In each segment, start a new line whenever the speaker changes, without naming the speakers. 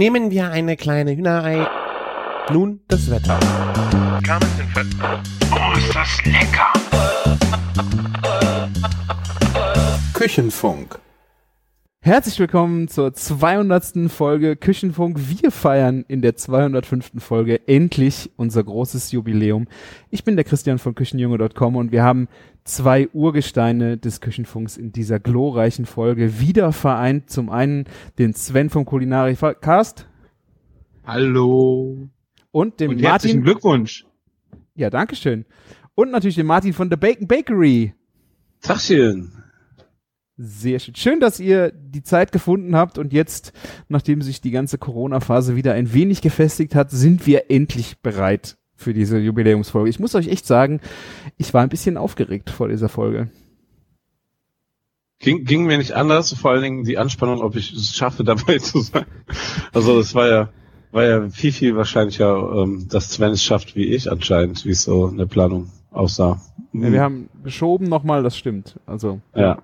Nehmen wir eine kleine Hühnerei. Nun das Wetter.
Oh, ist das lecker!
Küchenfunk.
Herzlich willkommen zur 200. Folge Küchenfunk. Wir feiern in der 205. Folge endlich unser großes Jubiläum. Ich bin der Christian von Küchenjunge.com und wir haben zwei Urgesteine des Küchenfunks in dieser glorreichen Folge wieder vereint. Zum einen den Sven vom Kulinarikast
Hallo.
und den
Und herzlichen
Martin.
Glückwunsch.
Ja, Dankeschön. Und natürlich den Martin von The Bacon Bakery.
Tachchen.
Sehr schön. Schön, dass ihr die Zeit gefunden habt und jetzt, nachdem sich die ganze Corona-Phase wieder ein wenig gefestigt hat, sind wir endlich bereit für diese Jubiläumsfolge. Ich muss euch echt sagen, ich war ein bisschen aufgeregt vor dieser Folge.
Ging, ging mir nicht anders, vor allen Dingen die Anspannung, ob ich es schaffe, dabei zu sein. Also das war ja, war ja viel, viel wahrscheinlicher, ähm, dass Sven es schafft wie ich anscheinend, wie es so in der Planung aussah.
Ja, wir haben geschoben nochmal, das stimmt. Also,
ja.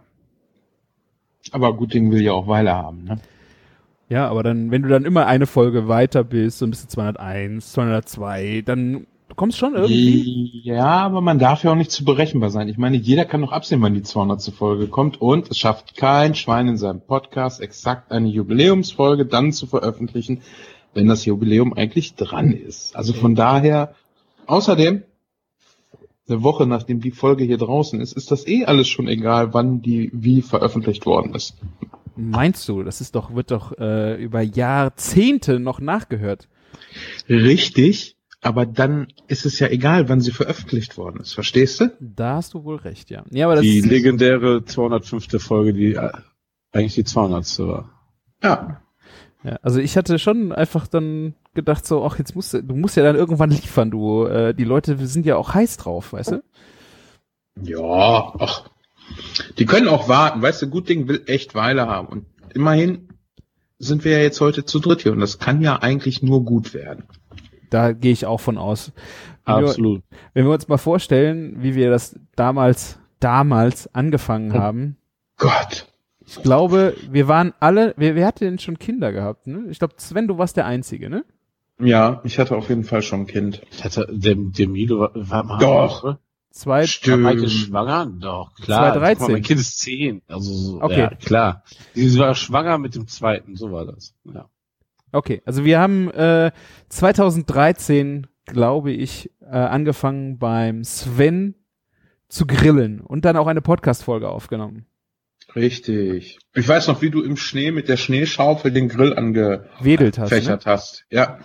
Aber gut Ding will ja auch Weile haben, ne?
ja, aber dann, wenn du dann immer eine Folge weiter bist, so ein bisschen 201, 202, dann du kommst schon irgendwie.
Ja, aber man darf ja auch nicht zu berechenbar sein. Ich meine, jeder kann doch absehen, wann die 200. Folge kommt und es schafft kein Schwein in seinem Podcast exakt eine Jubiläumsfolge dann zu veröffentlichen, wenn das Jubiläum eigentlich dran ist. Also von daher, außerdem, eine Woche nachdem die Folge hier draußen ist, ist das eh alles schon egal, wann die wie veröffentlicht worden ist.
Meinst du, das ist doch, wird doch äh, über Jahrzehnte noch nachgehört.
Richtig, aber dann ist es ja egal, wann sie veröffentlicht worden ist. Verstehst du?
Da hast du wohl recht, ja. Ja, aber das
Die legendäre 205. Folge, die äh, eigentlich die 200. war.
Ja.
Ja, also ich hatte schon einfach dann gedacht so, ach jetzt musst du, du musst ja dann irgendwann liefern, du, äh, die Leute sind ja auch heiß drauf, weißt du?
Ja, ach. Die können auch warten. Weißt du, gut Ding will echt Weile haben. Und immerhin sind wir ja jetzt heute zu dritt hier. Und das kann ja eigentlich nur gut werden.
Da gehe ich auch von aus. Wenn wir,
Absolut.
wenn wir uns mal vorstellen, wie wir das damals, damals angefangen haben.
Gott.
Ich glaube, wir waren alle, wer, wer hatte denn schon Kinder gehabt, ne? Ich glaube, Sven, du warst der Einzige, ne?
Ja, ich hatte auf jeden Fall schon ein Kind.
Ich hatte, der, der Milo war, war mal,
Doch.
oder?
Zwei,
War
Stimmt.
Michael schwanger? Doch, klar.
2013.
Guck mal, Mein Kind ist zehn. Also, so,
Okay.
ja, klar. Sie war schwanger mit dem zweiten, so war das. Ja.
Okay, also wir haben äh, 2013, glaube ich, äh, angefangen beim Sven zu grillen und dann auch eine Podcast-Folge aufgenommen.
Richtig. Ich weiß noch, wie du im Schnee mit der Schneeschaufel den Grill
Wedelt hast. Ne?
angefächert hast. Ja.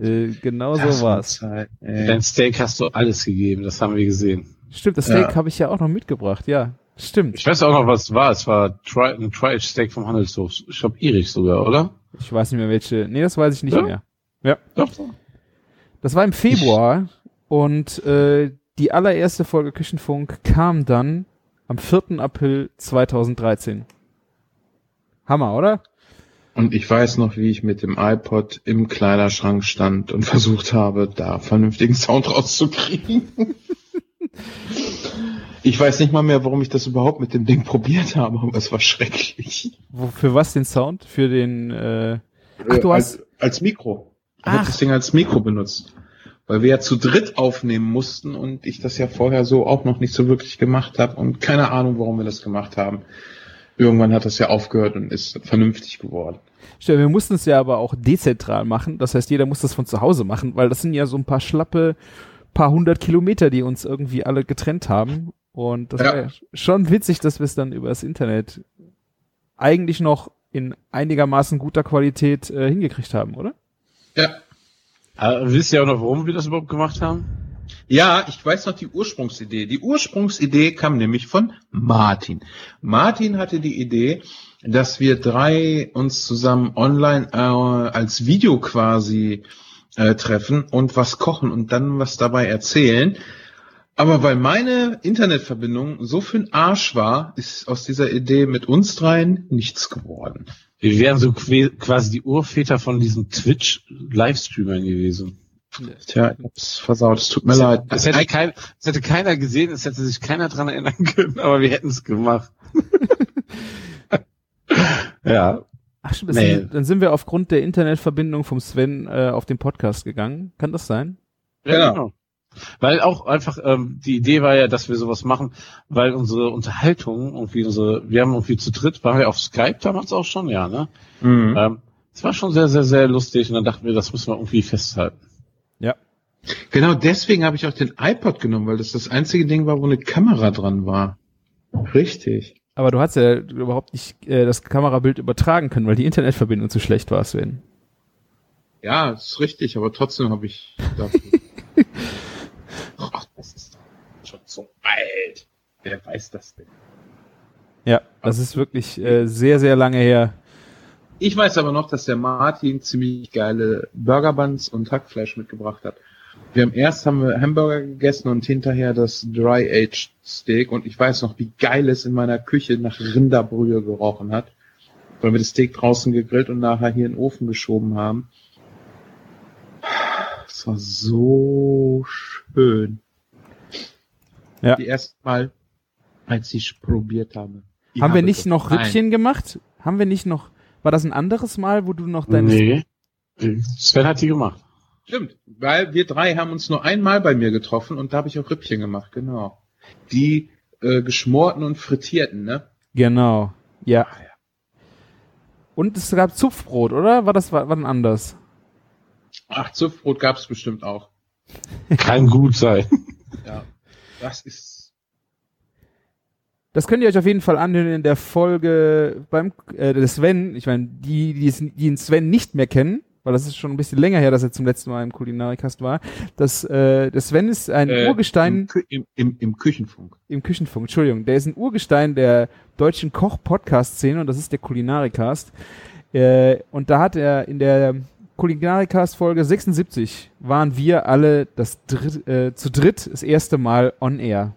Äh, genau
Das
so
war
war's.
Zeit.
Dein Steak hast du alles gegeben, das haben wir gesehen.
Stimmt, das Steak
Ja.
habe ich ja auch noch mitgebracht, ja. Stimmt.
Ich weiß auch noch, was es war. Es war Tri ein Tri-Steak vom Handelshof. Ich glaube, Erich sogar, oder?
Ich weiß nicht mehr welche. Nee, das weiß ich nicht
Ja?
mehr. Ja.
Doch.
Das war im Februar und äh, die allererste Folge Küchenfunk kam dann am 4. April 2013. Hammer, oder?
Und ich weiß noch, wie ich mit dem iPod im Kleiderschrank stand und versucht habe, da vernünftigen Sound rauszukriegen. ich weiß nicht mal mehr, warum ich das überhaupt mit dem Ding probiert habe, aber es war schrecklich.
Wo, für was den Sound? Für den äh, Ach, du
Äh,
hast-
als, als Mikro. Ich habe das Ding als Mikro benutzt. Weil wir ja zu dritt aufnehmen mussten und ich das ja vorher so auch noch nicht so wirklich gemacht habe und keine Ahnung, warum wir das gemacht haben. Irgendwann hat das ja aufgehört und ist vernünftig geworden.
Stimmt, wir mussten es ja aber auch dezentral machen. Das heißt, jeder muss das von zu Hause machen, weil das sind ja so ein paar schlappe, paar hundert Kilometer, die uns irgendwie alle getrennt haben. Und das
Ja.
war ja schon witzig, dass wir es dann übers Internet eigentlich noch in einigermaßen guter Qualität äh, hingekriegt haben, oder?
Ja.
Aber wisst ihr auch noch, warum wir das überhaupt gemacht haben?
Ja, ich weiß noch die Ursprungsidee. Die Ursprungsidee kam nämlich von Martin. Martin hatte die Idee, dass wir drei uns zusammen online äh, als Video quasi äh, treffen und was kochen und dann was dabei erzählen. Aber weil meine Internetverbindung so für den Arsch war, ist aus dieser Idee mit uns dreien nichts geworden.
Wir wären so quasi die Urväter von diesen Twitch-Livestreamern gewesen.
Tja, ich hab's versaut. Es tut mir leid.
Das hätte, kein, das hätte keiner gesehen, es hätte sich keiner dran erinnern können, aber wir hätten es gemacht. ja.
Ach stimmt,
Nee.
sind, dann sind wir aufgrund der Internetverbindung vom Sven äh, auf den Podcast gegangen. Kann das sein?
Ja.
genau. Weil auch einfach, ähm, die Idee war ja, dass wir sowas machen, weil unsere Unterhaltung, irgendwie unsere, wir haben irgendwie zu dritt, waren wir auf Skype damals auch schon, ja, ne?
Mhm.
Ähm, es war schon sehr, sehr, sehr lustig und dann dachten wir, das müssen wir irgendwie festhalten.
Genau deswegen habe ich auch den iPod genommen, weil das das einzige Ding war, wo eine Kamera dran war. Richtig.
Aber du hast ja überhaupt nicht äh, das Kamerabild übertragen können, weil die Internetverbindung zu schlecht war, Sven.
Ja, ist richtig, aber trotzdem habe ich dafür. Ach, das ist doch schon so alt. Wer weiß das denn?
Ja, das ist wirklich äh, sehr, sehr lange her.
Ich weiß aber noch, dass der Martin ziemlich geile Burger Buns und Hackfleisch mitgebracht hat. Wir haben erst haben wir Hamburger gegessen und hinterher das Dry Aged Steak und ich weiß noch, wie geil es in meiner Küche nach Rinderbrühe gerochen hat, weil wir das Steak draußen gegrillt und nachher hier in den Ofen geschoben haben. Es war so schön.
Ja.
Die erste Mal, als ich probiert habe. Ich
Haben wir nicht noch
Nein.
Rippchen gemacht? Haben wir nicht noch, war das ein anderes Mal, wo du noch deine,
nee. Sven hat die gemacht.
Stimmt, weil wir drei haben uns nur einmal bei mir getroffen und da habe ich auch Rippchen gemacht, genau. Die äh, geschmorten und frittierten, ne?
genau, ja.
Ach ja.
Und es gab Zupfbrot, oder? War das war, war dann anders?
Ach, Zupfbrot gab's bestimmt auch.
Kann gut sein.
Ja. Das ist.
Das könnt ihr euch auf jeden Fall anhören in der Folge beim äh, des Sven. Ich meine, die, die, es- die den Sven nicht mehr kennen, weil das ist schon ein bisschen länger her, dass er zum letzten Mal im Kulinarikast war. Das, äh, der Sven ist ein
äh,
Urgestein
Im, im, im, Im Küchenfunk.
im Küchenfunk, Entschuldigung, der ist ein Urgestein der deutschen Koch-Podcast-Szene und das ist der Kulinarikast. Äh, und da hat er in der Kulinarikast-Folge 76 waren wir alle das dritt, äh, zu dritt das erste Mal on air.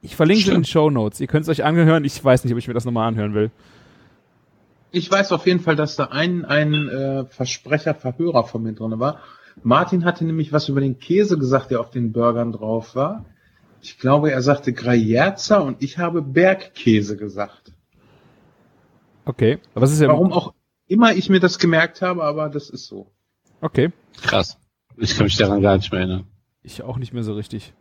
Ich verlinke es in den Show Notes. Ihr könnt es euch anhören. Ich weiß nicht, ob ich mir das nochmal anhören will.
Ich weiß auf jeden Fall, dass da ein, ein äh, Versprecher, Verhörer von mir drin war. Martin hatte nämlich was über den Käse gesagt, der auf den Burgern drauf war. Ich glaube, er sagte Gruyerza und ich habe Bergkäse gesagt.
Okay. Aber es ist ja.
Warum auch immer ich mir das gemerkt habe, aber das ist so.
Okay.
Krass. Ich kann mich daran gar nicht mehr erinnern.
Ich auch nicht mehr so richtig.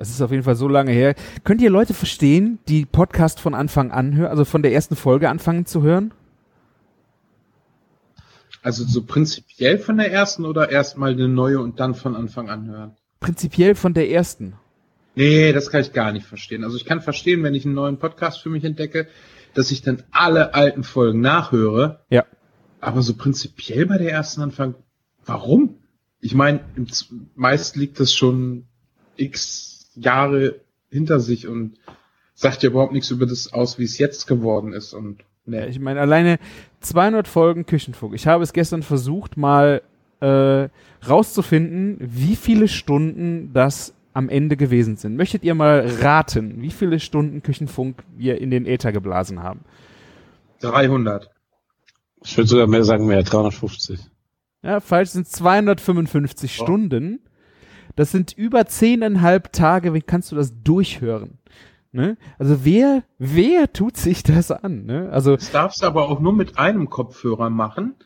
Es ist auf jeden Fall so lange her. Könnt ihr Leute verstehen, die Podcast von Anfang an hören, also von der ersten Folge anfangen zu hören?
Also so prinzipiell von der ersten oder erstmal eine neue und dann von Anfang an hören?
Prinzipiell von der ersten.
Nee, das kann ich gar nicht verstehen. Also ich kann verstehen, wenn ich einen neuen Podcast für mich entdecke, dass ich dann alle alten Folgen nachhöre.
Ja.
Aber so prinzipiell bei der ersten Anfang, warum? Ich meine, meist liegt das schon x Jahre hinter sich und sagt ja überhaupt nichts über das aus, wie es jetzt geworden ist. Und
Ja,
nee.
ich meine, alleine 200 Folgen Küchenfunk. Ich habe es gestern versucht, mal äh, rauszufinden, wie viele Stunden das am Ende gewesen sind. Möchtet ihr mal raten, wie viele Stunden Küchenfunk wir in den Äther geblasen haben?
300.
Ich würde sogar mehr sagen, mehr, 350.
Ja, falsch sind 255
Oh.
Stunden. Das sind über zehneinhalb Tage. Wie kannst du das durchhören? Ne? Also wer, wer tut sich das an? Ne? Also
Das darfst du aber auch nur mit einem Kopfhörer machen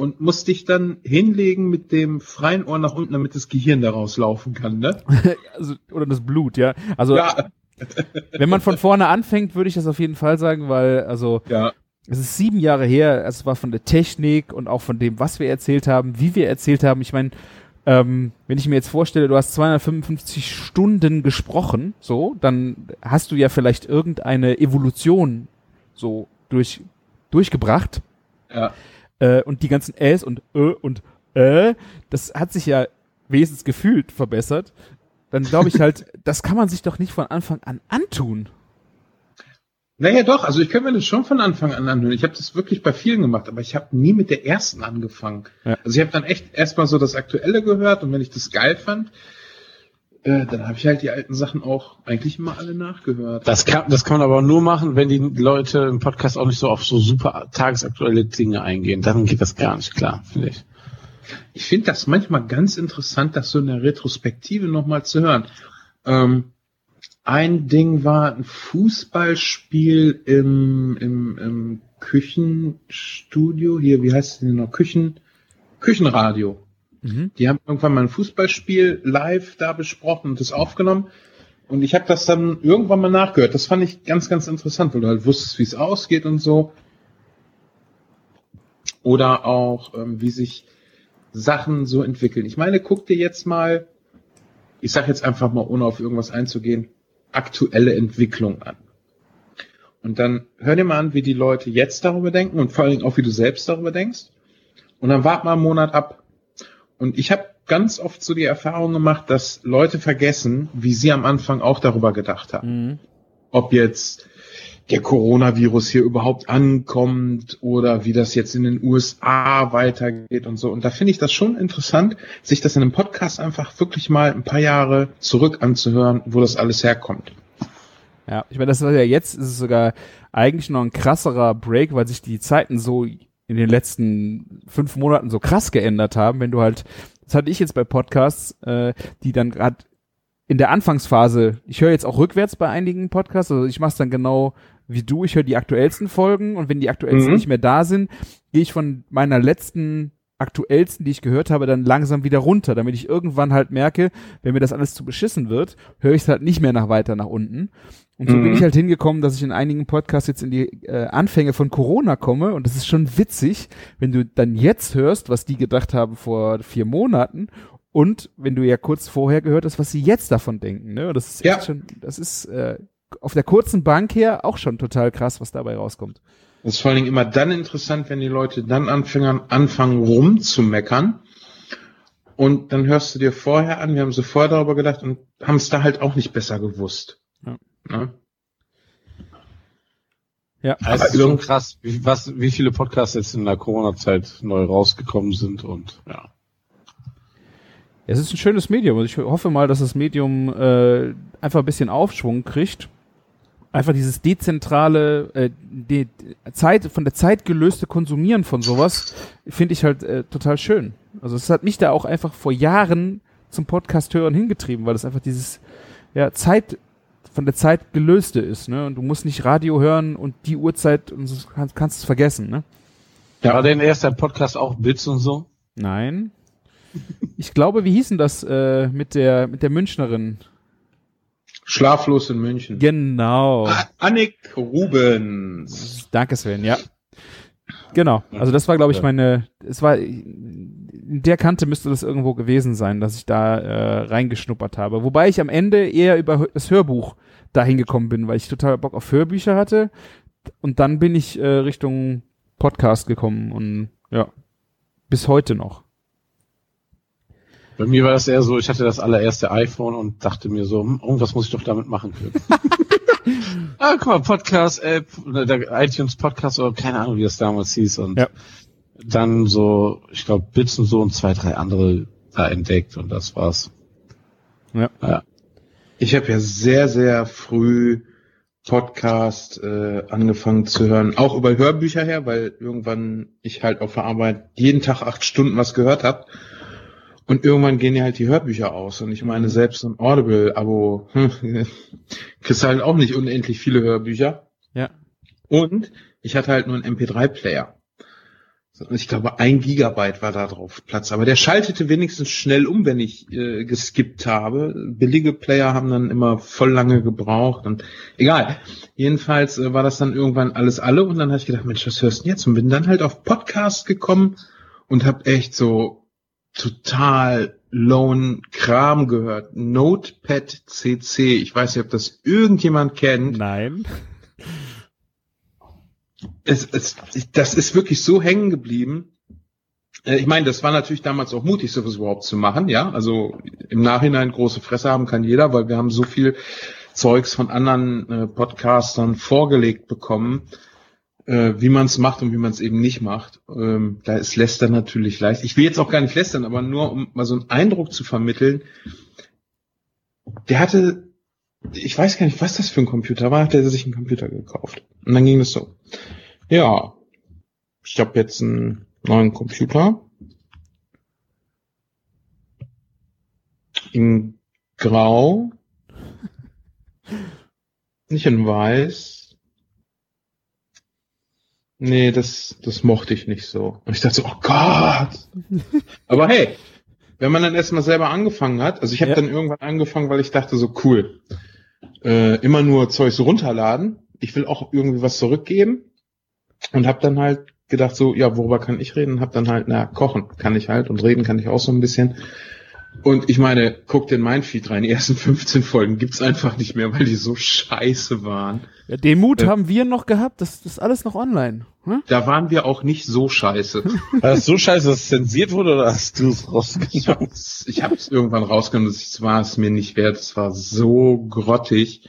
und musst dich dann hinlegen mit dem freien Ohr nach unten, damit das Gehirn daraus laufen kann, ne?
also, oder das Blut, ja. Also,
Ja,
wenn man von vorne anfängt, würde ich das auf jeden Fall sagen, weil, also,
ja.
es ist sieben Jahre her, es war von der Technik und auch von dem, was wir erzählt haben, wie wir erzählt haben. Ich meine, ähm, wenn ich mir jetzt vorstelle, du hast 255 Stunden gesprochen, so, dann hast du ja vielleicht irgendeine Evolution so durch, durchgebracht.
ja.
Äh, und die ganzen Äs und Ö und Äh, das hat sich ja wenigstens gefühlt verbessert. Dann glaube ich halt, das kann man sich doch nicht von Anfang an antun.
Naja, doch, also ich kann mir das schon von Anfang an anhören. Ich habe das wirklich bei vielen gemacht, aber ich habe nie mit der ersten angefangen.
Ja.
Also ich habe dann echt erstmal so das Aktuelle gehört und wenn ich das geil fand, äh, dann habe ich halt die alten Sachen auch eigentlich immer alle nachgehört.
Das kann, das kann man aber nur machen, wenn die Leute im Podcast auch nicht so auf so super tagesaktuelle Dinge eingehen. Dann geht das gar nicht klar, finde ich.
Ich finde das manchmal ganz interessant, das so in der Retrospektive nochmal zu hören. Ähm, ein Ding war ein Fußballspiel im, im, im Küchenstudio, hier, wie heißt es denn noch? Küchen, Küchenradio.
Mhm.
Die haben irgendwann mal ein Fußballspiel live da besprochen und das aufgenommen. Und ich habe das dann irgendwann mal nachgehört. Das fand ich ganz, ganz interessant, weil du halt wusstest, wie es ausgeht und so. Oder auch, ähm, wie sich Sachen so entwickeln. Ich meine, guck dir jetzt mal, ich sag jetzt einfach mal, ohne auf irgendwas einzugehen, aktuelle Entwicklung an. Und dann hör dir mal an, wie die Leute jetzt darüber denken und vor allen Dingen auch, wie du selbst darüber denkst. Und dann wart mal einen Monat ab. Und ich habe ganz oft so die Erfahrung gemacht, dass Leute vergessen, wie sie am Anfang auch darüber gedacht haben.
Mhm.
Ob jetzt der Coronavirus hier überhaupt ankommt oder wie das jetzt in den USA weitergeht und so. Und da finde ich das schon interessant, sich das in einem Podcast einfach wirklich mal ein paar Jahre zurück anzuhören, wo das alles herkommt.
Ja, ich meine, das war ja jetzt, ist es sogar eigentlich noch ein krasserer Break, weil sich die Zeiten so in den letzten fünf Monaten so krass geändert haben, wenn du halt, das hatte ich jetzt bei Podcasts, äh, die dann gerade in der Anfangsphase, ich höre jetzt auch rückwärts bei einigen Podcasts, also ich mache es dann genau wie du, ich höre die aktuellsten Folgen und wenn die aktuellsten
Mhm.
nicht mehr da sind, gehe ich von meiner letzten aktuellsten, die ich gehört habe, dann langsam wieder runter, damit ich irgendwann halt merke, wenn mir das alles zu beschissen wird, höre ich es halt nicht mehr nach weiter nach unten. Und so
Mhm.
bin ich halt hingekommen, dass ich in einigen Podcasts jetzt in die äh, Anfänge von Corona komme und das ist schon witzig, wenn du dann jetzt hörst, was die gedacht haben vor vier Monaten und wenn du ja kurz vorher gehört hast, was sie jetzt davon denken. Ne? Und Das ist
Ja.
echt schon, das ist äh, auf der kurzen Bank her auch schon total krass, was dabei rauskommt.
Das ist vor allen Dingen immer dann interessant, wenn die Leute dann anfangen, anfangen rumzumeckern. Und dann hörst du dir vorher an, wir haben so vorher darüber gedacht und haben es da halt auch nicht besser gewusst.
Ja.
Ne?
Ja.
Es ist schon krass, wie, was, wie viele Podcasts jetzt in der Corona-Zeit neu rausgekommen sind und ja.
Es ist ein schönes Medium und ich hoffe mal, dass das Medium äh, einfach ein bisschen Aufschwung kriegt. Einfach dieses dezentrale, äh, die Zeit, von der Zeit gelöste Konsumieren von sowas, finde ich halt äh, total schön. Also es hat mich da auch einfach vor Jahren zum Podcast hören hingetrieben, weil es einfach dieses ja, Zeit von der Zeit gelöste ist, ne? Und du musst nicht Radio hören und die Uhrzeit und so kannst, kannst es vergessen, ne?
Ja.
War denn erst der Podcast auch Bits und so?
Nein. Ich glaube, wie hießen das äh, mit der mit der Münchnerin?
Schlaflos in München.
Genau.
Annik Rubens.
Danke, Sven, ja. Genau. Also das war, glaube ich, meine, es war, in der Kante müsste das irgendwo gewesen sein, dass ich da äh, reingeschnuppert habe. Wobei ich am Ende eher über das Hörbuch dahin gekommen bin, weil ich total Bock auf Hörbücher hatte. Und dann bin ich äh, Richtung Podcast gekommen und ja, bis heute noch.
Bei mir war das eher so, ich hatte das allererste iPhone und dachte mir so, hm, irgendwas muss ich doch damit machen können. ah, guck mal, Podcast-App, oder der iTunes Podcast oder keine Ahnung, wie das damals hieß. Und
Ja.
dann so, ich glaube, Bits und so und zwei, drei andere da entdeckt und das war's.
Ja.
ja.
Ich habe ja sehr, sehr früh Podcast äh, angefangen zu hören, auch über Hörbücher her, weil irgendwann ich halt auf der Arbeit jeden Tag acht Stunden was gehört habe. Und irgendwann gehen ja halt die Hörbücher aus. Und ich meine, selbst so ein Audible-Abo hm, kriegst halt auch nicht unendlich viele Hörbücher.
Ja.
Und ich hatte halt nur einen MP3-Player. Ich glaube, ein Gigabyte war da drauf Platz. Aber der schaltete wenigstens schnell um, wenn ich äh, geskippt habe. Billige Player haben dann immer voll lange gebraucht. Und egal. Jedenfalls äh, war das dann irgendwann alles alle. Und dann habe ich gedacht, Mensch, was hörst du denn jetzt? Und bin dann halt auf Podcast gekommen und habe echt so total lone Kram gehört. Notepad CC. Ich weiß nicht, ob das irgendjemand kennt.
Nein.
es, es, das ist wirklich so hängen geblieben. Äh, Ich meine, das war natürlich damals auch mutig, sowas überhaupt zu machen, ja. Also im Nachhinein große Fresse haben kann jeder, weil wir haben so viel Zeugs von anderen äh, Podcastern vorgelegt bekommen, äh, wie man es macht und wie man es eben nicht macht. Ähm, da ist Lästern natürlich leicht. Ich will jetzt auch gar nicht lästern, aber nur um mal so einen Eindruck zu vermitteln. Der hatte, ich weiß gar nicht, was das für ein Computer war, hat er sich einen Computer gekauft. Und dann ging es so. Ja, ich habe jetzt einen neuen Computer. In Grau. Nicht in Weiß. Nee, das, das mochte ich nicht so. Und ich dachte so, oh Gott. Aber hey, wenn man dann erstmal selber angefangen hat, also ich habe
Ja.
dann irgendwann angefangen, weil ich dachte so, cool, äh, immer nur Zeugs runterladen. Ich will auch irgendwie was zurückgeben. Und habe dann halt gedacht so, ja, worüber kann ich reden? Und habe dann halt, na, kochen kann ich halt und reden kann ich auch so ein bisschen. Und ich meine, guckt in mein Feed rein, die ersten 15 Folgen gibt's einfach nicht mehr, weil die so scheiße waren.
Ja, den Mut
Ja.
haben wir noch gehabt, das, das ist alles noch online. Hm?
Da waren wir auch nicht so scheiße.
War das so scheiße, dass es zensiert wurde oder hast du es
Ich
rausgenommen?
hab's, ich hab's irgendwann rausgenommen, das war es mir nicht wert. Es war so grottig.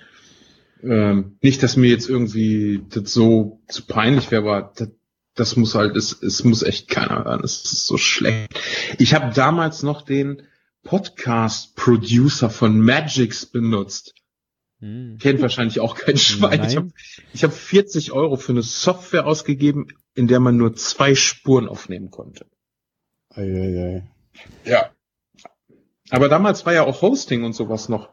Ähm, nicht, dass mir jetzt irgendwie das so zu peinlich wäre, aber das, das muss halt, es, es muss echt keiner hören. Es ist so schlecht. Ich habe damals noch den Podcast-Producer von Magix benutzt.
Hm.
Kennt wahrscheinlich auch kein Schwein.
Nein.
Ich habe ich hab 40 Euro für eine Software ausgegeben, in der man nur zwei Spuren aufnehmen konnte.
Eieiei.
Ja. Aber damals war ja auch Hosting und sowas noch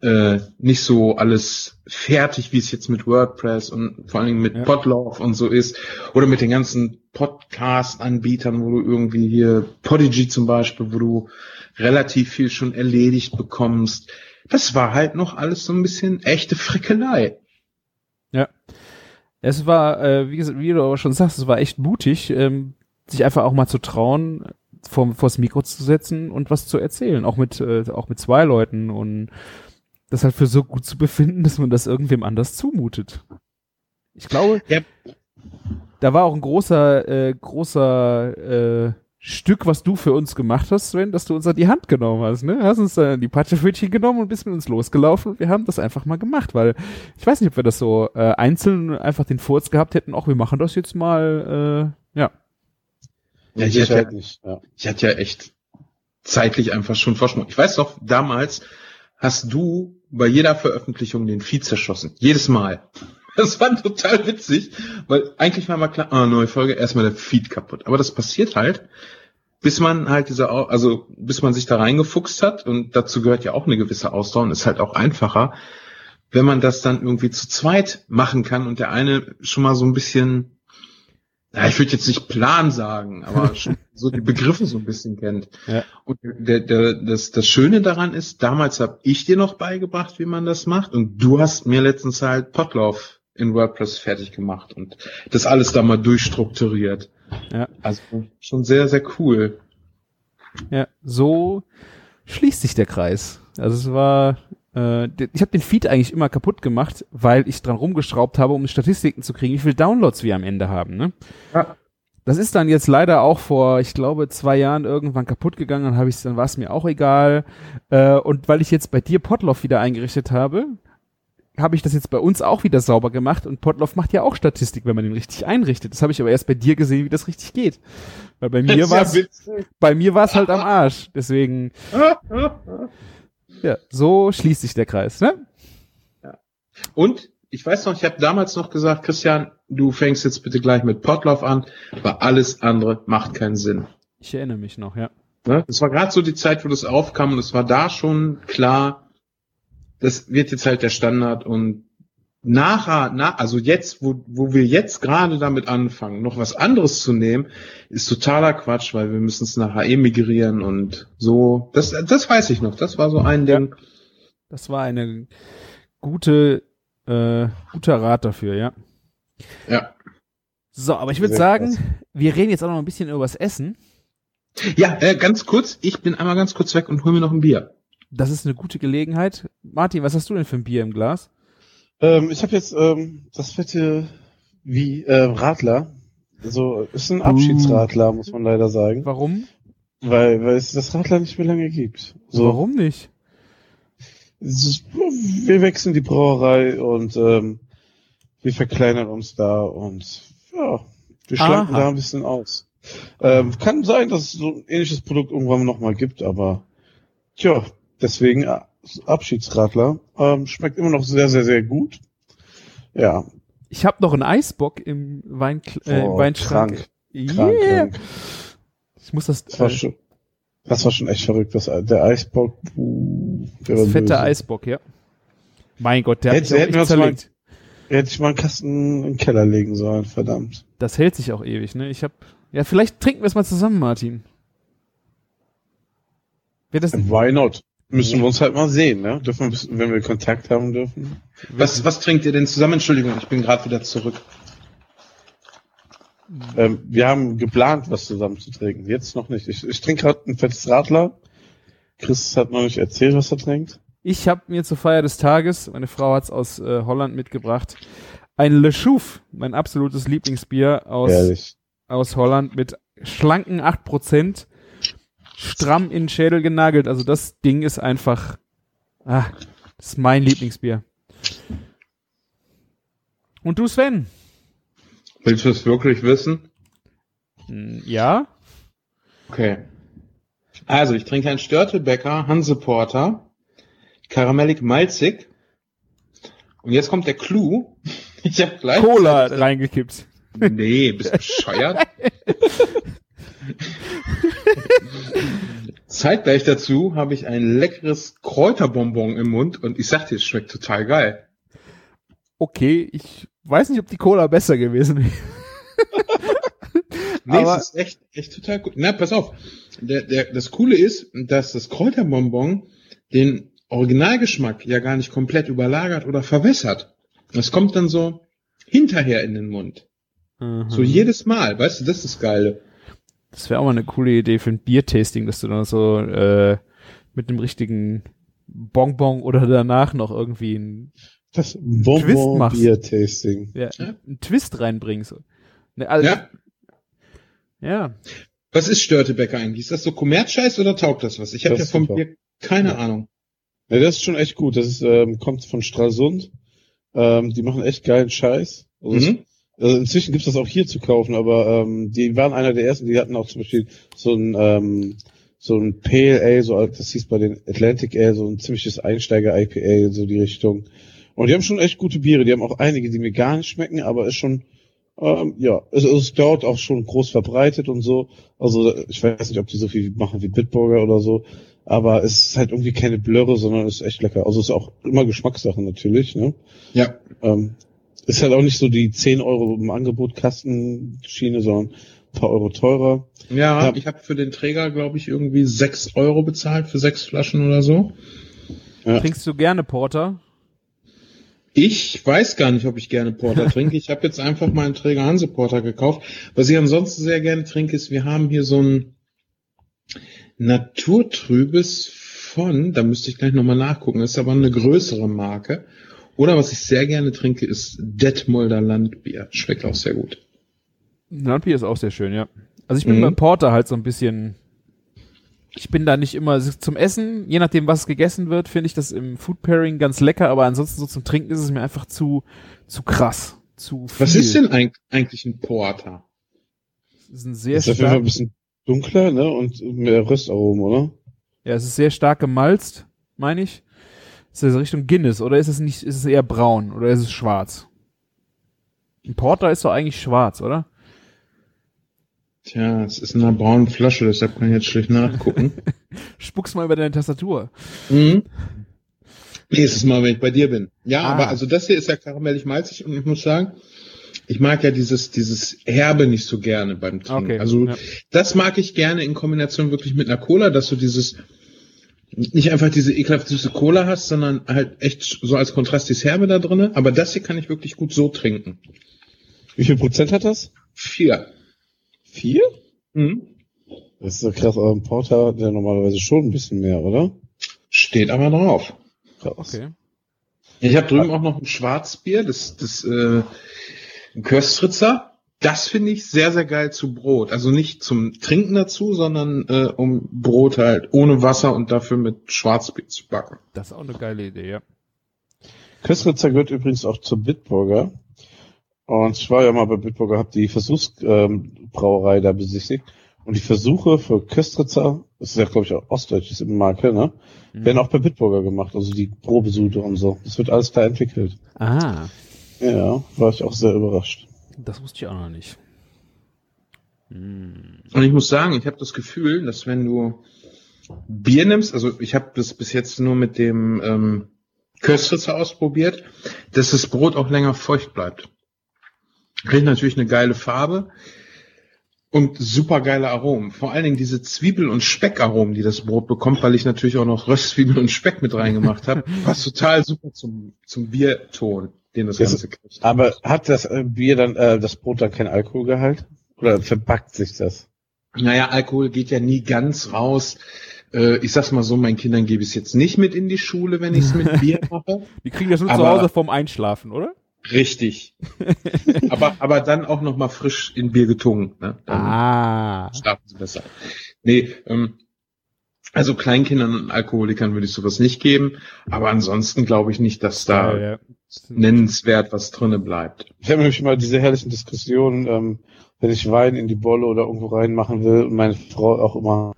äh, nicht so alles fertig, wie es jetzt mit WordPress und vor allen Dingen mit
Ja.
Podlove und so ist. Oder mit den ganzen Podcast-Anbietern, wo du irgendwie hier, Podigy zum Beispiel, wo du relativ viel schon erledigt bekommst. Das war halt noch alles so ein bisschen echte Frickelei.
Es war, äh, wie, gesagt, wie du aber schon sagst, es war echt mutig, ähm, sich einfach auch mal zu trauen, vor, vors Mikro zu setzen und was zu erzählen, auch mit, äh, auch mit zwei Leuten und das halt für so gut zu befinden, dass man das irgendwem anders zumutet. Ich glaube,
Ja.
da war auch ein großer, äh, großer äh, Stück, was du für uns gemacht hast, Sven, dass du uns an die Hand genommen hast, ne? Hast uns dann die Patschepfötchen genommen und bist mit uns losgelaufen und wir haben das einfach mal gemacht, weil ich weiß nicht, ob wir das so äh, einzeln einfach den Furz gehabt hätten, auch wir machen das jetzt mal, äh, ja.
Ja,
ich
hatte,
halt nicht. Ja.
ich hatte ja echt zeitlich einfach schon Vorsprung. Ich weiß doch, damals hast du bei jeder Veröffentlichung den Feed zerschossen. Jedes Mal. Das war total witzig, weil eigentlich war mal klar, ah, neue Folge, erstmal der Feed kaputt. Aber das passiert halt, bis man halt diese, also bis man sich da reingefuchst hat und dazu gehört ja auch eine gewisse Ausdauer und ist halt auch einfacher, wenn man das dann irgendwie zu zweit machen kann und der eine schon mal so ein bisschen, ja, ich würde jetzt nicht Plan sagen, aber schon so die Begriffe so ein bisschen kennt.
Ja.
Und der, der, das, das Schöne daran ist, damals habe ich dir noch beigebracht, wie man das macht und du hast mir letztens halt Potlauf in WordPress fertig gemacht und das alles da mal durchstrukturiert.
Ja.
Also schon sehr, sehr cool.
Ja, so schließt sich der Kreis. Also es war, äh, ich habe den Feed eigentlich immer kaputt gemacht, weil ich dran rumgeschraubt habe, um Statistiken zu kriegen, wie viele Downloads wir am Ende haben. Ne?
Ja.
Das ist dann jetzt leider auch vor, ich glaube, zwei Jahren irgendwann kaputt gegangen. Dann habe ich dann war es mir auch egal. Äh, und weil ich jetzt bei dir Potloff wieder eingerichtet habe, habe ich das jetzt bei uns auch wieder sauber gemacht und Potloff macht ja auch Statistik, wenn man den richtig einrichtet. Das habe ich aber erst bei dir gesehen, wie das richtig geht. Weil bei mir war es bei mir war es halt am Arsch. Deswegen, ja, so schließt sich der Kreis, ne?
Und ich weiß noch, ich habe damals noch gesagt, Christian, du fängst jetzt bitte gleich mit Potlauf an, weil alles andere macht keinen Sinn.
Ich erinnere mich noch, ja.
Ne? Das war gerade so die Zeit, wo das aufkam und es war da schon klar, das wird jetzt halt der Standard und nachher, na, also jetzt, wo, wo wir jetzt gerade damit anfangen, noch was anderes zu nehmen, ist totaler Quatsch, weil wir müssen es nachher eh migrieren und so. Das, das weiß ich noch. Das war so ein Ding.
Das war eine gute, äh, guter Rat dafür, ja.
Ja.
So, aber ich würde sagen,
krass.
wir reden jetzt auch noch ein bisschen über das Essen.
Ja, äh, ganz kurz, ich bin einmal ganz kurz weg und hol mir noch ein Bier.
Das ist eine gute Gelegenheit. Martin, was hast du denn für ein Bier im Glas?
Ähm, ich habe jetzt ähm, das fette wie äh, Radler. Also ist ein Abschiedsradler, muss man leider sagen,
Warum?
weil weil es das Radler nicht mehr lange gibt. So,
Warum nicht?
wir wechseln die Brauerei und ähm, wir verkleinern uns da und ja, wir schlanken
Aha.
da ein bisschen aus. Ähm, kann sein, dass es so ein ähnliches Produkt irgendwann nochmal gibt, aber tja, deswegen äh, Abschiedsradler. Ähm, schmeckt immer noch sehr, sehr, sehr gut. Ja,
Ich habe noch einen Eisbock im, Wein, äh,
Oh,
Weinschrank.
krank,
Yeah.
krank.
Ich muss das,
Das war,
äh,
schon, das war schon echt verrückt. Das, der Eisbock, puh, der
das fette
böse.
Eisbock, ja. Mein Gott, der
Hätte-
hat mich auch
hätten wir
echt
mal-. Hätte ich mal einen Kasten in den Keller legen sollen, verdammt.
Das hält sich auch ewig, ne? Ich hab. Ja, vielleicht trinken wir es mal zusammen, Martin. Wird das,
Why not? Müssen wir uns halt mal sehen, ne? Dürfen wir, wenn wir Kontakt haben dürfen.
Was, was trinkt ihr denn zusammen? Entschuldigung, ich bin gerade wieder zurück.
Ähm, wir haben geplant, was zusammen zu trinken. Jetzt noch nicht. Ich, ich trinke gerade ein fettes Radler. Chris hat noch nicht erzählt, was er trinkt.
Ich habe mir zur Feier des Tages, meine Frau hat's aus äh, Holland mitgebracht, ein Le Chouf, mein absolutes Lieblingsbier aus,
Ehrlich.
aus Holland mit schlanken 8%, stramm in den Schädel genagelt. Also das Ding ist einfach, ah, das ist mein Lieblingsbier. Und du, Sven?
Willst du es wirklich wissen?
Hm, Ja?
Okay. Also, ich trinke einen Störtebecker Hanseporter, karamellig malzig. Und jetzt kommt der Clou. Ich habe gleich
Cola reingekippt.
Nee, bist du bescheuert? Zeitgleich dazu habe ich ein leckeres Kräuterbonbon im Mund und ich sag dir, es schmeckt total geil.
Okay, ich weiß nicht, ob die Cola besser gewesen wäre.
Nee,
Aber-
es ist echt, echt total gut. Na, pass auf. Der, der, das Coole ist, dass das Kräuterbonbon den Originalgeschmack ja gar nicht komplett überlagert oder verwässert. Das kommt dann so hinterher in den Mund. So jedes Mal, weißt du, das ist das Geile.
Das wäre auch mal eine coole Idee für ein Biertasting, dass du dann so äh, mit einem richtigen Bonbon oder danach noch irgendwie ein,
Das
Twist
Bonbon
machst.
Bier Tasting.
ja,
Ja.
einen Twist reinbringst. Ne, also,
Ja.
ja.
Was ist Störtebecker eigentlich? Ist das so Kommerzscheiß oder taugt das was? Ich habe ja vom
super.
Bier keine
Ja.
Ahnung.
Ja, das ist schon echt gut. Das ist, ähm, kommt von Stralsund. Ähm, die machen echt geilen Scheiß. Also
Mhm.
Also inzwischen gibt's das auch hier zu kaufen, aber ähm, die waren einer der ersten, die hatten auch zum Beispiel so ein ähm, so ein Pale Ale, so das hieß bei den Atlantic Ale, so ein ziemliches Einsteiger-IPA, so die Richtung. Und die haben schon echt gute Biere. Die haben auch einige, die mir gar nicht schmecken, aber ist schon, ähm, ja, es es ist dort auch schon groß verbreitet und so. Also ich weiß nicht, ob die so viel machen wie Bitburger oder so, aber es ist halt irgendwie keine Blöre, sondern ist echt lecker. Also es ist auch immer Geschmackssache natürlich, ne?
Ja.
Ähm, ist halt auch nicht so die 10 Euro im Angebot Kastenschiene, sondern ein paar Euro teurer.
Ja,
Ja.
ich habe für den Träger, glaube ich, irgendwie sechs Euro bezahlt für sechs Flaschen oder so.
Ja.
Trinkst du gerne Porter?
Ich weiß gar nicht, ob ich gerne Porter trinke. Ich habe jetzt einfach mal einen Träger Hanse Porter gekauft. Was ich ansonsten sehr gerne trinke, ist, wir haben hier so ein Naturtrübes von, da müsste ich gleich nochmal nachgucken, ist aber eine größere Marke. Oder was ich sehr gerne trinke, ist Detmolder Landbier. Schmeckt auch sehr gut.
Landbier ist auch sehr schön, ja. Also ich bin
Mhm.
bei Porter halt so ein bisschen. Ich bin da nicht immer zum Essen, je nachdem, was gegessen wird, finde ich das im Food Pairing ganz lecker, aber ansonsten so zum Trinken ist es mir einfach zu, zu krass. Zu viel.
Was ist denn eig- eigentlich ein Porter?
Das ist ein sehr
ist jeden Fall
stark,
ein bisschen dunkler, ne? Und mehr Röstaromen, oder?
ja, es ist sehr stark gemalzt, meine ich. Ist das Richtung Guinness oder ist es nicht, ist es eher braun oder ist es schwarz? Ein Porter ist doch eigentlich schwarz, oder?
Tja, es ist in einer braunen Flasche, deshalb kann ich jetzt schlecht nachgucken.
Spuck's mal über deine Tastatur.
Mhm. Nächstes Mal, wenn ich bei dir bin. Ja,
Ah.
aber also das hier ist ja karamellig malzig und ich muss sagen, ich mag ja dieses, dieses Herbe nicht so gerne beim Trinken.
Okay,
Also
ja.
das mag ich gerne in Kombination wirklich mit einer Cola, dass du dieses nicht einfach diese ekelhaft süße Cola hast, sondern halt echt so als Kontrast dieses Herbe da drinne. Aber das hier kann ich wirklich gut so trinken.
Wie viel Prozent hat das?
Vier.
Vier?
Mhm.
Das ist so krass, aber ein Porter hat ja normalerweise schon ein bisschen mehr, oder?
Steht aber drauf.
Krass.
Okay.
Ich habe drüben auch noch ein Schwarzbier, das, das äh, Köstritzer. Das finde ich sehr, sehr geil zu Brot. Also nicht zum Trinken dazu, sondern äh, um Brot halt ohne Wasser und dafür mit Schwarzbier zu backen.
Das ist auch eine geile Idee, ja.
Köstritzer gehört übrigens auch zur Bitburger. Und ich war ja mal bei Bitburger, habe die Versuchsbrauerei ähm, Brauerei da besichtigt. Und die Versuche für Köstritzer, das ist ja glaube ich auch ostdeutsches Marke, ne?
Mhm.
Werden auch bei Bitburger gemacht, also die Probesude und so. Das wird alles da entwickelt.
Ah,
Ja, war ich auch sehr überrascht.
das wusste ich auch noch nicht. Hm.
Und ich muss sagen, ich habe das Gefühl, dass wenn du Bier nimmst, also ich habe das bis jetzt nur mit dem ähm, Köstritzer ausprobiert, dass das Brot auch länger feucht bleibt. Kriegt natürlich eine geile Farbe und super geile Aromen. Vor allen Dingen diese Zwiebel- und Speckaromen, die das Brot bekommt, weil ich natürlich auch noch Röstzwiebel und Speck mit reingemacht habe, passt total super zum, zum Bierton, den das
Das-
Ganze kriegt.
Aber hat das äh, Bier dann, äh, das Brot dann kein Alkoholgehalt? Oder verbackt sich das?
Naja, Alkohol geht ja nie ganz raus. Äh, Ich sag's mal so, meinen Kindern gebe ich es jetzt nicht mit in die Schule, wenn ich es mit Bier mache.
Die kriegen das nur zu
Aber-
Hause vorm Einschlafen, oder?
Richtig. aber, aber dann auch noch mal frisch in Bier getunkt. Ne? Dann
Ah.
schlafen sie besser. Nee, ähm, also Kleinkindern und Alkoholikern würde ich sowas nicht geben. Aber ansonsten glaube ich nicht, dass da
Ja, ja.
nennenswert was drinnen bleibt.
Ich habe nämlich mal diese herrlichen Diskussionen, ähm, wenn ich Wein in die Bolle oder irgendwo reinmachen will und meine Frau auch immer,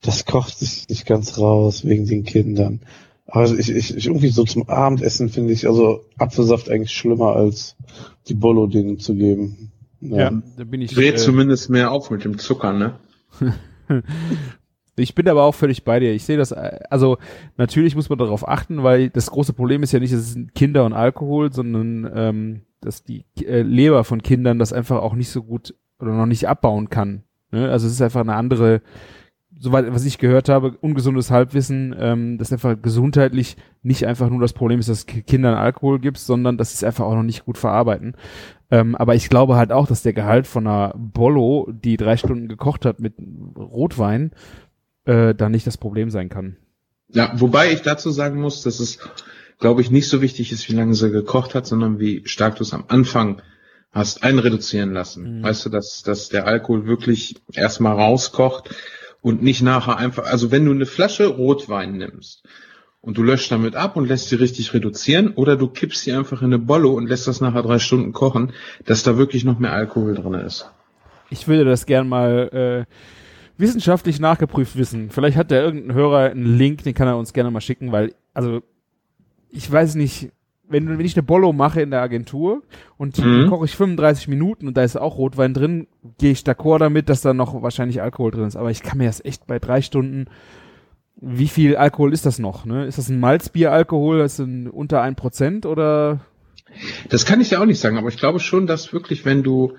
das kocht sich nicht ganz raus wegen den Kindern. Aber ich, ich, ich irgendwie so zum Abendessen finde ich also Apfelsaft eigentlich schlimmer als die Bollo denen zu geben.
Ja, da bin ich.
Dreht
Äh,
zumindest mehr auf mit dem Zucker, ne?
Ich bin aber auch völlig bei dir. Ich sehe das, äh, also natürlich muss man darauf achten, weil das große Problem ist ja nicht, es sind Kinder und Alkohol, sondern ähm, dass die äh, Leber von Kindern das einfach auch nicht so gut oder noch nicht abbauen kann. Ne? Also es ist einfach eine andere, soweit was ich gehört habe, ungesundes Halbwissen, ähm, dass einfach gesundheitlich nicht einfach nur das Problem ist, dass Kindern Alkohol gibt, sondern dass sie es einfach auch noch nicht gut verarbeiten. Ähm, aber ich glaube halt auch, dass der Gehalt von einer Bollo, die drei Stunden gekocht hat mit Rotwein, äh, da nicht das Problem sein kann.
Ja, wobei ich dazu sagen muss, dass es, glaube ich, nicht so wichtig ist, wie lange sie gekocht hat, sondern wie stark du es am Anfang hast einreduzieren lassen.
Mhm.
Weißt du, dass, dass der Alkohol wirklich erstmal rauskocht und nicht nachher einfach, also wenn du eine Flasche Rotwein nimmst und du löscht damit ab und lässt sie richtig reduzieren oder du kippst sie einfach in eine Bolle und lässt das nachher drei Stunden kochen, dass da wirklich noch mehr Alkohol drin ist.
Ich würde das gern mal äh, wissenschaftlich nachgeprüft wissen. Vielleicht hat da irgendein Hörer einen Link, den kann er uns gerne mal schicken, weil, also, ich weiß nicht, wenn, wenn ich eine Bollo mache in der Agentur und die
Mhm.
koche ich 35 Minuten und da ist auch Rotwein drin, gehe ich d'accord damit, dass da noch wahrscheinlich Alkohol drin ist. Aber ich kann mir das echt bei drei Stunden, wie viel Alkohol ist das noch? Ne? Ist das ein Malzbier-Alkohol, das ist ein, unter ein Prozent oder?
Das kann ich ja auch nicht sagen, aber ich glaube schon, dass wirklich, wenn du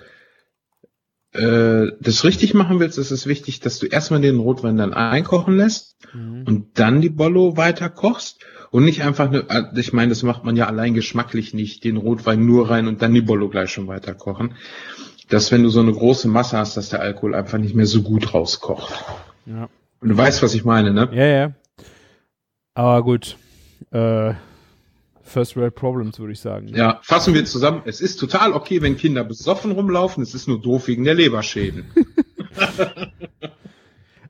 äh, das richtig machen willst, ist es wichtig, dass du erstmal den Rotwein dann einkochen lässt und dann die Bollo weiter kochst und nicht einfach, ne, äh, ich meine, das macht man ja allein geschmacklich nicht, den Rotwein nur rein und dann die Bollo gleich schon weiter kochen. Dass wenn du so eine große Masse hast, dass der Alkohol einfach nicht mehr so gut rauskocht.
Ja.
Und du weißt, was ich meine, ne?
Ja, ja. Aber gut. Äh, First World Problems, würde ich sagen.
Ja, fassen wir zusammen. Es ist total okay, wenn Kinder besoffen rumlaufen. Es ist nur doof wegen der Leberschäden.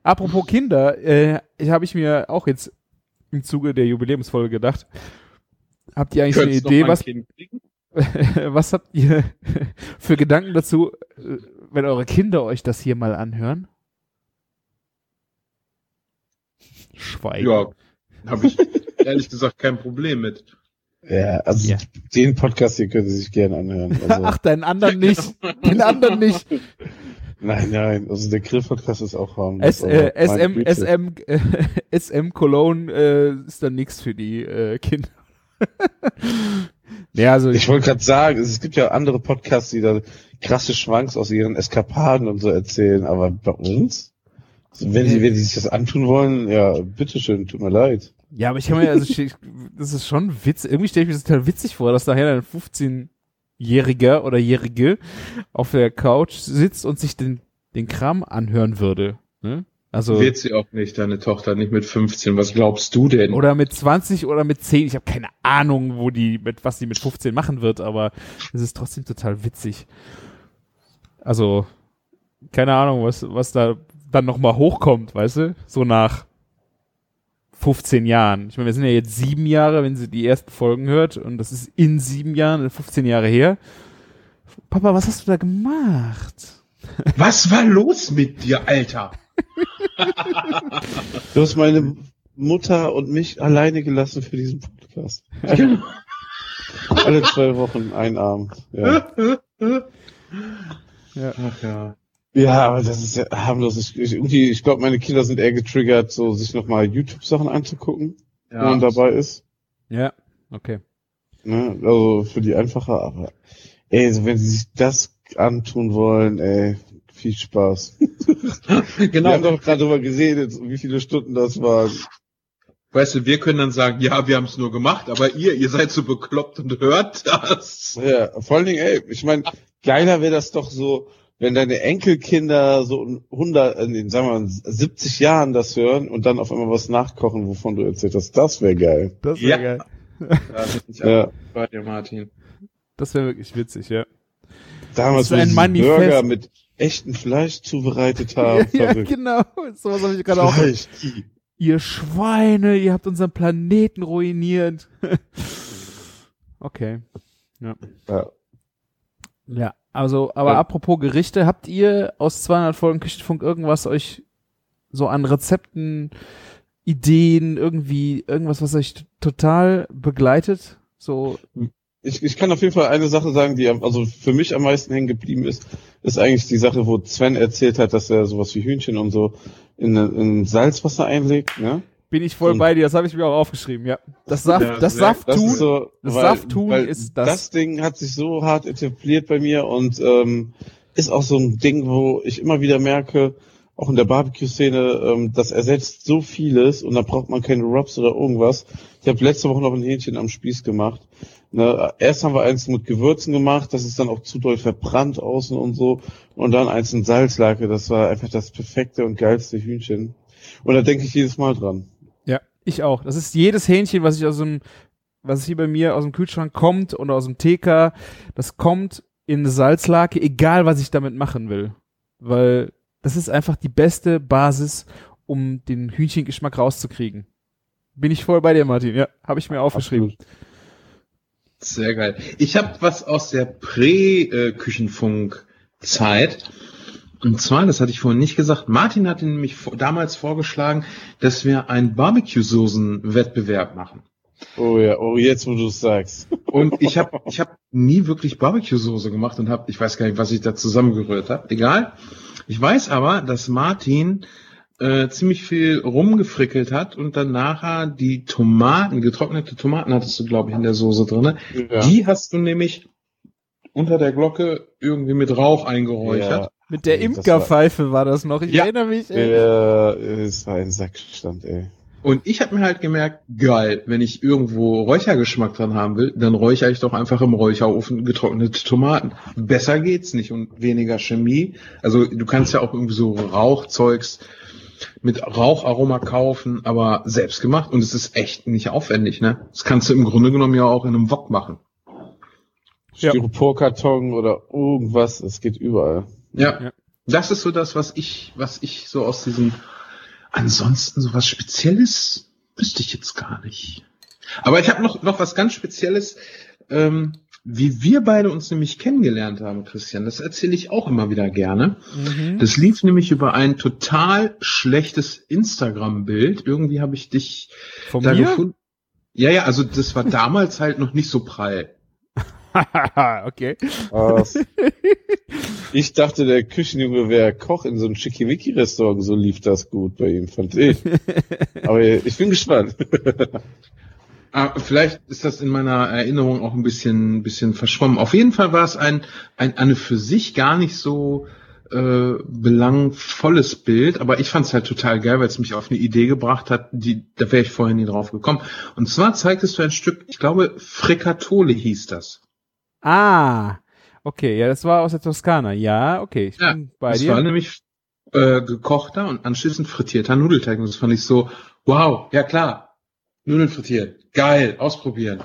Apropos Kinder, äh, habe ich mir auch jetzt im Zuge der Jubiläumsfolge gedacht. Habt ihr eigentlich eine Idee, was, was habt ihr für Gedanken dazu, wenn eure Kinder euch das hier mal anhören? Schweigen.
Ja, habe ich ehrlich gesagt kein Problem mit.
Ja, also
Ja.
den Podcast hier können Sie sich gerne anhören. Also,
Ach, den anderen nicht. Den anderen nicht.
nein, nein, also der Grill-Podcast ist auch harm.
S, äh, SM. SM, äh, SM Cologne äh, ist dann nichts für die äh, Kinder. ja, also
Ich wollte gerade sagen, es gibt ja andere Podcasts, die da krasse Schwanks aus ihren Eskapaden und so erzählen, aber bei uns? Wenn sie, wenn sie sich das antun wollen, ja, bitteschön, tut mir leid.
Ja, aber ich kann mir, also das ist schon witzig. Irgendwie stelle ich mir das total witzig vor, dass nachher ein 15-Jähriger oder Jährige auf der Couch sitzt und sich den, den Kram anhören würde. Ne? Also,
Wird sie auch nicht, deine Tochter, nicht mit 15. Was glaubst du denn?
oder mit 20 oder mit 10. Ich habe keine Ahnung, wo die, mit was die mit 15 machen wird, aber es ist trotzdem total witzig. Also, keine Ahnung, was, was da dann nochmal hochkommt, weißt du? So nach 15 Jahren. Ich meine, wir sind ja jetzt sieben Jahre, wenn sie die ersten Folgen hört, und das ist in sieben Jahren, 15 Jahre her. Papa, was hast du da gemacht?
Was war los mit dir, Alter?
Du hast meine Mutter und mich alleine gelassen für diesen Podcast. Alle zwei Wochen ein Abend. Ja.
Ach ja.
Ja, aber das ist ja harmlos. Ich, ich, irgendwie, ich glaube, meine Kinder sind eher getriggert, so sich nochmal YouTube-Sachen anzugucken, wenn man dabei ist.
Ja, okay.
Ne? Also für die einfache, aber ey, so wenn sie sich das antun wollen, ey, viel Spaß. Wir
genau.
haben doch gerade drüber geredet, wie viele Stunden das waren.
Weißt du, wir können dann sagen, ja, wir haben es nur gemacht, aber ihr, ihr seid so bekloppt und hört das.
Ja, vor allen Dingen, ey, ich meine, geiler wäre das doch so, wenn deine Enkelkinder so in 100, in sagen wir mal, 70 Jahren das hören und dann auf einmal was nachkochen, wovon du erzählt hast. Das wäre geil.
Das
Ja.
wäre geil.
Da bin ich
Ja.
bei dir, Martin.
Das wäre wirklich witzig, ja.
Damals, wo
ein
sie
Manifest.
Burger mit echtem Fleisch zubereitet haben.
ja,
verrückt.
genau. Sowas habe ich gerade auch. Ihr Schweine, ihr habt unseren Planeten ruiniert. okay.
Ja.
Ja, also, aber
Ja.
apropos Gerichte, habt ihr aus 200 Folgen Küchenfunk irgendwas euch so an Rezepten, Ideen, irgendwie, irgendwas, was euch total begleitet? So,
Ich, ich kann auf jeden Fall eine Sache sagen, die am- also für mich am meisten hängen geblieben ist, ist eigentlich die Sache, wo Sven erzählt hat, dass er sowas wie Hühnchen und so in, in Salzwasser einlegt, ne?
Bin ich voll
Und-
bei dir, das habe ich mir auch aufgeschrieben, ja. Das Saft,
Ja,
das Saft
Das
tun,
ist so,
das
weil,
Safttun
weil
ist das.
Das Ding hat sich so hart etabliert bei mir und ähm, ist auch so ein Ding, wo ich immer wieder merke, auch in der Barbecue-Szene, ähm, das ersetzt so vieles und da braucht man keine Rubs oder irgendwas. Ich habe letzte Woche noch ein Hähnchen am Spieß gemacht. Ne, erst haben wir eins mit Gewürzen gemacht, das ist dann auch zu doll verbrannt außen und so. Und dann eins in Salzlake, das war einfach das perfekte und geilste Hühnchen. Und da denke ich jedes Mal dran.
Ich auch. Das ist jedes Hähnchen, was ich aus dem, was hier bei mir aus dem Kühlschrank kommt oder aus dem TK, das kommt in eine Salzlake, egal was ich damit machen will. Weil das ist einfach die beste Basis, um den Hühnchengeschmack rauszukriegen. Bin ich voll bei dir, Martin. Ja, habe ich mir aufgeschrieben.
Sehr geil. Ich habe was aus der Prä-Küchenfunk-Zeit. Und zwar, das hatte ich vorhin nicht gesagt, Martin hatte nämlich damals vorgeschlagen, dass wir einen Barbecue-Soßen-Wettbewerb machen.
Oh ja, oh jetzt, wo du es sagst.
Und ich habe ich hab nie wirklich Barbecue-Soße gemacht und habe, ich weiß gar nicht, was ich da zusammengerührt habe. Egal. Ich weiß aber, dass Martin äh, ziemlich viel rumgefrickelt hat und dann nachher die Tomaten, getrocknete Tomaten hattest du, glaube ich, in der Soße drinne.
Ja.
Die hast du nämlich unter der Glocke irgendwie mit Rauch eingeräuchert.
Mit der Imkerpfeife war das noch. Ich
Ja.
erinnere mich. Ey.
Ja, es war ein Sackstand, ey.
Und ich habe mir halt gemerkt, geil, wenn ich irgendwo Räuchergeschmack dran haben will, dann räuchere ich doch einfach im Räucherofen getrocknete Tomaten. Besser geht's nicht und weniger Chemie. Also du kannst ja auch irgendwie so Rauchzeugs mit Raucharoma kaufen, aber selbst gemacht und es ist echt nicht aufwendig, ne? Das kannst du im Grunde genommen ja auch in einem Wok machen.
Ja.
Styroporkarton oder irgendwas, es geht überall.
Ja.
Ja.
Das ist so das, was ich, was ich so aus diesem, ansonsten so was Spezielles wüsste ich jetzt gar nicht. Aber ich habe noch, noch was ganz Spezielles, ähm, wie wir beide uns nämlich kennengelernt haben, Christian. Das erzähle ich auch immer wieder gerne.
Mhm.
Das lief nämlich über ein total schlechtes Instagram-Bild. Irgendwie habe ich dich
Von
da
mir?
gefunden. Ja, ja, also das war damals halt noch nicht so prall.
okay.
Ich dachte, der Küchenjunge wäre Koch in so einem Schickimicki-Restaurant, so lief das gut bei ihm, fand ich. Aber ich bin gespannt.
Ah, vielleicht ist das in meiner Erinnerung auch ein bisschen, bisschen verschwommen. Auf jeden Fall war es ein, ein eine für sich gar nicht so äh, belangvolles Bild, aber ich fand es halt total geil, weil es mich auf eine Idee gebracht hat, die da wäre ich vorher nie drauf gekommen. Und zwar zeigtest du ein Stück, ich glaube, Frikatole hieß das.
Ah, okay, ja, das war aus der Toskana. Ja, okay, ich
Ja,
bin bei
das
dir.
war nämlich äh, gekochter und anschließend frittierter Nudelteig. Und das fand ich so, wow, ja klar, Nudeln frittiert, geil, ausprobieren.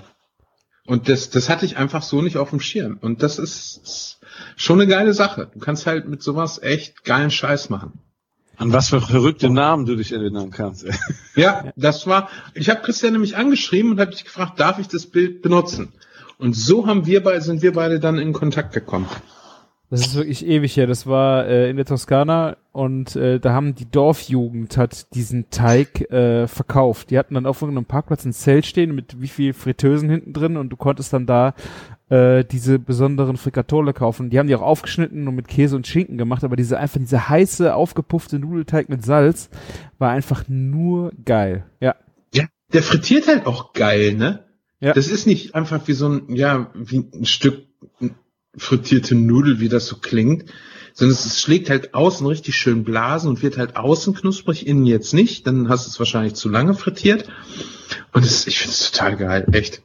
Und das, das hatte ich einfach so nicht auf dem Schirm. Und das ist, ist schon eine geile Sache. Du kannst halt mit sowas echt geilen Scheiß machen.
An was für verrückte Namen du dich erinnern kannst. Ey.
Ja, das war, ich habe Christian nämlich angeschrieben und habe dich gefragt, darf ich das Bild benutzen? Und so haben wir beide, sind wir beide dann in Kontakt gekommen.
Das ist wirklich ewig her. Das war äh, in der Toskana und äh, da haben die Dorfjugend hat diesen Teig äh, verkauft. Die hatten dann auf irgendeinem Parkplatz ein Zelt stehen mit wie viel Fritteusen hinten drin und du konntest dann da äh, diese besonderen Frikatole kaufen. Die haben die auch aufgeschnitten und mit Käse und Schinken gemacht, aber diese einfach diese heiße aufgepuffte Nudelteig mit Salz war einfach nur geil. Ja.
Ja, der frittiert halt auch geil, ne?
Ja.
Das ist nicht einfach wie so ein, ja, wie ein Stück frittierte Nudel, wie das so klingt, sondern es, es schlägt halt außen richtig schön Blasen und wird halt außen knusprig, innen jetzt nicht. Dann hast du es wahrscheinlich zu lange frittiert. Und es, ich finde es total geil, echt.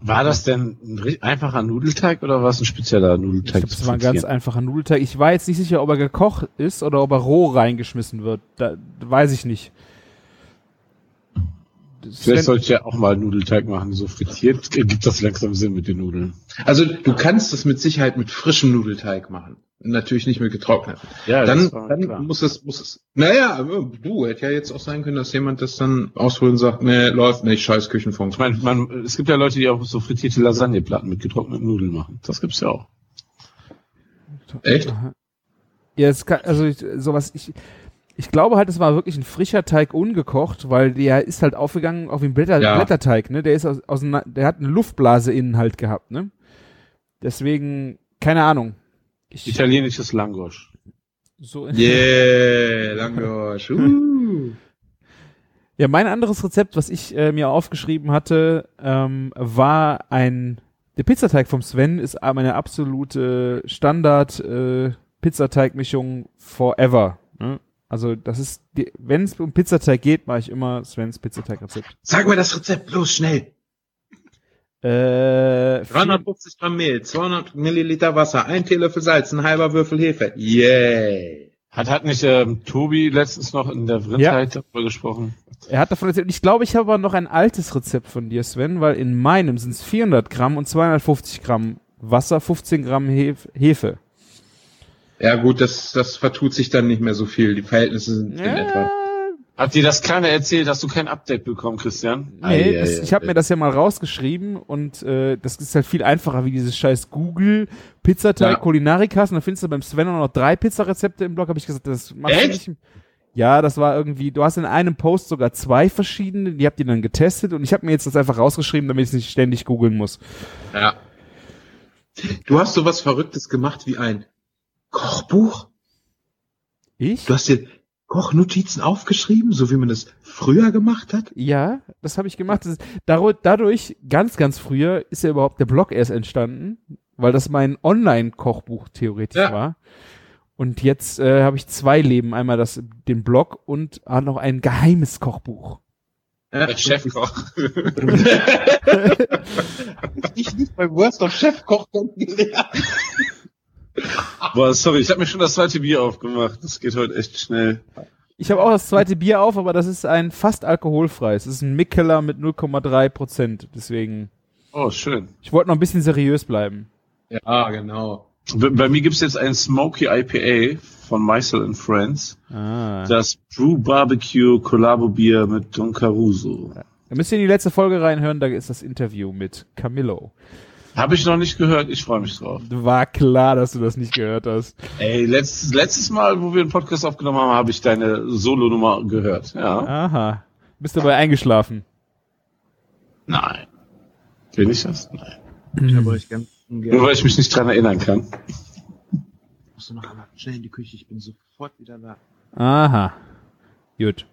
War das denn ein einfacher Nudelteig oder war es ein spezieller
Ich
Nudelteig?
glaube,
zu
das war ein ganz einfacher Nudelteig. Ich war jetzt nicht sicher, ob er gekocht ist oder ob er roh reingeschmissen wird. Da weiß ich nicht. Das
Vielleicht
Sven-
sollte ich ja auch mal Nudelteig machen, so frittiert. Gibt das langsam Sinn mit den Nudeln?
Also du kannst es mit Sicherheit mit frischem Nudelteig machen. Natürlich nicht mit getrockneten.
Ja,
dann
das war
dann
klar.
muss es, muss es. Naja, du, hätte ja jetzt auch sein können, dass jemand das dann ausholen und sagt, nee, läuft nicht, scheiß Küchenfunk.
Ich meine, man, es gibt ja Leute, die auch so frittierte Lasagneplatten mit getrockneten Nudeln machen. Das gibt's ja auch.
Echt?
Ja, es kann, also ich, sowas, ich, ich glaube halt, es war wirklich ein frischer Teig ungekocht, weil der ist halt aufgegangen auf den Blätter,
Ja.
Blätterteig, ne? Der ist aus, aus, der hat eine Luftblase innen halt gehabt, ne? Deswegen, keine Ahnung. Ich,
Italienisches Langosch.
so,
Yeah, Langosch. Uh.
Ja, mein anderes Rezept, was ich äh, mir aufgeschrieben hatte, ähm, war ein der Pizzateig vom Sven ist meine absolute Standard äh, Pizzateigmischung forever. Ne? Also das ist, wenn es um Pizzateig geht, mache ich immer Svens Pizzateigrezept.
Sag mir das Rezept bloß schnell.
Äh,
350 Gramm Mehl, 200 Milliliter Wasser, ein Teelöffel Salz, ein halber Würfel Hefe. Yeah.
Hat, hat nicht ähm, Tobi letztens noch in der Vrindheit darüber gesprochen?
Er hat davon erzählt. Ich glaube, ich habe aber noch ein altes Rezept von dir, Sven, weil in meinem sind es 400 Gramm und 250 Gramm Wasser, 15 Gramm Hef Hefe.
Ja gut, das, das vertut sich dann nicht mehr so viel. Die Verhältnisse sind in etwa.
Hat dir das keiner erzählt? Hast du kein Update bekommen, Christian?
Nee,
Ei,
das,
ei,
ich habe mir das ja mal rausgeschrieben und äh, das ist halt viel einfacher wie dieses scheiß Google Pizzateig
Ja.
Kulinarikas und dann findest du beim Sven auch noch drei Pizzarezepte im Blog, habe ich gesagt, das machst du
Echt?
nicht. Ja, das war irgendwie, du hast in einem Post sogar zwei verschiedene, die habt ihr dann getestet und ich habe mir jetzt das einfach rausgeschrieben, damit ich es nicht ständig googeln muss.
Ja. Du hast sowas Verrücktes gemacht wie ein Kochbuch?
Ich?
Du hast dir Kochnotizen aufgeschrieben, so wie man das früher gemacht hat?
Ja, das habe ich gemacht. Das ist, dadurch, ganz, ganz früher, ist ja überhaupt der Blog erst entstanden, weil das mein Online-Kochbuch theoretisch
Ja.
war. Und jetzt äh, habe ich zwei Leben. Einmal das, den Blog und ah, noch ein geheimes Kochbuch.
Ja,
Chefkoch.
ich nicht bei Worst of Chefkoch gelernt.
Boah, sorry, ich habe mir schon das zweite Bier aufgemacht. Das geht heute echt schnell.
Ich habe auch das zweite Bier auf, aber das ist ein fast alkoholfreies. Das ist ein Mikkeller mit 0,3 Prozent. Deswegen,
Oh, schön.
ich wollte noch ein bisschen seriös bleiben.
Ja, genau.
Bei, bei mir gibt's jetzt ein Smoky IPA von Meisel and Friends.
Ah.
Das Brew Barbecue Collabo Bier mit Don Caruso.
Da müsst ihr in die letzte Folge reinhören, da ist das Interview mit Camillo.
Habe ich noch nicht gehört, ich freue mich drauf.
War klar, dass du das nicht gehört hast.
Ey, letztes, letztes Mal, wo wir einen Podcast aufgenommen haben, habe ich deine Solo-Nummer gehört. Ja.
Aha. Bist dabei eingeschlafen?
Nein. Bin ich das? Nein.
Ich habe euch ganz
Nur weil ich mich nicht dran erinnern kann.
Musst du noch einmal schnell in die Küche, ich bin sofort wieder da.
Aha. Gut.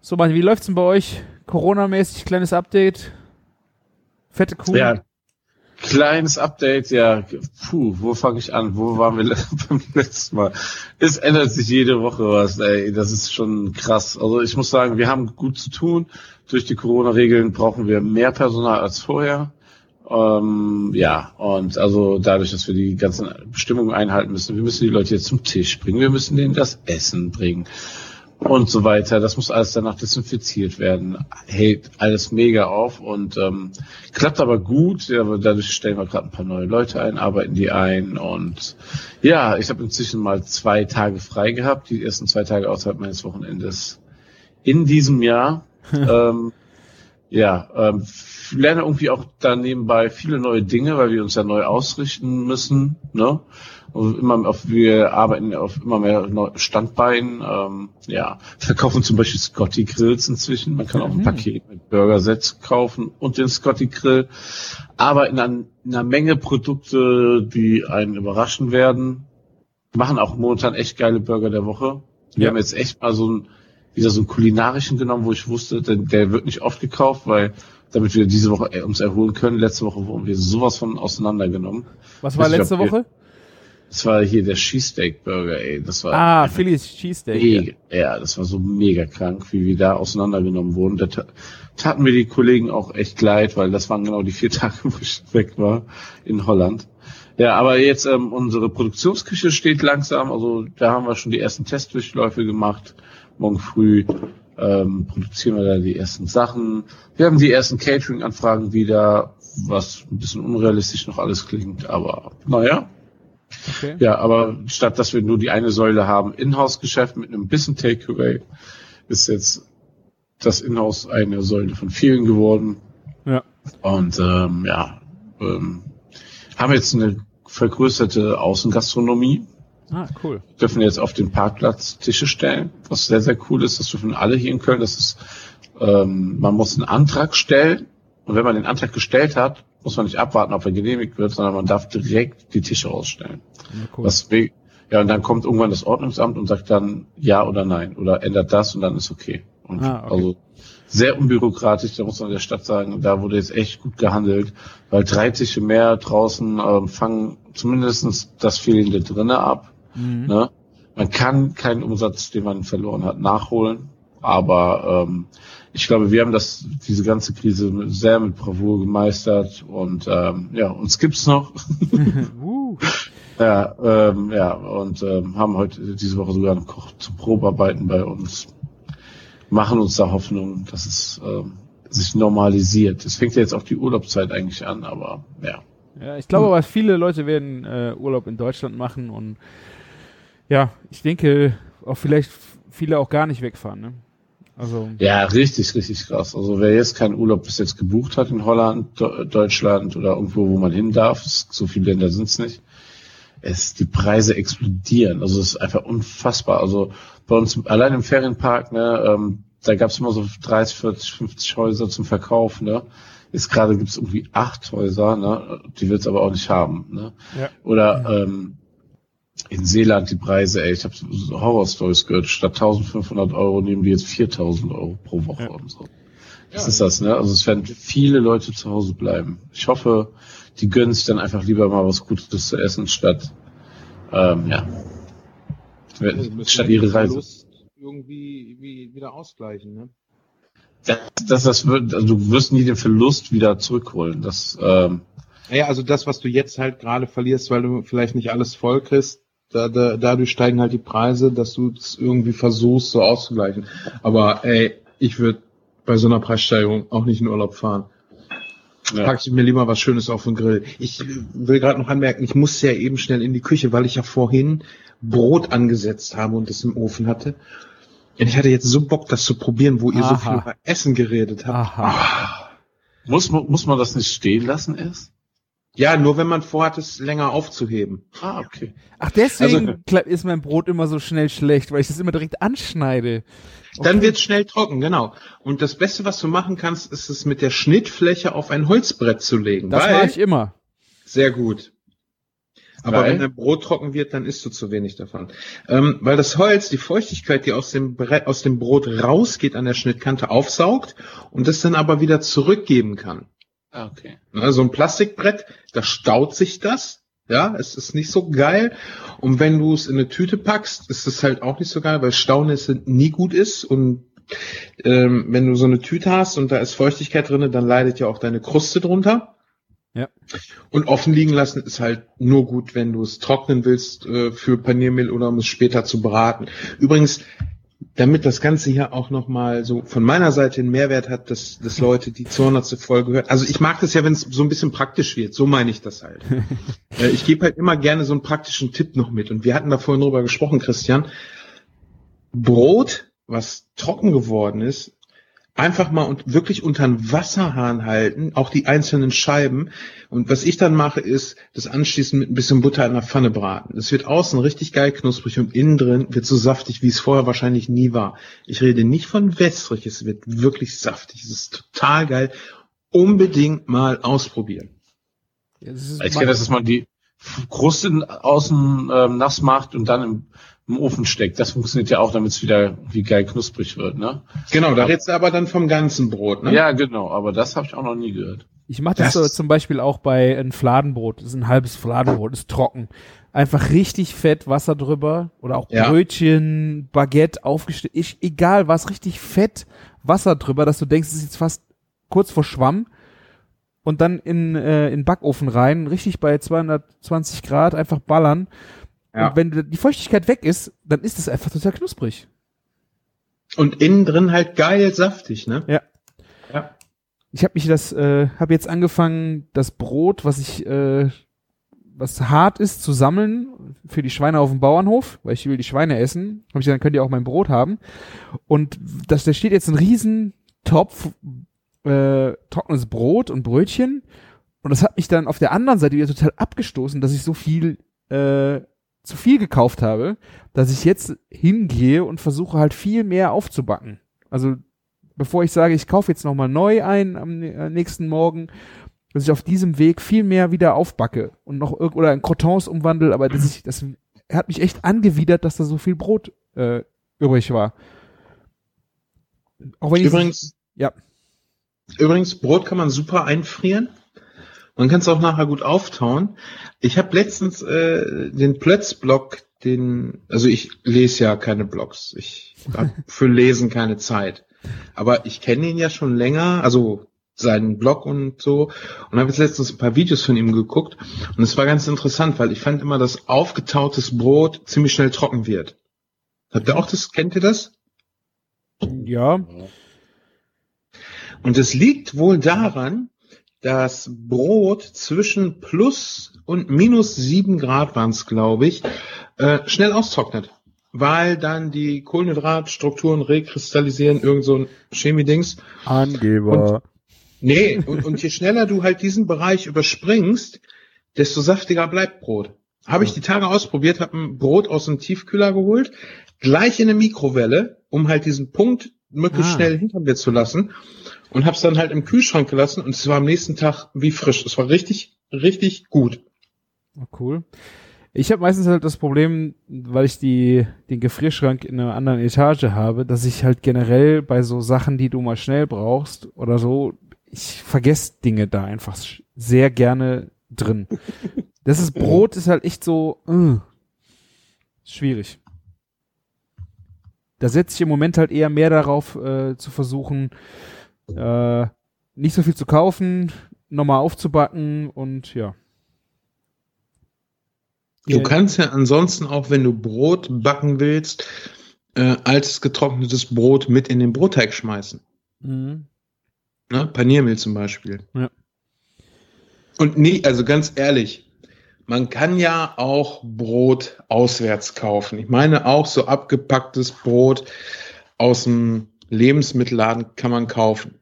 So, Mann, wie läuft's denn bei euch? Corona-mäßig, kleines Update? Fette Kuh?
Ja. Kleines Update, ja. Puh, wo fange ich an? Wo waren wir beim letzten Mal? Es ändert sich jede Woche was, ey. Das ist schon krass. Also ich muss sagen, wir haben gut zu tun. Durch die Corona-Regeln brauchen wir mehr Personal als vorher. Ähm, ja, und also dadurch, dass wir die ganzen Bestimmungen einhalten müssen, wir müssen die Leute jetzt zum Tisch bringen, wir müssen denen das Essen bringen und so weiter. Das muss alles danach desinfiziert werden. Hält alles mega auf und ähm, klappt aber gut. Ja, aber dadurch stellen wir gerade ein paar neue Leute ein, arbeiten die ein und ja, ich habe inzwischen mal zwei Tage frei gehabt, die ersten zwei Tage außerhalb meines Wochenendes in diesem Jahr. ähm, ja, ähm, lerne irgendwie auch da nebenbei viele neue Dinge, weil wir uns ja neu ausrichten müssen. Ne? Und immer auf, wir arbeiten auf immer mehr Standbeinen. Ähm, ja, verkaufen zum Beispiel Scotty Grills inzwischen. Man kann auch ein
Mhm.
Paket mit Burgersets kaufen und den Scotty Grill. Arbeiten an einer Menge Produkte, die einen überraschen werden. Machen auch momentan echt geile Burger der Woche. Wir
Ja.
haben jetzt echt mal so ein wieder so einen kulinarischen genommen, wo ich wusste, der, der wird nicht oft gekauft, weil damit wir diese Woche äh, uns erholen können. Letzte Woche wurden wir sowas von auseinandergenommen.
Was war letzte Woche?
Das war hier der Cheesesteak Burger, ey. Das war
Ah, Philly's Cheesesteak. ja.
mega. Ja, das war so mega krank, wie wir da auseinandergenommen wurden. Da ta- taten mir die Kollegen auch echt leid, weil das waren genau die vier Tage, wo ich weg war in Holland. Ja, aber jetzt ähm, unsere Produktionsküche steht langsam. Also da haben wir schon die ersten Testdurchläufe gemacht. Morgen früh ähm, produzieren wir da die ersten Sachen. Wir haben die ersten Catering-Anfragen wieder, was ein bisschen unrealistisch noch alles klingt, aber naja.
Okay.
Ja, aber statt dass wir nur die eine Säule haben, Inhouse-Geschäft mit einem bisschen Takeaway, ist jetzt das Inhouse eine Säule von vielen geworden.
Ja.
Und ähm, ja, ähm, haben jetzt eine vergrößerte Außengastronomie.
Ah, cool.
Dürfen jetzt auf den Parkplatz Tische stellen, was sehr, sehr cool ist. Das dürfen alle hier in Köln. Das ist, ähm, man muss einen Antrag stellen. Und wenn man den Antrag gestellt hat, muss man nicht abwarten, ob er genehmigt wird, sondern man darf direkt die Tische rausstellen.
Ja, cool.
Was ja, und dann kommt irgendwann das Ordnungsamt und sagt dann ja oder nein oder ändert das und dann ist okay. Und
Ah, okay.
also sehr unbürokratisch, da muss man der Stadt sagen, da wurde jetzt echt gut gehandelt, weil drei Tische mehr draußen ähm, fangen zumindestens das Fehlende drinne ab.
Mhm.
Ne? Man kann keinen Umsatz, den man verloren hat, nachholen, aber ähm, ich glaube, wir haben das diese ganze Krise sehr mit Bravour gemeistert und ähm, ja, uns gibt's noch.
uh,
Ja, ähm, ja, und ähm, haben heute diese Woche sogar einen Koch zu Probearbeiten bei uns. Machen uns da Hoffnung, dass es ähm, sich normalisiert. Es fängt ja jetzt auch die Urlaubszeit eigentlich an, aber ja.
ja, ich glaube aber viele Leute werden äh, Urlaub in Deutschland machen und ja, ich denke auch vielleicht viele auch gar nicht wegfahren, ne? Also,
Ja, richtig, richtig krass. Also wer jetzt keinen Urlaub bis jetzt gebucht hat in Holland, Do Deutschland oder irgendwo, wo man hin darf, es- so viele Länder sind's nicht, es, die Preise explodieren. Also es ist einfach unfassbar. Also bei uns allein im Ferienpark, ne, ähm, da gab's immer so 30, 40, 50 Häuser zum Verkauf, ne. Jetzt gerade gibt's irgendwie acht Häuser, ne, die will's aber auch nicht haben, ne.
Ja.
Oder ähm, in Seeland die Preise, ey, ich habe so Horror-Stories gehört, statt 1500 Euro nehmen die jetzt 4000 Euro pro Woche
Ja.
und so. Das ist das, ne? Also es werden viele Leute zu Hause bleiben. Ich hoffe, die gönnen sich dann einfach lieber mal was Gutes zu essen, statt, ähm, ja,
Also
statt ihre
den
Reise.
Verlust irgendwie wie, wieder ausgleichen, ne?
Das, das, das wird, also du wirst nie den Verlust wieder zurückholen. Das, ähm,
Ja, also das, was du jetzt halt gerade verlierst, weil du vielleicht nicht alles voll kriegst, da, da, dadurch steigen halt die Preise, dass du es irgendwie versuchst, so auszugleichen. Aber ey, ich würde bei so einer Preissteigerung auch nicht in Urlaub fahren.
ja.
Pack ich mir lieber was Schönes auf den Grill. Ich will gerade noch anmerken, ich musste ja eben schnell in die Küche, weil ich ja vorhin Brot angesetzt habe und es im Ofen hatte. Und ich hatte jetzt so Bock, das zu probieren, wo ihr so
Aha.
viel über Essen geredet habt.
aha.
muss, man- muss man das nicht stehen lassen erst?
Ja, nur wenn man vorhat, es länger aufzuheben.
Ah, okay.
Ach, deswegen
Also-
ist mein Brot immer so schnell schlecht, weil ich das immer direkt anschneide.
Dann
Okay.
wird's schnell trocken, genau. Und das Beste, was du machen kannst, ist es mit der Schnittfläche auf ein Holzbrett zu legen.
Das
weil,
mache ich immer.
Sehr gut. Aber
Weil?
wenn dein Brot trocken wird, dann isst du zu wenig davon. Ähm, weil das Holz die Feuchtigkeit, die aus dem, Brett, aus dem Brot rausgeht an der Schnittkante, aufsaugt und das dann aber wieder zurückgeben kann.
Ah, okay.
Ne, so ein Plastikbrett, da staut sich das. Ja, es ist nicht so geil. Und wenn du es in eine Tüte packst, ist es halt auch nicht so geil, weil Staunässe nie gut ist. Und ähm, wenn du so eine Tüte hast und da ist Feuchtigkeit drinne, dann leidet ja auch deine Kruste drunter.
Ja.
Und offen liegen lassen ist halt nur gut, wenn du es trocknen willst äh, für Paniermehl oder um es später zu braten. Übrigens, damit das Ganze hier auch nochmal so von meiner Seite einen Mehrwert hat, dass, dass Leute die 200. Folge hören. Also ich mag das ja, wenn es so ein bisschen praktisch wird. So meine ich das halt. Äh, ich gebe halt immer gerne so einen praktischen Tipp noch mit. Und wir hatten da vorhin drüber gesprochen, Christian. Brot, was trocken geworden ist, einfach mal und wirklich unter den Wasserhahn halten, auch die einzelnen Scheiben. Und was ich dann mache, ist das anschließend mit ein bisschen Butter in der Pfanne braten. Es wird außen richtig geil knusprig und innen drin wird so saftig, wie es vorher wahrscheinlich nie war. Ich rede nicht von wässrig, es wird wirklich saftig. Es ist total geil. Unbedingt mal ausprobieren.
Ja,
Ich kenne das, dass man die Kruste außen ähm, nass macht und dann im im Ofen steckt. Das funktioniert ja auch, damit es wieder wie geil knusprig wird, ne?
Genau, da redest du aber dann vom ganzen Brot, ne?
Ja, genau, aber das habe ich auch noch nie gehört.
Ich mache das,
Das-
so zum Beispiel auch bei ein Fladenbrot. Das ist ein halbes Fladenbrot, ist trocken. Einfach richtig fett Wasser drüber oder auch
Ja.
Brötchen, Baguette aufgestellt. Ich, egal was, richtig fett Wasser drüber, dass du denkst, es ist jetzt fast kurz vor Schwamm. Und dann in, äh, in den Backofen rein, richtig bei 220 Grad einfach ballern.
Ja.
Und wenn die Feuchtigkeit weg ist, dann ist es einfach total knusprig.
Und innen drin halt geil saftig, ne?
Ja.
Ja.
Ich habe mich das, äh, habe jetzt angefangen, das Brot, was ich, äh, was hart ist, zu sammeln für die Schweine auf dem Bauernhof, weil ich will die Schweine essen. Hab ich gesagt, dann könnt ihr auch mein Brot haben. Und das, da steht jetzt ein riesen Topf äh, trockenes Brot und Brötchen. Und das hat mich dann auf der anderen Seite wieder total abgestoßen, dass ich so viel äh, zu viel gekauft habe, dass ich jetzt hingehe und versuche halt viel mehr aufzubacken. Also bevor ich sage, ich kaufe jetzt nochmal neu ein am äh, nächsten Morgen, dass ich auf diesem Weg viel mehr wieder aufbacke und noch oder in Crotons umwandle, aber das, ich, das hat mich echt angewidert, dass da so viel Brot äh, übrig war. Auch wenn ich
Übrigens,
ja.
Übrigens, Brot kann man super einfrieren. Man kann es auch nachher gut auftauen. Ich habe letztens äh, den Plötzblock, den, also ich lese ja keine Blogs. Ich habe für Lesen keine Zeit. Aber ich kenne ihn ja schon länger, also seinen Blog und so. Und habe jetzt letztens ein paar Videos von ihm geguckt. Und es war ganz interessant, weil ich fand immer, dass aufgetautes Brot ziemlich schnell trocken wird. Habt ihr auch das? Kennt ihr das?
ja,
Und es liegt wohl daran, dass Brot zwischen plus und minus sieben Grad waren es, glaube ich, äh, schnell austrocknet. Weil dann die Kohlenhydratstrukturen rekristallisieren, irgend so ein Chemie-Dings.
Angeber.
Nee, und, und je schneller du halt diesen Bereich überspringst, desto saftiger bleibt Brot. Habe ich die Tage ausprobiert, habe ein Brot aus dem Tiefkühler geholt, gleich in eine Mikrowelle, um halt diesen Punkt möglichst
Ah.
schnell hinter mir zu lassen und habe es dann halt im Kühlschrank gelassen und es war am nächsten Tag wie frisch. Es war richtig, richtig gut.
Oh, cool. Ich habe meistens halt das Problem, weil ich die, den Gefrierschrank in einer anderen Etage habe, dass ich halt generell bei so Sachen, die du mal schnell brauchst oder so, ich vergesse Dinge da einfach sehr gerne drin. Das ist Brot ist halt echt so äh, schwierig. Da setze ich im Moment halt eher mehr darauf äh, zu versuchen, äh, nicht so viel zu kaufen, nochmal aufzubacken und ja.
Du kannst ja ansonsten auch, wenn du Brot backen willst, äh, altes getrocknetes Brot mit in den Brotteig schmeißen.
Mhm.
Ne? Paniermehl zum Beispiel.
Ja.
Und nie, also ganz ehrlich, man kann ja auch Brot auswärts kaufen. Ich meine auch so abgepacktes Brot aus dem Lebensmittelladen kann man kaufen.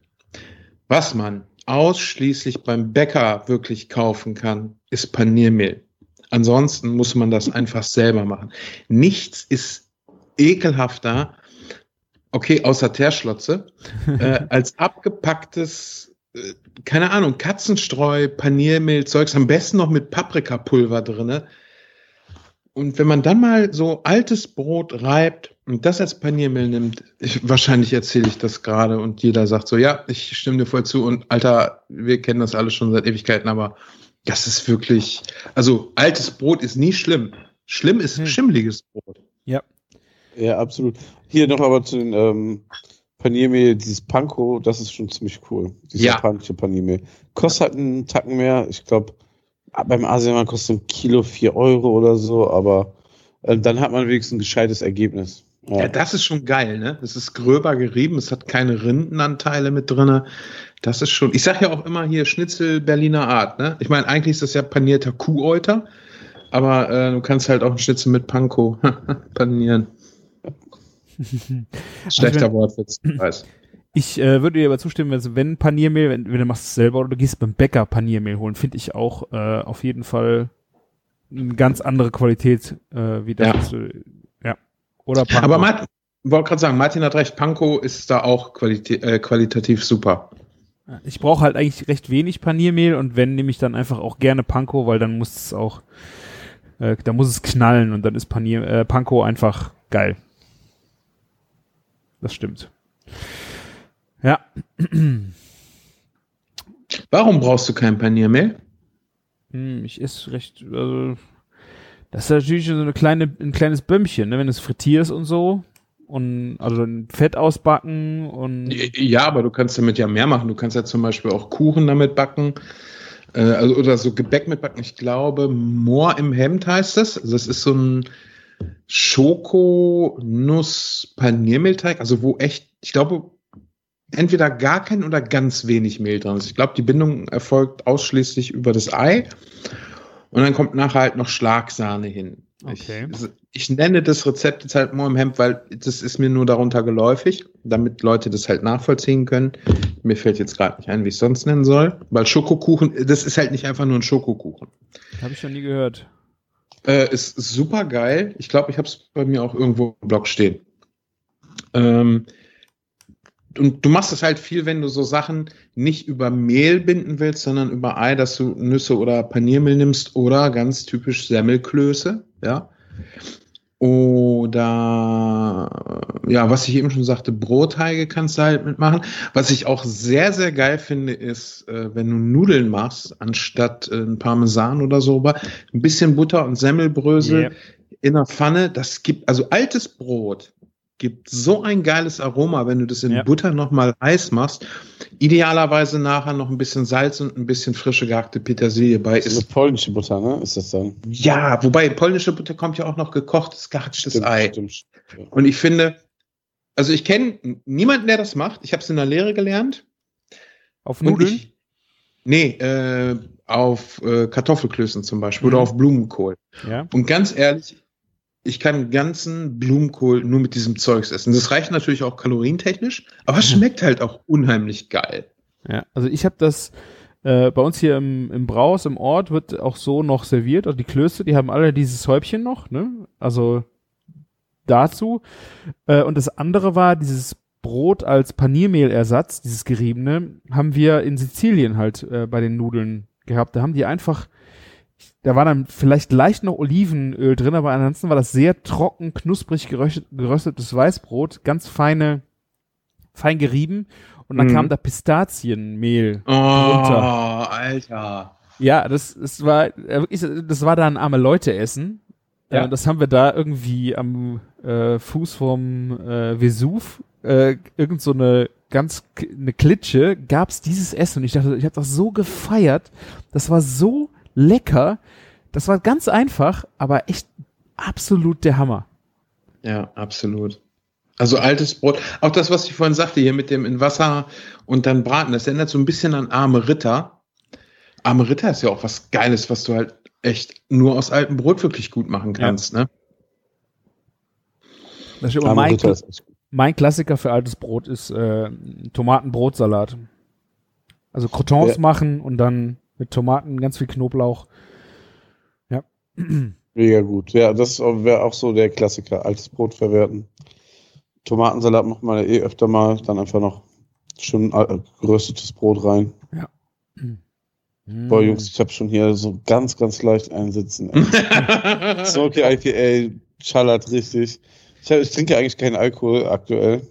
Was man ausschließlich beim Bäcker wirklich kaufen kann, ist Paniermehl. Ansonsten muss man das einfach selber machen. Nichts ist ekelhafter, okay, außer Terschlotze, äh, als abgepacktes, keine Ahnung, Katzenstreu, Paniermehl, Zeugs, am besten noch mit Paprikapulver drinne. Und wenn man dann mal so altes Brot reibt und das als Paniermehl nimmt, ich, wahrscheinlich erzähle ich das gerade und jeder sagt so, ja, ich stimme dir voll zu und Alter, wir kennen das alle schon seit Ewigkeiten, aber das ist wirklich, also altes Brot ist nie schlimm. Schlimm ist
Hm.
schimmliges Brot.
Ja.
Ja, absolut. Hier noch aber zu den ähm, Paniermehl, dieses Panko, das ist schon ziemlich cool. Dieses
Ja.
japanische Paniermehl. Kostet halt einen Tacken mehr. Ich glaube, beim Asiamann kostet ein Kilo 4 Euro oder so, aber äh, dann hat man wenigstens ein gescheites Ergebnis.
Ja, das ist schon geil, ne? Es ist gröber gerieben, es hat keine Rindenanteile mit drinne. Das ist schon, ich sag ja auch immer hier Schnitzel Berliner Art, ne? Ich meine, eigentlich ist das ja panierter Kuhäuter, aber äh, du kannst halt auch einen Schnitzel mit Panko panieren. Schlechter
Also
Wortwitz, ich weiß.
Ich äh, würde dir aber zustimmen, also wenn Paniermehl, wenn, wenn du machst es selber oder du gehst beim Bäcker Paniermehl holen, finde ich auch äh, auf jeden Fall eine ganz andere Qualität äh, wie das.
Ja.
ja. Oder Panko.
Aber Martin, wollte gerade sagen, Martin hat recht, Panko ist da auch qualita äh, qualitativ super.
Ich brauche halt eigentlich recht wenig Paniermehl und wenn nehme ich dann einfach auch gerne Panko, weil dann muss es auch Äh, da muss es knallen und dann ist Panier, äh, Panko einfach geil. Das stimmt. Ja.
Warum brauchst du kein Paniermehl?
Hm, ich esse recht, also, das ist natürlich so eine kleine, ein kleines Bömmchen, ne, wenn du es frittierst und so. Und also ein Fett ausbacken und.
Ja, aber du kannst damit ja mehr machen. Du kannst ja zum Beispiel auch Kuchen damit backen. Äh, also, oder so Gebäck mitbacken. Ich glaube, Moor im Hemd heißt das. Also das ist so ein Schoko-Nuss-Paniermehlteig. Also wo echt, ich glaube, entweder gar kein oder ganz wenig Mehl drin ist. Ich glaube, die Bindung erfolgt ausschließlich über das Ei. Und dann kommt nachher halt noch Schlagsahne hin.
Okay.
Ich, ich nenne das Rezept jetzt halt nur im Hemd, weil das ist mir nur darunter geläufig, damit Leute das halt nachvollziehen können. Mir fällt jetzt gerade nicht ein, wie ich es sonst nennen soll. Weil Schokokuchen, das ist halt nicht einfach nur ein Schokokuchen.
Habe ich noch nie gehört.
Äh, ist super geil. Ich glaube, ich habe es bei mir auch irgendwo im Blog stehen. Ähm, und du machst es halt viel, wenn du so Sachen nicht über Mehl binden willst, sondern über Ei, dass du Nüsse oder Paniermehl nimmst oder ganz typisch Semmelklöße, ja. Oder ja, was ich eben schon sagte, Brotteige kannst du halt mitmachen. Was ich auch sehr, sehr geil finde, ist, äh, wenn du Nudeln machst, anstatt äh, ein Parmesan oder so, ein bisschen Butter und Semmelbrösel
Yep.
in der Pfanne. Das gibt, also altes Brot gibt so ein geiles Aroma, wenn du das in
Ja.
Butter nochmal heiß machst. Idealerweise nachher noch ein bisschen Salz und ein bisschen frische gehackte Petersilie bei.
Das ist
Ist,
polnische Butter, ne? Ist das dann?
ja, wobei polnische Butter kommt ja auch noch gekochtes, gehatschtes
Stimmt,
Ei.
stimmt. Ja.
Und ich finde, also ich kenne niemanden, der das macht. Ich habe es in der Lehre gelernt.
Auf Nudeln?
Ich, nee, äh, auf äh, Kartoffelklößen zum Beispiel oder
Mhm.
auf Blumenkohl.
ja.
Und ganz ehrlich, ich kann ganzen Blumenkohl nur mit diesem Zeugs essen. Das reicht natürlich auch kalorientechnisch, aber es schmeckt halt auch unheimlich geil.
Ja, also ich habe das äh, bei uns hier im, im Braus, im Ort, wird auch so noch serviert. Also die Klöße, die haben alle dieses Häubchen noch, ne? Also dazu. Äh, und das andere war dieses Brot als Paniermehlersatz, dieses geriebene, haben wir in Sizilien halt äh, bei den Nudeln gehabt. Da haben die einfach, da war dann vielleicht leicht noch Olivenöl drin, aber ansonsten war das sehr trocken, knusprig geröstet, geröstetes Weißbrot, ganz feine, fein gerieben. Und dann
Mhm.
kam da Pistazienmehl
Oh,
drunter.
Alter.
Ja, das, das war äh, wirklich, das war da ein arme Leute essen.
Ja.
Ja. das haben wir da irgendwie am äh, Fuß vom äh, Vesuv, äh, irgend so eine ganz eine Klitsche, gab's dieses Essen und ich dachte, ich habe das so gefeiert. Das war so lecker. Das war ganz einfach, aber echt absolut der Hammer.
Ja, absolut. Also altes Brot. Auch das, was ich vorhin sagte, hier mit dem in Wasser und dann braten, das erinnert so ein bisschen an arme Ritter. Arme Ritter ist ja auch was Geiles, was du halt echt nur aus altem Brot wirklich gut machen kannst, ne?
Das ist mein,
Ritter ist
mein Klassiker für altes Brot ist äh, Tomatenbrotsalat. Also Crotons
Ja.
machen und dann mit Tomaten, ganz viel Knoblauch. Ja.
Mega gut. Ja, das wäre auch so der Klassiker. Altes Brot verwerten. Tomatensalat macht man ja eh öfter mal. Dann einfach noch schön äh, geröstetes Brot rein. Boah, Jungs, ich habe schon hier so ganz, ganz leicht einsitzen. Smoky IPA schallert richtig. Ich, hab, ich trinke eigentlich keinen Alkohol aktuell,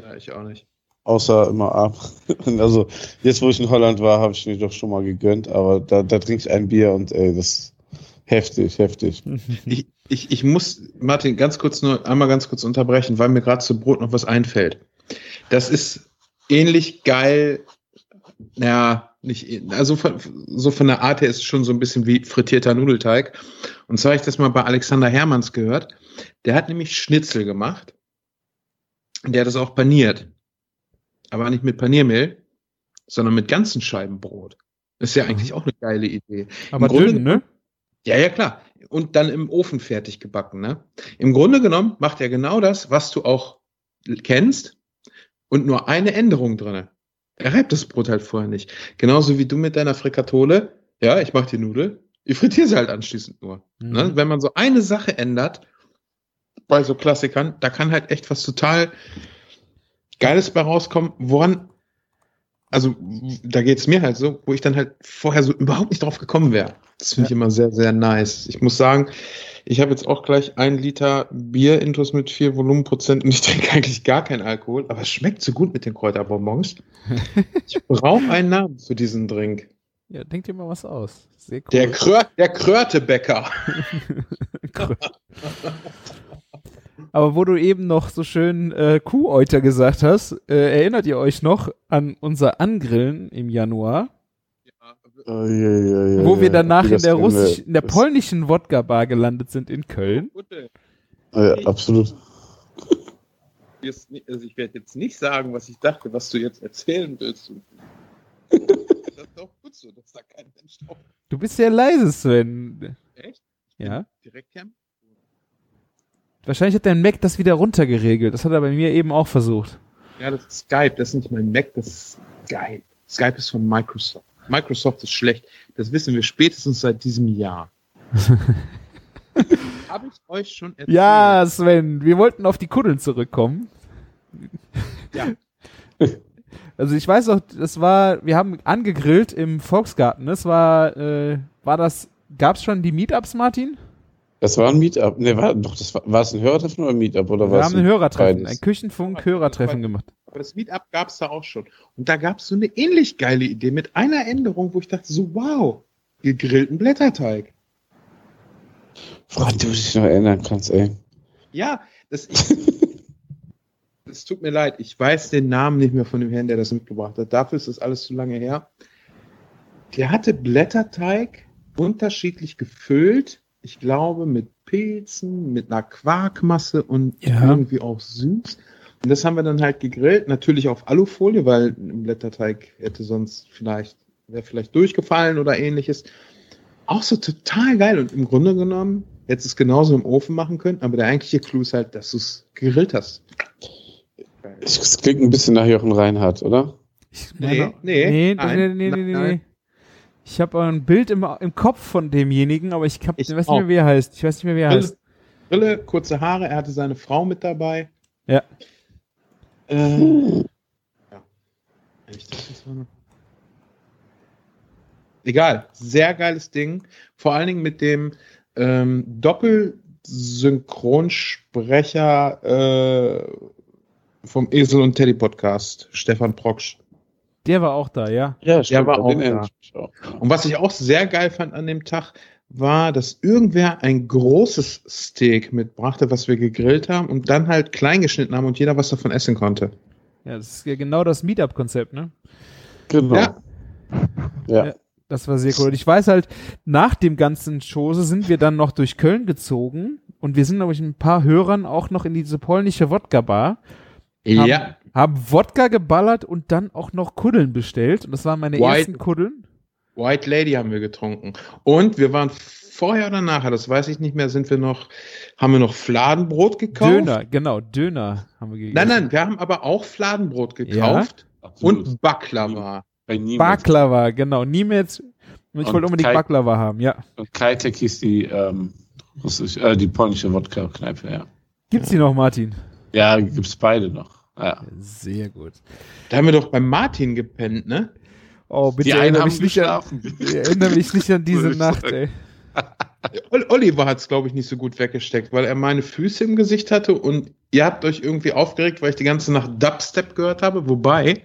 ja, ich auch nicht.
Außer immer ab. also jetzt, wo ich in Holland war, habe ich mir doch schon mal gegönnt, aber da, da trinke ich ein Bier und ey, das ist heftig, heftig.
Ich, ich, ich muss, Martin, ganz kurz nur einmal ganz kurz unterbrechen, weil mir gerade zu Brot noch was einfällt. Das ist ähnlich geil, naja, nicht, also von, so von der Art her ist es schon so ein bisschen wie frittierter Nudelteig. Und zwar habe ich das mal bei Alexander Hermanns gehört. Der hat nämlich Schnitzel gemacht. Der hat das auch paniert. Aber nicht mit Paniermehl, sondern mit ganzen Scheiben Brot. Ist ja eigentlich auch eine geile Idee.
Aber
Im Grunde
dünn, ne?
Ja, ja, klar. Und dann im Ofen fertig gebacken, ne? Im Grunde genommen macht er genau das, was du auch kennst und nur eine Änderung drinne. Er reibt das Brot halt vorher nicht. Genauso wie du mit deiner Frikatole. Ja, ich mach die Nudel. Ich frittiere sie halt anschließend nur.
Mhm.
Ne? Wenn man so eine Sache ändert, bei so Klassikern, da kann halt echt was total Geiles bei rauskommen, woran also da geht's mir halt so, wo ich dann halt vorher so überhaupt nicht drauf gekommen wäre. Das finde ich immer sehr, sehr nice. Ich muss sagen, ich habe jetzt auch gleich ein Liter Bier intus mit vier Volumenprozent und ich trinke eigentlich gar keinen Alkohol, aber es schmeckt so gut mit den Kräuterbonbons. ich brauche einen Namen für diesen Drink.
Ja, denkt dir mal was aus. Sehr cool.
Der, Krör, der Krörtebäcker.
Aber wo du eben noch so schön äh, Kuhäuter gesagt hast, äh, erinnert ihr euch noch an unser Angrillen im Januar,
Oh, ja, ja, ja,
wo wir
ja.
danach
Wie
in der russisch, in der polnischen Wodka-Bar gelandet sind in Köln?
Ja, absolut.
Also ich werde jetzt nicht sagen, was ich dachte, was du jetzt erzählen willst. Das ist auch gut so, dass da kein Mensch drauf
Du bist sehr leise, Sven.
Echt?
Ja.
Direkt cam?
Wahrscheinlich hat dein Mac das wieder runtergeregelt. Das hat er bei mir eben auch versucht.
Ja, das ist Skype, das ist nicht mein Mac, das ist Skype. Skype ist von Microsoft. Microsoft ist schlecht. Das wissen wir spätestens seit diesem Jahr. Habe ich euch schon erzählt?
Ja, Sven, wir wollten auf die Kuddeln zurückkommen.
Ja.
Also ich weiß auch, das war, wir haben angegrillt im Volksgarten. Das war, äh, war das, gab's schon die Meetups, Martin?
Das war ein Meetup. Ne, war doch, das war, war es ein Hörertreffen oder ein Meetup? Oder
Wir
war
haben ein Hörertreffen,
beides?
ein Küchenfunk-Hörertreffen gemacht.
Aber das Meetup gab es da auch schon. Und da gab es so eine ähnlich geile Idee mit einer Änderung, wo ich dachte so, wow, gegrillten Blätterteig.
Woran du dich noch erinnern kannst, ey.
Ja, das Es tut mir leid, ich weiß den Namen nicht mehr von dem Herrn, der das mitgebracht hat. Dafür ist das alles zu lange her. Der hatte Blätterteig unterschiedlich gefüllt. Ich glaube mit Pilzen, mit einer Quarkmasse und
Ja.
irgendwie auch süß. Und das haben wir dann halt gegrillt, natürlich auf Alufolie, weil ein Blätterteig hätte sonst vielleicht, wäre vielleicht durchgefallen oder ähnliches. Auch so total geil und im Grunde genommen hättest du es genauso im Ofen machen können, aber der eigentliche Clou ist halt, dass du es gegrillt hast.
Das klingt ein bisschen nach Jochen Reinhardt, oder?
Ich
Nee,
meine-
nee,
nee,
nein,
nee, nee, nee, nee, nee. Ich habe ein Bild im, im Kopf von demjenigen, aber ich, hab,
Ich
weiß
auch.
nicht mehr, wie er heißt. Ich weiß nicht mehr, wie er
Brille,
heißt.
Brille, kurze Haare, er hatte seine Frau mit dabei.
Ja.
Äh, ja. Egal, sehr geiles Ding. Vor allen Dingen mit dem ähm, Doppelsynchronsprecher äh, vom Esel und Teddy Podcast, Stefan Proksch.
Der war auch da, ja.
Ja,
Der war auch da.
auch.
Und was ich auch sehr geil fand an dem Tag, war, dass irgendwer ein großes Steak mitbrachte, was wir gegrillt haben und dann halt klein geschnitten haben und jeder was davon essen konnte.
Ja, das ist ja genau das Meetup-Konzept, ne?
Genau.
Ja.
Ja.
Ja. Das war sehr cool. Und ich weiß halt, nach dem ganzen Chose sind wir dann noch durch Köln gezogen und wir sind, glaube ich, mit ein paar Hörern auch noch in diese polnische Wodka-Bar.
Ja.
Haben Wodka geballert und dann auch noch Kuddeln bestellt. Und das waren meine
White-
ersten Kuddeln.
White Lady haben wir getrunken. Und wir waren vorher oder nachher, das weiß ich nicht mehr, sind wir noch, haben wir noch Fladenbrot gekauft.
Döner, genau, Döner haben wir gegessen.
Nein, nein, wir haben aber auch Fladenbrot gekauft
Absolut.
und Baklava.
Bei.
Baklava, genau. Niemals. Ich
Und
wollte unbedingt
Kai-
Baklava haben, ja.
Und Kaitek hieß die, ähm, russisch, äh, die polnische Wodka-Kneipe, ja.
Gibt's die noch, Martin?
Ja, gibt's beide noch. Ja.
Sehr gut.
Da haben wir doch bei Martin gepennt, ne?
Oh, bitte
Die einen
erinnere
haben
mich, nicht an,
geschlafen.
erinnere mich nicht an diese Nacht,
sagen.
ey.
Ol- Oliver hat es, glaube ich, nicht so gut weggesteckt, weil er meine Füße im Gesicht hatte und ihr habt euch irgendwie aufgeregt, weil ich die ganze Nacht Dubstep gehört habe. Wobei,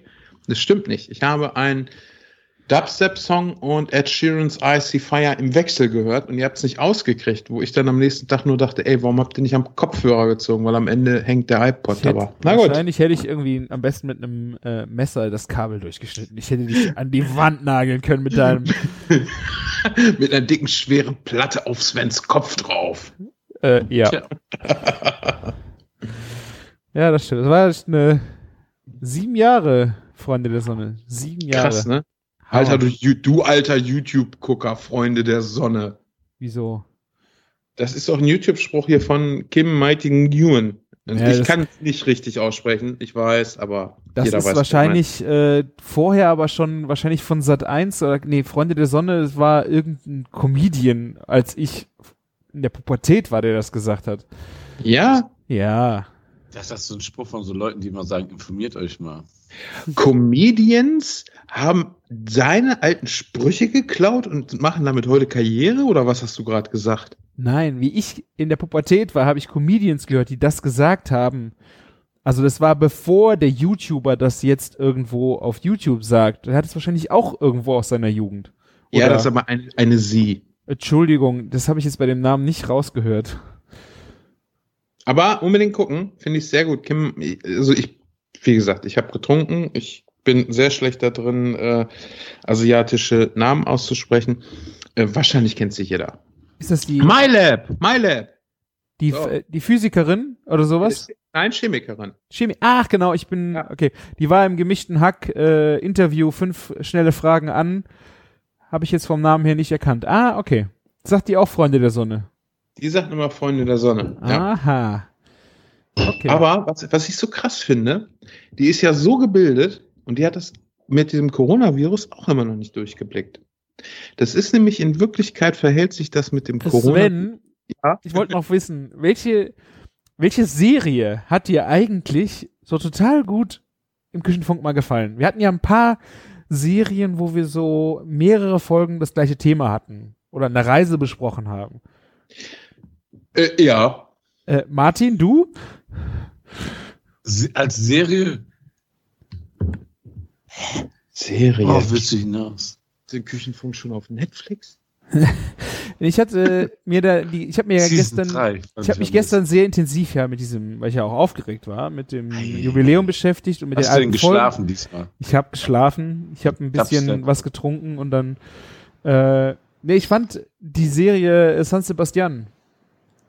das stimmt nicht. Ich habe einen Dubstep-Song und Ed Sheeran's Icy Fire im Wechsel gehört und ihr habt es nicht ausgekriegt, wo ich dann am nächsten Tag nur dachte, ey, warum habt ihr nicht am Kopfhörer gezogen? Weil am Ende hängt der iPod dabei. Na gut.
Wahrscheinlich hätte ich irgendwie am besten mit einem äh, Messer das Kabel durchgeschnitten. Ich hätte dich an die Wand nageln können mit deinem.
Mit einer dicken, schweren Platte auf Svens Kopf drauf.
Äh, ja. Ja, das stimmt. Das war echt eine sieben Jahre, Freunde der Sonne. Sieben Jahre.
Krass, ne? Alter, du, du alter YouTube-Gucker, Freunde der Sonne.
Wieso?
Das ist doch ein YouTube-Spruch hier von Kim Mighty Nguyen.
Ja,
ich kann es nicht richtig aussprechen, ich weiß, aber
Das
jeder
ist
weiß.
wahrscheinlich äh, vorher aber schon wahrscheinlich von Sat 1 oder nee, Freunde der Sonne, es war irgendein Comedian, als ich in der Pubertät war, der das gesagt hat.
Ja,
Ja.
Das ist so ein Spruch von so Leuten, die immer sagen, informiert euch mal.
Comedians haben seine alten Sprüche geklaut und machen damit heute Karriere oder was hast du gerade gesagt?
Nein, wie ich in der Pubertät war, habe ich Comedians gehört, die das gesagt haben. Also das war bevor der YouTuber das jetzt irgendwo auf YouTube sagt. Er hat es wahrscheinlich auch irgendwo aus seiner Jugend.
ja,
Oder-
das ist aber eine, eine Sie.
Entschuldigung, das habe ich jetzt bei dem Namen nicht rausgehört.
Aber unbedingt gucken, finde ich sehr gut. Kim, also ich, wie gesagt, ich habe getrunken. Ich bin sehr schlecht da drin, äh, asiatische Namen auszusprechen. Äh, wahrscheinlich kennt sich jeder.
Ist das die,
MyLab, MyLab.
die,
so.
äh, die Physikerin oder sowas?
Nein, Chemikerin.
Chemie. Ach, genau, ich bin,
Ja.
okay. Die war im gemischten Hack, äh, Interview, fünf schnelle Fragen an. Habe ich jetzt vom Namen her nicht erkannt. Ah, okay. Sagt die auch Freunde der Sonne?
Die sagt immer Freunde der Sonne. Ja.
Okay.
Aber was, was ich so krass finde, die ist ja so gebildet und die hat das mit diesem Coronavirus auch immer noch nicht durchgeblickt. Das ist nämlich in Wirklichkeit verhält sich das mit dem Corona.
Sven,
Ja.
ich wollte noch wissen, welche, welche Serie hat dir eigentlich so total gut im Küchenfunk mal gefallen? Wir hatten ja ein paar Serien, wo wir so mehrere Folgen das gleiche Thema hatten oder eine Reise besprochen haben.
Äh, ja.
Äh, Martin, du?
Als Serie?
Serie.
Oh, willst du hinaus?
den Küchenfunk schon auf Netflix?
Ich hatte mir da die, ich habe mir ja
Season
gestern,
drei,
ich habe mich gestern sehr intensiv ja mit diesem, weil ich ja auch aufgeregt war, mit dem
Ei.
Jubiläum beschäftigt und mit
besten.
den
Hast du denn
alten Folgen.
geschlafen diesmal?
Ich habe geschlafen, ich habe ein bisschen was getrunken und dann äh, nee, ich fand die Serie San Sebastian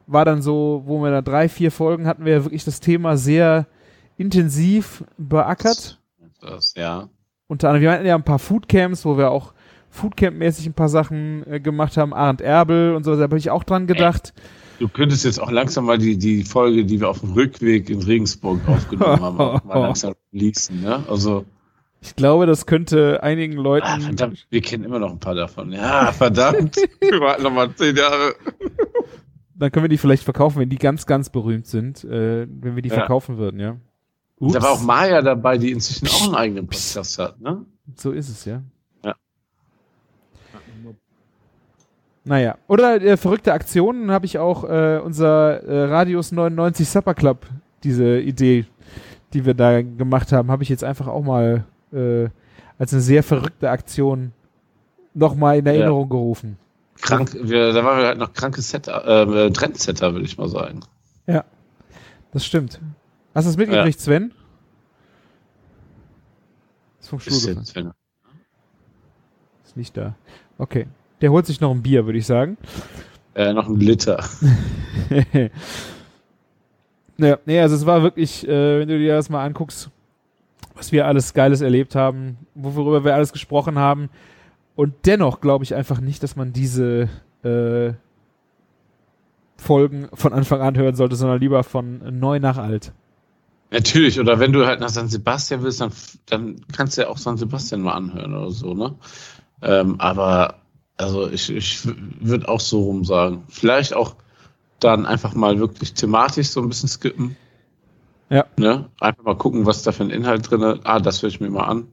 war dann so, wo wir da drei, vier Folgen hatten wir ja wirklich das Thema sehr intensiv beackert.
Das, ja.
Unter anderem, wir hatten ja ein paar Foodcamps, wo wir auch Foodcamp-mäßig ein paar Sachen äh, gemacht haben, Arndt Erbel und so, da habe ich auch dran gedacht.
Du könntest jetzt auch langsam mal die, die Folge, die wir auf dem Rückweg in Regensburg aufgenommen haben, auch mal langsam releasen, ne? Also,
Ich glaube, das könnte einigen Leuten.
ah, verdammt, wir kennen immer noch ein paar davon. Ja, verdammt. wir warten noch mal zehn Jahre.
Dann können wir die vielleicht verkaufen, wenn die ganz, ganz berühmt sind, äh, wenn wir die
Ja.
verkaufen würden, ja.
Da war auch
Ups.
Maya dabei, die inzwischen auch einen eigenen Podcast hat, ne?
So ist es, ja.
Ja.
Naja. Oder äh, verrückte Aktionen habe ich auch äh, unser äh, Radius 99 Supper Club, diese Idee, die wir da gemacht haben, habe ich jetzt einfach auch mal äh, als eine sehr verrückte Aktion nochmal in Erinnerung gerufen.
Krank, wir, da waren wir halt noch kranke Setter, äh, Trendsetter, würde ich mal sagen.
Das stimmt. Hast du es mitgekriegt, Sven? Ist vom Stuhl gefallen.
Sven.
Ist nicht da. Okay. Der holt sich noch ein Bier, würde ich sagen.
Äh, noch ein Liter.
ja, nee, also es war wirklich, äh, wenn du dir das mal anguckst, was wir alles Geiles erlebt haben, worüber wir alles gesprochen haben. Und dennoch glaube ich einfach nicht, dass man diese äh, Folgen von Anfang an hören sollte, sondern lieber von neu nach alt.
Natürlich, oder wenn du halt nach San Sebastian willst, dann, dann kannst du ja auch San Sebastian mal anhören oder so, ne? Ähm, aber, also ich, ich würde auch so rum sagen. Vielleicht auch dann einfach mal wirklich thematisch so ein bisschen skippen.
Ja.
Ne? Einfach mal gucken, was da für ein Inhalt drin ist. Ah, das höre ich mir mal an.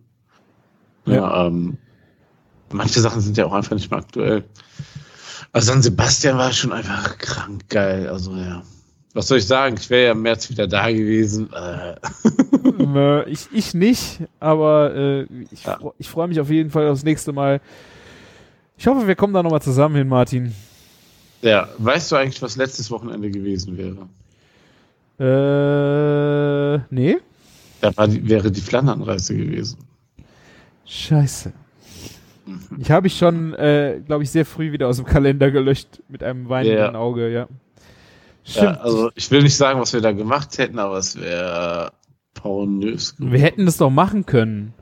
Ja, ähm, manche Sachen sind ja auch einfach nicht mehr aktuell. Also San Sebastian war schon einfach krank geil. Also ja. Was soll ich sagen? Ich wäre ja im März wieder da gewesen. Äh,
äh, ich, ich nicht, aber äh, ich,
Ja.
freu- ich freue mich auf jeden Fall aufs nächste Mal. Ich hoffe, wir kommen da nochmal zusammen hin, Martin.
ja, weißt du eigentlich, was letztes Wochenende gewesen wäre?
Äh, nee?
Da war die, wäre die Flandernreise gewesen.
Scheiße.
Mhm.
Ich habe ich schon, äh, glaube ich, sehr früh wieder aus dem Kalender gelöscht mit einem weinenden
Ja.
Auge, ja.
Ja,
Stimmt.
also ich will nicht sagen, was wir da gemacht hätten, aber es wäre pornös.
wir hätten das doch machen können.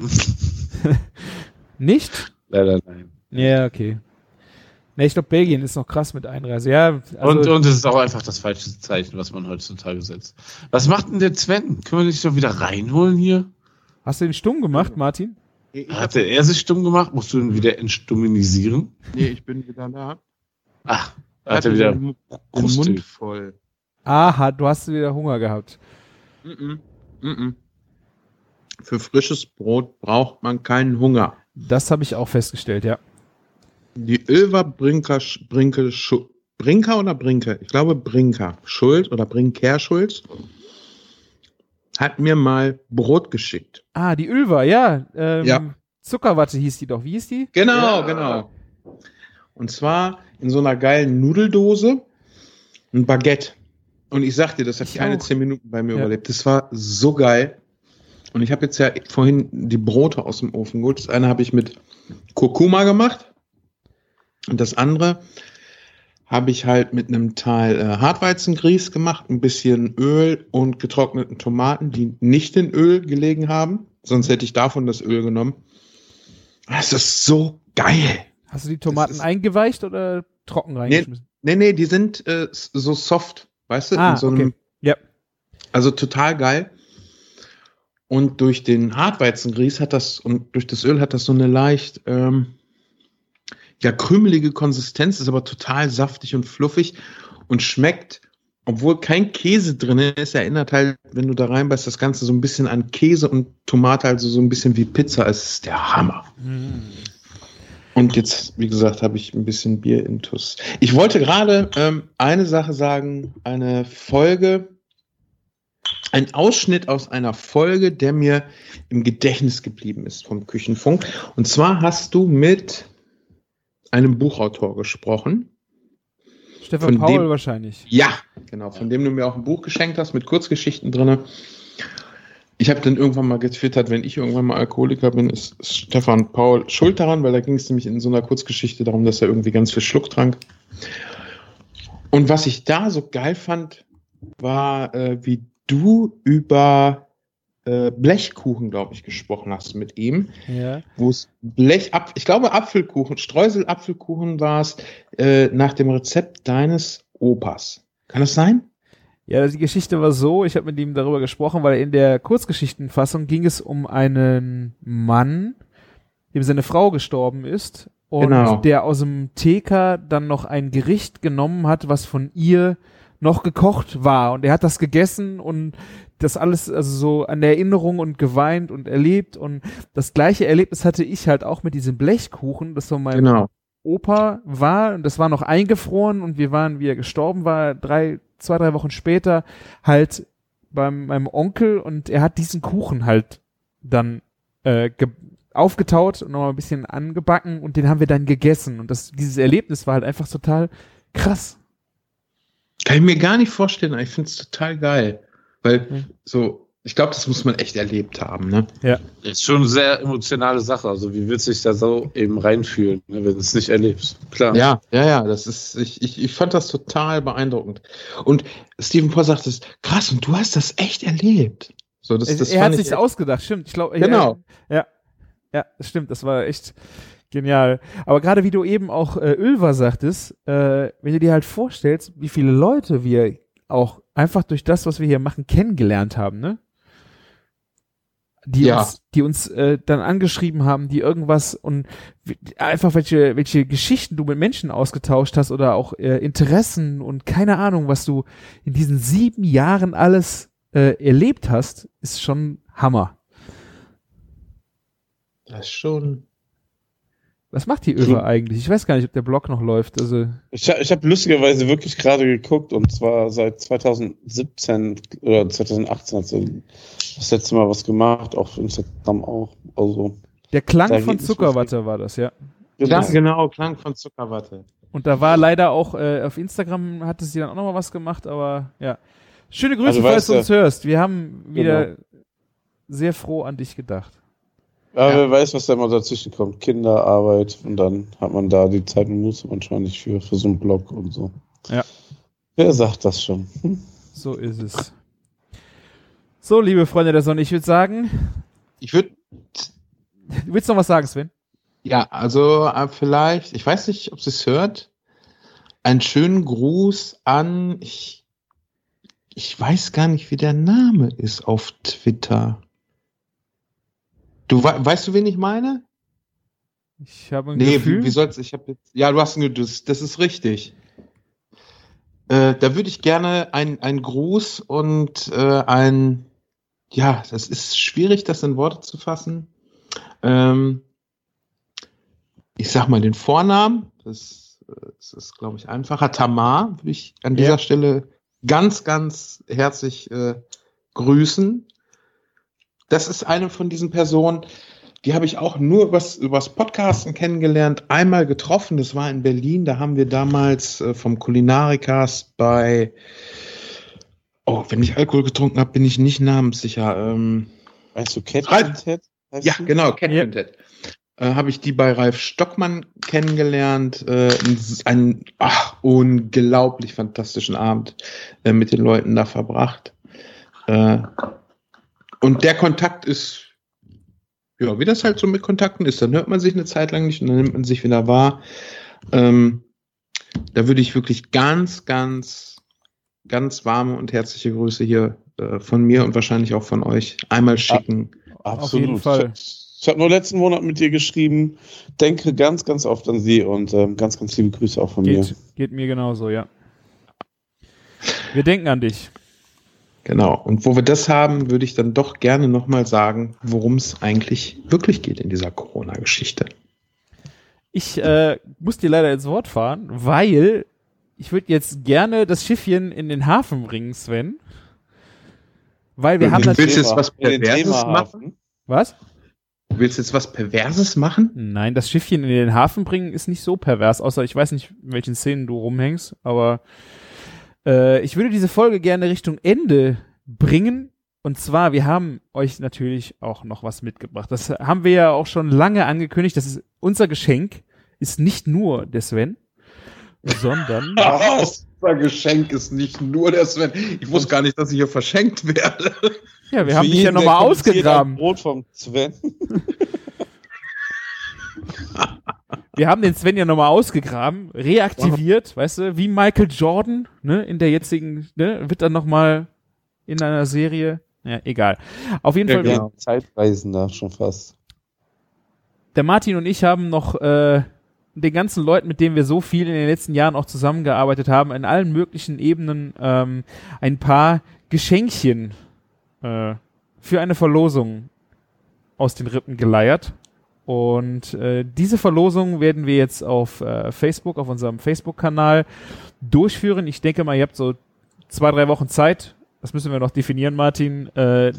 Nicht?
Leider nein.
Ja, okay. Ne, ich glaube, Belgien ist noch krass mit Einreise. Ja, also,
und, und es ist auch einfach das falsche Zeichen, was man heutzutage setzt. Was macht denn der Sven? Können wir nicht doch wieder reinholen hier?
hast du den stumm gemacht, Martin?
Hatte er sich stumm gemacht? Musst du ihn wieder entstumminisieren?
nee, ich bin wieder da.
Ach, hat er wieder
den Mund voll.
Aha, du hast wieder Hunger gehabt.
Mm -mm. Für frisches Brot braucht man keinen Hunger.
Das habe ich auch festgestellt, ja.
Die Ilva Brinker, Brinke, Schu Brinker oder Brinke? Ich glaube Brinker. Schuld oder Brinker Schulz hat mir mal Brot geschickt.
Ah, die Ölver, ja. Ähm,
Ja.
Zuckerwatte hieß die doch. Wie hieß die?
Genau, genau. Und zwar in so einer geilen Nudeldose ein Baguette. Und ich sag dir, das hat
Ich
keine
auch.
zehn Minuten bei mir
Ja.
überlebt. Das war so geil. Und ich habe jetzt ja vorhin die Brote aus dem Ofen geholt. Das eine habe ich mit Kurkuma gemacht. Und das andere habe ich halt mit einem Teil äh, Hartweizengrieß gemacht, ein bisschen Öl und getrockneten Tomaten, die nicht in Öl gelegen haben. Sonst hätte ich davon das Öl genommen. Das ist so geil.
Hast du die Tomaten eingeweicht oder trocken reingeschmissen?
Nee, nee, die sind äh, so soft, weißt du?
Ah,
so einem,
okay. Ja.
Also total geil. Und durch den Hartweizengrieß hat das und durch das Öl hat das so eine leicht ähm, ja krümelige Konsistenz, ist aber total saftig und fluffig und schmeckt, obwohl kein Käse drin ist, erinnert halt, wenn du da reinbeißt, das Ganze so ein bisschen an Käse und Tomate, also so ein bisschen wie Pizza. Es ist der Hammer. Und jetzt, wie gesagt, habe ich ein bisschen Bier intus. Ich wollte gerade ähm, eine Sache sagen, eine Folge, ein Ausschnitt aus einer Folge, der mir im Gedächtnis geblieben ist vom Küchenfunk. Und zwar hast du mit einem Buchautor gesprochen.
Stefan
Von
Paul
dem-
wahrscheinlich.
Ja, genau, von dem du mir auch ein Buch geschenkt hast mit Kurzgeschichten drinne. Ich habe dann irgendwann mal getwittert, wenn ich irgendwann mal Alkoholiker bin, ist Stefan Paul schuld daran, weil da ging es nämlich in so einer Kurzgeschichte darum, dass er irgendwie ganz viel Schluck trank. Und was ich da so geil fand, war, äh, wie du über äh, Blechkuchen, glaube ich, gesprochen hast mit ihm
Ja.
wo es Blech, Apf ich glaube Apfelkuchen, Streusel-Apfelkuchen war es, äh, nach dem Rezept deines Opas. Kann das sein?
Ja, die Geschichte war so, ich habe mit ihm darüber gesprochen, weil in der Kurzgeschichtenfassung ging es um einen Mann, dem seine Frau gestorben ist und
Genau.
der aus dem TK dann noch ein Gericht genommen hat, was von ihr noch gekocht war und er hat das gegessen und das alles also so an der Erinnerung und geweint und erlebt und das gleiche Erlebnis hatte ich halt auch mit diesem Blechkuchen, das von meinem
Genau.
Opa war, und das war noch eingefroren und wir waren, wie er gestorben war, drei, zwei, drei Wochen später halt bei meinem Onkel und er hat diesen Kuchen halt dann äh, ge aufgetaut und noch ein bisschen angebacken und den haben wir dann gegessen und das, dieses Erlebnis war halt einfach total krass.
Kann ich mir gar nicht vorstellen, ich finde es total geil. Weil
Mhm.
so, ich glaube, das muss man echt erlebt haben, ne?
Ist schon eine sehr emotionale Sache. Also wie willst du dich da so eben reinfühlen, ne, wenn du es nicht erlebst? Klar.
Ja, ja, ja, das ist, ich, ich, ich fand das total beeindruckend. Und Stephen Paul sagt es, krass, und du hast das echt erlebt. So, das,
Er-
das
er hat sich ausgedacht, stimmt. Ich glaube,
Genau.
Ja, ja, ja, das stimmt. Das war echt genial. Aber gerade wie du eben auch äh, Ölver sagtest, äh, wenn du dir halt vorstellst, wie viele Leute wir auch einfach durch das, was wir hier machen, kennengelernt haben, ne? Die
Ja.
uns, die uns äh, dann angeschrieben haben, die irgendwas und einfach welche, welche Geschichten du mit Menschen ausgetauscht hast oder auch äh, Interessen und keine Ahnung, was du in diesen sieben Jahren alles äh, erlebt hast, ist schon Hammer.
das ist schon.
Was macht die Öwe eigentlich? Ich weiß gar nicht, ob der Blog noch läuft. Also,
Ich, ich habe lustigerweise wirklich gerade geguckt und zwar seit 2017 oder 2018 hat sie das letzte Mal was gemacht, auch auf Instagram auch. Also
der Klang von Zuckerwatte war das, ja.
Klang, genau, Klang von Zuckerwatte.
Und da war leider auch, äh, auf Instagram hatte sie dann auch nochmal was gemacht, aber ja. Schöne Grüße,
Also,
falls du
du-
uns hörst. Wir haben wieder sehr froh an dich gedacht.
Aber
Ja.
wer weiß, was da immer dazwischen kommt. Kinderarbeit und dann hat man da die Zeit und Muße manchmal nicht für, für so einen Blog und so.
Ja.
Wer sagt das schon? Hm?
So ist es. So, liebe Freunde der Sonne, ich würde sagen,
Ich würde
du willst noch was sagen, Sven?
Ja, also äh, vielleicht, ich weiß nicht, ob sie es hört, einen schönen Gruß an, ich, ich weiß gar nicht, wie der Name ist auf Twitter. Du wei- weißt du, wen ich meine?
Ich habe ein
Nee,
Gefühl.
wie, wie soll's, ich habe jetzt, ja, du hast ein, das, das ist richtig. Äh, da würde ich gerne ein, ein Gruß und äh, ein, ja, das ist schwierig, das in Worte zu fassen. Ähm, ich sag mal den Vornamen, das, das ist, glaube ich, einfacher. Tamar würde ich an dieser
Ja.
Stelle ganz, ganz herzlich äh, grüßen. Das ist eine von diesen Personen, die habe ich auch nur übers, übers Podcasten kennengelernt, einmal getroffen. Das war in Berlin. Da haben wir damals äh, vom Kulinarikas bei, oh, wenn ich Alkohol getrunken habe, bin ich nicht namenssicher. Ähm,
Weißt du, Cat
Ralf-
Ted? heißt
ja,
die?
genau, Cat
Ja.
Quintet. Äh, habe ich die bei Ralf Stockmann kennengelernt. Äh, einen ach, unglaublich fantastischen Abend äh, mit den Leuten da verbracht. Äh, und der Kontakt ist, ja, wie das halt so mit Kontakten ist. Dann hört man sich eine Zeit lang nicht und dann nimmt man sich wieder wahr. Ähm, da würde ich wirklich ganz, ganz, ganz warme und herzliche Grüße hier äh, von mir und wahrscheinlich auch von euch einmal schicken.
Absolut.
jeden Fall.
Ich, habe nur letzten Monat mit dir geschrieben. Denke ganz, ganz oft an sie und ähm, ganz, ganz liebe Grüße auch von mir.
Geht, geht mir genauso, ja. Wir denken an dich.
Genau. Und wo wir das haben, würde ich dann doch gerne nochmal sagen, worum es eigentlich wirklich geht in dieser Corona-Geschichte.
Ich äh, muss dir leider ins Wort fahren, weil ich würde jetzt gerne das Schiffchen in den Hafen bringen, Sven. Weil wir
Du
haben
willst
natürlich.
jetzt was Perverses
Themahafen.
Was?
Du willst jetzt was Perverses machen?
Nein, das Schiffchen in den Hafen bringen ist nicht so pervers, außer ich weiß nicht, in welchen Szenen du rumhängst, aber äh, ich würde diese Folge gerne Richtung Ende bringen. Und zwar, wir haben euch natürlich auch noch was mitgebracht. Das haben wir ja auch schon lange angekündigt. Das ist unser Geschenk, ist nicht nur der Sven, sondern
Unser Geschenk ist nicht nur der Sven. Ich wusste gar nicht, dass ich hier verschenkt werde.
ja, wir haben dich ja nochmal ausgegraben.
Brot vom Sven.
Wir haben den Sven ja nochmal ausgegraben, reaktiviert, weißt du, wie Michael Jordan, ne, in der jetzigen, ne, wird dann nochmal in einer Serie, ja, egal. Auf jeden
Ja,
Fall,
genau.
Zeitreisender schon fast.
der Martin und ich haben noch äh, den ganzen Leuten, mit denen wir so viel in den letzten Jahren auch zusammengearbeitet haben, in allen möglichen Ebenen ähm, ein paar Geschenkchen äh, für eine Verlosung aus den Rippen geleiert. Und äh, diese Verlosung werden wir jetzt auf äh, Facebook, auf unserem Facebook-Kanal durchführen. Ich denke mal, ihr habt so zwei, drei Wochen Zeit. Das müssen wir noch definieren, Martin, äh,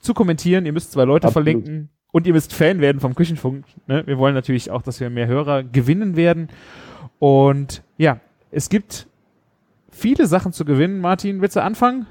zu kommentieren. Ihr müsst zwei Leute
Absolut.
verlinken und ihr müsst Fan werden vom Küchenfunk. Ne? Wir wollen natürlich auch, dass wir mehr Hörer gewinnen werden. Und ja, es gibt viele Sachen zu gewinnen. Martin, willst du anfangen?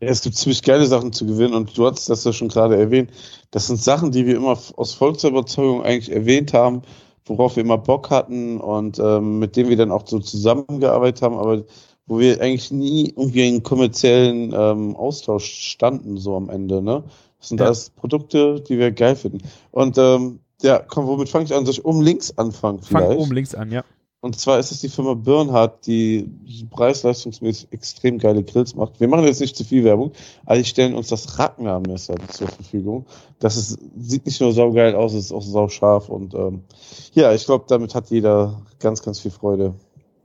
Ja, es gibt ziemlich geile Sachen zu gewinnen und du hattest das ja schon gerade erwähnt. Das sind Sachen, die wir immer aus Volksüberzeugung eigentlich erwähnt haben, worauf wir immer Bock hatten und ähm, mit denen wir dann auch so zusammengearbeitet haben, aber wo wir eigentlich nie irgendwie in kommerziellen ähm, Austausch standen, so am Ende, ne? Das sind
Ja.
alles Produkte, die wir geil finden. Und ähm, ja, komm, womit fange ich an? Soll ich oben links anfangen vielleicht?
Fang oben links an, ja.
Und zwar ist es die Firma Bernhard, die preis-leistungsmäßig extrem geile Grills macht. Wir machen jetzt nicht zu viel Werbung, aber die stellen uns das Ragnar-Messer zur Verfügung. Das ist, sieht nicht nur saugeil aus, es ist auch sauscharf und ähm, ja, ich glaube, damit hat jeder ganz, ganz viel Freude.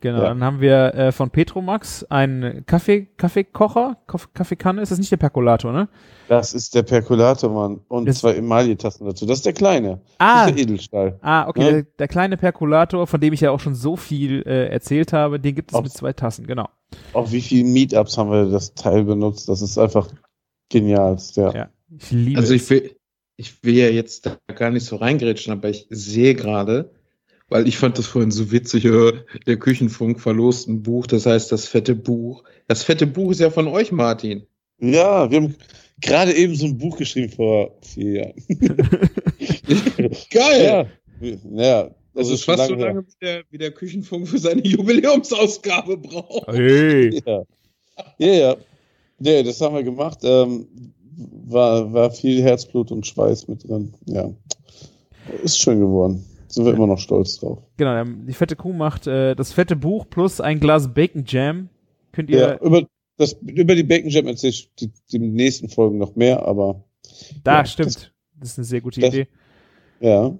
Genau,
Ja.
dann haben wir äh, von Petromax einen Kaffee, Kaffeekocher, Kaff- Kaffeekanne, ist das nicht der Perkulator, ne?
Das ist der Perkulator, Mann. Und
Das-
zwei Emaille-Tassen dazu. Das ist der kleine.
Ah,
Das ist der Edelstahl.
ah okay,
Ja.
der, der kleine Perkulator, von dem ich ja auch schon so viel äh, erzählt habe, den gibt es
Auf-
mit zwei Tassen, genau.
Auf wie viele Meetups haben wir das Teil benutzt? Das ist einfach genial. Ja.
Ja. Ich liebe
Also
es.
ich will, ich will ja jetzt da gar nicht so reingrätschen, aber ich sehe gerade, weil ich fand das vorhin so witzig, äh, der Küchenfunk verlost ein Buch, das heißt das fette Buch. Das fette Buch ist ja von euch, Martin.
Ja, wir haben gerade eben so ein Buch geschrieben vor vier Jahren.
Geil!
Ja, ja.
Das
also
ist fast so
her.
lange, wie der, wie der Küchenfunk für seine Jubiläumsausgabe braucht.
Hey.
Ja. ja, ja. Nee, das haben wir gemacht. Ähm, war, war viel Herzblut und Schweiß mit drin. Ja. Ist schön geworden. Sind wir immer noch stolz drauf.
Genau, die fette Kuh macht äh, das fette Buch plus ein Glas Bacon Jam. Könnt ihr,
Ja, über, das, über die Bacon Jam erzähle ich die, die nächsten Folgen noch mehr, aber
da
ja,
stimmt. Das, ist eine sehr gute
das-
Idee.
ja.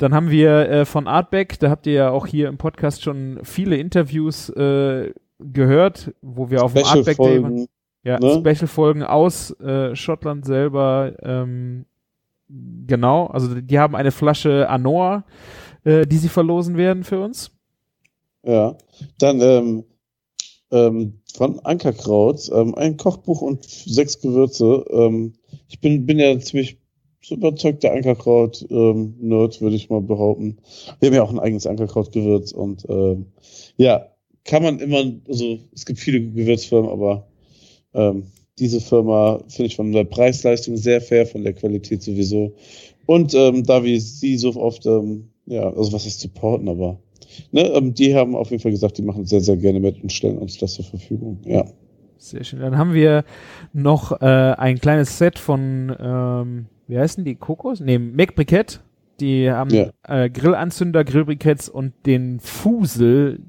Dann haben wir äh, von Artback, da habt ihr ja auch hier im Podcast schon viele Interviews äh, gehört, wo wir auf dem Artback Day ja,
ne?
Special-Folgen aus äh, Schottland selber. Ähm, genau, also die haben eine Flasche Anoa, äh, die sie verlosen werden für uns.
Ja. Dann ähm, ähm, von Ankerkraut, ähm, ein Kochbuch und sechs Gewürze. Ähm, ich bin, bin ja ziemlich überzeugter Ankerkraut-Nerd, würde ich mal behaupten. Wir haben ja auch ein eigenes Ankerkraut-Gewürz und ähm, ja, kann man immer, also es gibt viele Gewürzfirmen, aber ähm, diese Firma finde ich von der Preis-Leistung sehr fair, von der Qualität sowieso. Und ähm, da wir sie so oft, ähm, ja, also was heißt supporten, aber ne, ähm, die haben auf jeden Fall gesagt, die machen sehr, sehr gerne mit und stellen uns das zur Verfügung. Ja.
Sehr schön. Dann haben wir noch äh, ein kleines Set von, ähm, wie heißen die? Kokos? Nee, Mac Briquette. Die haben
Ja.
äh, Grillanzünder, Grillbriketts und den Fusel,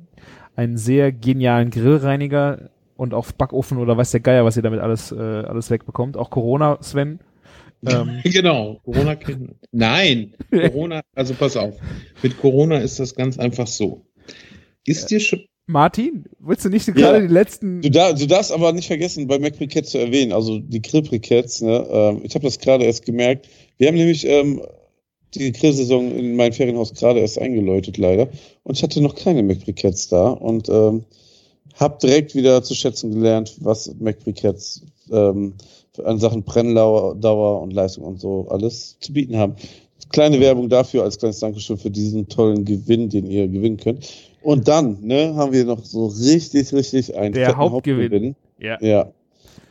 einen sehr genialen Grillreiniger und auch Backofen oder weiß der Geier, was ihr damit alles, äh, alles wegbekommt. Auch Corona, Sven. Ähm,
genau, Corona kennt. Nein, Corona, also pass auf. Mit Corona ist das ganz einfach so. Ist dir schon.
Martin, willst du nicht gerade die letzten
Du, dar du darfst aber nicht vergessen, bei McBriquette zu erwähnen, also die Grillbriketts, ne, ähm, ich habe das gerade erst gemerkt. Wir haben nämlich ähm, die Grillsaison in meinem Ferienhaus gerade erst eingeläutet, leider. Und ich hatte noch keine McBriquettes da und ähm, habe direkt wieder zu schätzen gelernt, was McBriquettes ähm, an Sachen Brenndauer Dauer und Leistung und so alles zu bieten haben. Kleine Werbung dafür als kleines Dankeschön für diesen tollen Gewinn, den ihr gewinnen könnt. Und dann ne, haben wir noch so richtig, richtig einen
Der
fetten
Hauptgewinn. Ja.
Ja.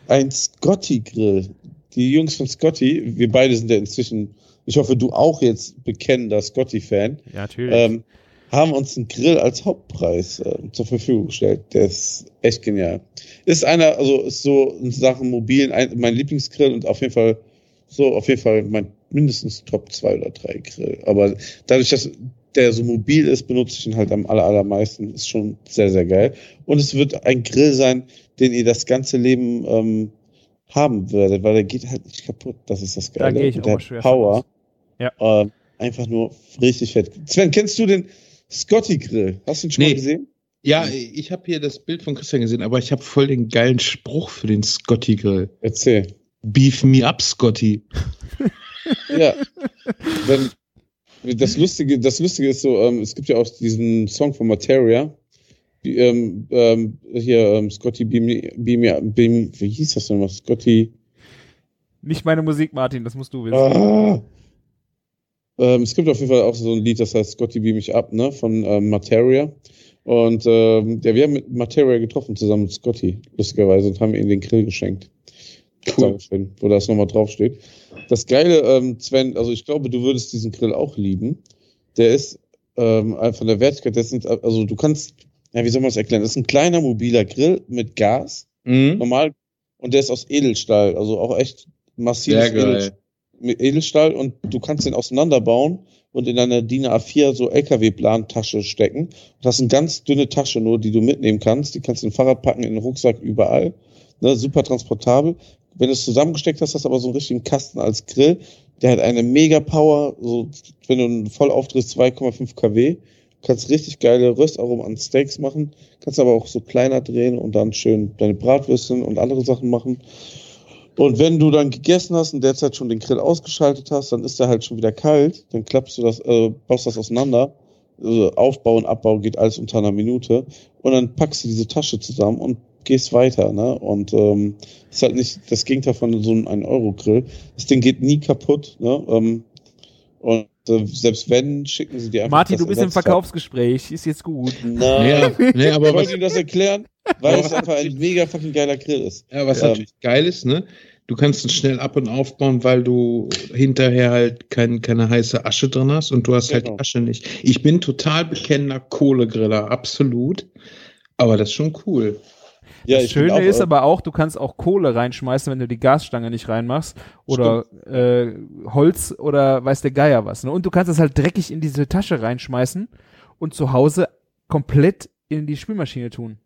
Ein Scotty-Grill. Die Jungs von Scotty, wir beide sind ja inzwischen, ich hoffe, du auch jetzt bekennender Scotty-Fan,
Ja, natürlich.
ähm, haben uns einen Grill als Hauptpreis äh, zur Verfügung gestellt. Der ist echt genial. Ist einer, also ist so in Sachen mobilen ein, mein Lieblingsgrill und auf jeden Fall so auf jeden Fall mein mindestens Top 2 oder 3 Grill. Aber dadurch, dass der so mobil ist, benutze ich ihn halt am aller, allermeisten. Ist schon sehr, sehr geil. Und es wird ein Grill sein, den ihr das ganze Leben ähm, haben werdet, weil der geht halt nicht kaputt. Das ist das
Da
Geile.
gehe ich
Und
auch
der
schwer
Power.
Ja.
Ähm, einfach nur richtig fett. Sven, kennst du den Scotty Grill? Hast du ihn schon
Nee.
mal gesehen?
Ja, ich habe hier das Bild von Christian gesehen, aber ich habe voll den geilen Spruch für den Scotty Grill.
Erzähl.
Beef me up, Scotty.
Ja. Wenn, das Lustige, das Lustige ist so, ähm, es gibt ja auch diesen Song von Materia. Ähm, ähm, hier, ähm, Scotty Beam, Me- Beam, Me- Beam, wie hieß das denn noch? Scotty.
nicht meine Musik, Martin, das musst du wissen.
Ah. Ähm, es gibt auf jeden Fall auch so ein Lied, das heißt Scotty Beam mich ab, ne? Von ähm, Materia. Und ähm, ja, wir haben mit Materia getroffen, zusammen mit Scotty, lustigerweise, und haben ihm den Grill geschenkt. Dankeschön, wo das nochmal draufsteht. Das Geile, ähm, Sven, also ich glaube, du würdest diesen Grill auch lieben. Der ist ähm, von der Wertigkeit, das sind, also du kannst, ja, wie soll man das erklären? Das ist ein kleiner mobiler Grill mit Gas,
Mhm.
normal, und der ist aus Edelstahl, also auch echt massives
Sehr geil.
Edelstahl Edelstahl und du kannst den auseinanderbauen und in deine DIN A4 so LKW-Plantasche stecken. Und hast eine ganz dünne Tasche nur, die du mitnehmen kannst. Die kannst du in den Fahrrad packen, in den Rucksack, überall. Ne, super transportabel. Wenn du es zusammengesteckt hast, hast du aber so einen richtigen Kasten als Grill. Der hat eine mega Power, so, wenn du einen voll aufdrehst, 2,5 kW. Kannst richtig geile Röstaromen an Steaks machen. Kannst aber auch so kleiner drehen und dann schön deine Bratwürstchen und andere Sachen machen. Und wenn du dann gegessen hast und derzeit schon den Grill ausgeschaltet hast, dann ist der halt schon wieder kalt. Dann klappst du das, äh, baust das auseinander. Also Aufbau und Abbau geht alles unter einer Minute. Und dann packst du diese Tasche zusammen und gehst weiter. Ne? Und ähm, ist halt nicht das Gegenteil von so einem 1-Euro-Grill. Das Ding geht nie kaputt. Ne? Ähm, und selbst wenn, schicken sie dir einfach.
Martin,
das
du bist im. Verkaufsgespräch, ist jetzt gut.
Nein.
Ja, nee, aber
ich wollte ihm das erklären, weil es einfach ein mega fucking geiler Grill ist.
ja, was
Ähm,
natürlich geil ist, ne? Du kannst ihn schnell ab und aufbauen, weil du hinterher halt kein, keine heiße Asche drin hast und du hast halt
Genau.
die Asche nicht. Ich bin total bekennender Kohlegriller, absolut. Aber das ist schon cool.
Ja,
das Schöne
auch,
ist
äh,
aber auch, du kannst auch Kohle reinschmeißen, wenn du die Gasstange nicht reinmachst. Oder äh, Holz oder weiß der Geier was. Ne? Und du kannst es halt dreckig in diese Tasche reinschmeißen und zu Hause komplett in die Spülmaschine tun.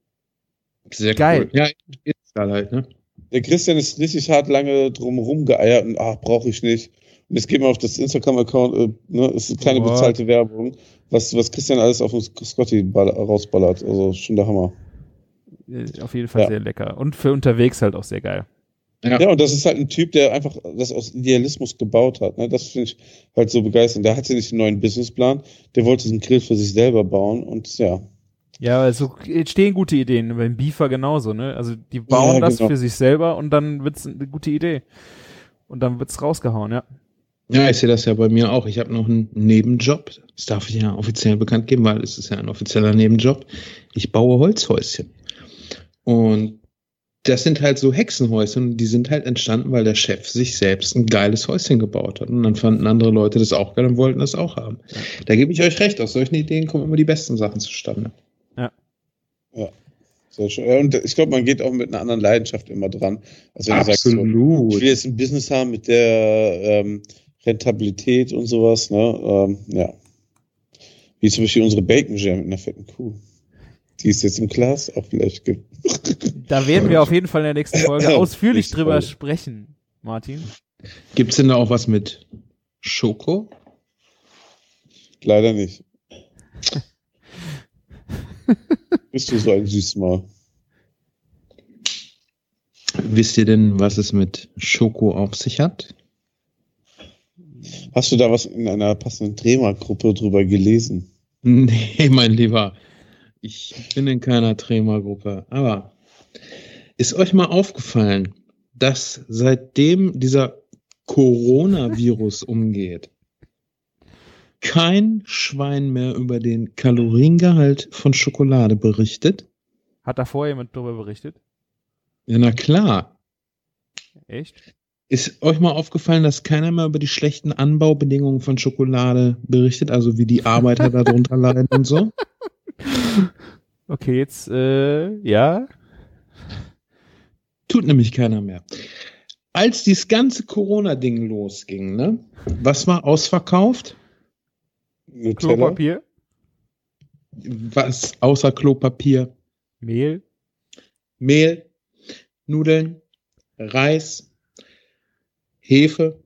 Sehr
Geil.
cool. Ja, ist halt, ne?
Der Christian ist richtig hart lange drum rumgeeiert und ach, brauche ich nicht. Und jetzt geht mal auf das Instagram-Account, äh, ne, ist keine
What?
bezahlte Werbung, was, was Christian alles auf den Scotty ball- rausballert. Also schon der Hammer.
Äh, auf jeden Fall
Ja.
sehr lecker. Und für unterwegs halt auch sehr geil.
Ja.
Ja, und das ist halt ein Typ, der einfach das aus Idealismus gebaut hat. Ne? Das finde ich halt so begeisternd. Der hatte nicht einen neuen Businessplan, der wollte diesen Grill für sich selber bauen und ja.
Ja, also entstehen gute Ideen. Beim Beaver genauso, ne? Also die bauen
Ja,
das
genau.
für sich selber und dann wird's eine gute Idee. Und dann wird's rausgehauen, ja.
Ja, ich sehe das ja bei mir auch. Ich habe noch einen Nebenjob. Das darf ich ja offiziell bekannt geben, weil es ist ja ein offizieller Nebenjob. Ich baue Holzhäuschen. Und das sind halt so Hexenhäuschen. Die sind halt entstanden, weil der Chef sich selbst ein geiles Häuschen gebaut hat. Und dann fanden andere Leute das auch geil und wollten das auch haben. Da gebe ich euch recht. Aus solchen Ideen kommen immer die besten Sachen zustande.
Sehr schön. Ja, Und ich glaube, man geht auch mit einer anderen Leidenschaft immer dran. Also wenn du sagst, so, ich will jetzt ein Business haben mit der ähm, Rentabilität und sowas, ne? Ähm, ja. Wie zum Beispiel unsere Bacon Jam mit einer fetten Kuh. Die es jetzt im Glas auch vielleicht gibt.
Da werden wir auf jeden Fall in der nächsten Folge ausführlich
Nächste
drüber
Folge.
sprechen, Martin.
Gibt's denn da auch was mit Schoko?
Leider nicht. Bist du so ein Süßmal?
Wisst ihr denn, was es mit Schoko auf sich hat?
Hast du da was in einer passenden Trema-Gruppe drüber gelesen?
Nee, mein Lieber. Ich bin in keiner Trema-Gruppe. Aber ist euch mal aufgefallen, dass seitdem dieser Coronavirus umgeht, kein Schwein mehr über den Kaloriengehalt von Schokolade berichtet?
Hat da vorher jemand drüber berichtet?
Ja, na klar.
Echt?
Ist euch mal aufgefallen, dass keiner mehr über die schlechten Anbaubedingungen von Schokolade berichtet, also wie die Arbeiter darunter leiden und so?
Okay, jetzt, äh, ja.
Tut nämlich keiner mehr. Als dieses ganze Corona-Ding losging, ne? Was war ausverkauft?
Nutella?
Klopapier,
Was außer Klopapier?
Mehl,
Mehl, Nudeln, Reis, Hefe,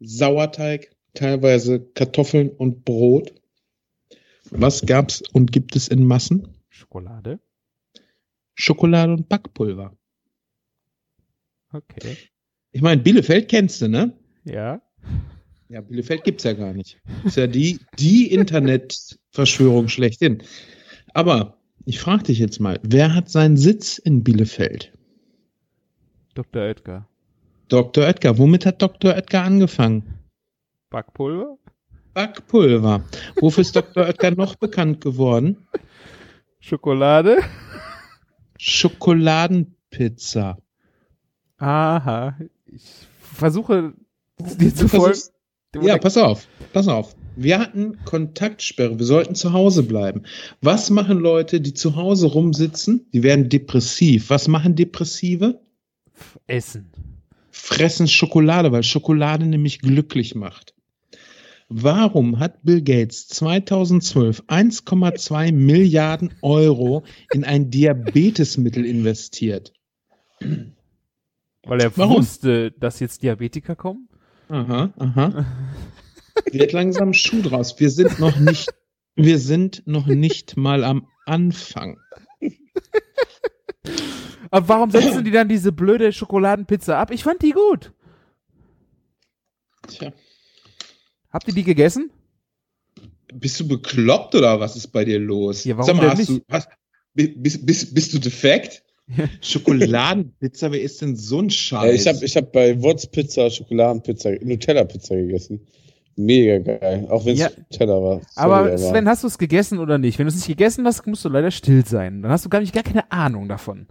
Sauerteig, teilweise Kartoffeln und Brot. Was gab's und gibt es in Massen?
Schokolade.
Schokolade und Backpulver.
Okay.
Ich meine, Bielefeld kennst du, ne?
Ja.
Ja, Bielefeld gibt's ja gar nicht. Ist ja die, die Internetverschwörung schlechthin. Aber ich frage dich jetzt mal, wer hat seinen Sitz in Bielefeld?
Dr. Oetker.
Dr. Oetker. Womit hat Dr. Oetker angefangen?
Backpulver?
Backpulver. Wofür ist Dr. Oetker noch bekannt geworden?
Schokolade?
Schokoladenpizza.
Aha. Ich versuche dir zu folgen.
Ja, pass auf, pass auf. Wir hatten Kontaktsperre, wir sollten zu Hause bleiben. Was machen Leute, die zu Hause rumsitzen? Die werden depressiv. Was machen Depressive?
Essen.
fressen Schokolade, weil Schokolade nämlich glücklich macht. Warum hat Bill Gates 2012 1,2 Milliarden Euro in ein Diabetesmittel investiert?
Weil er
Warum?
wusste, dass jetzt Diabetiker kommen?
Aha, aha. Wird langsam Schuh draus. Wir sind noch nicht, wir sind noch nicht mal am Anfang.
Aber warum setzen die dann diese blöde Schokoladenpizza ab? Ich fand die gut.
Tja.
Habt ihr die gegessen?
Bist du bekloppt oder was ist bei dir los?
Ja, warum
Sag mal,
denn
hast
nicht?
du, hast, bi- bist, bist, bist du defekt? Schokoladenpizza, wer ist denn so ein Scheiß?
Äh, ich habe ich hab bei Wurz Pizza, Schokoladenpizza, Nutella-Pizza gegessen. Mega geil. Auch wenn es
Ja.
Nutella war. Sorry,
Aber Sven, hast du es gegessen oder nicht? Wenn du es nicht gegessen hast, musst du leider still sein. Dann hast du gar nicht gar keine Ahnung davon.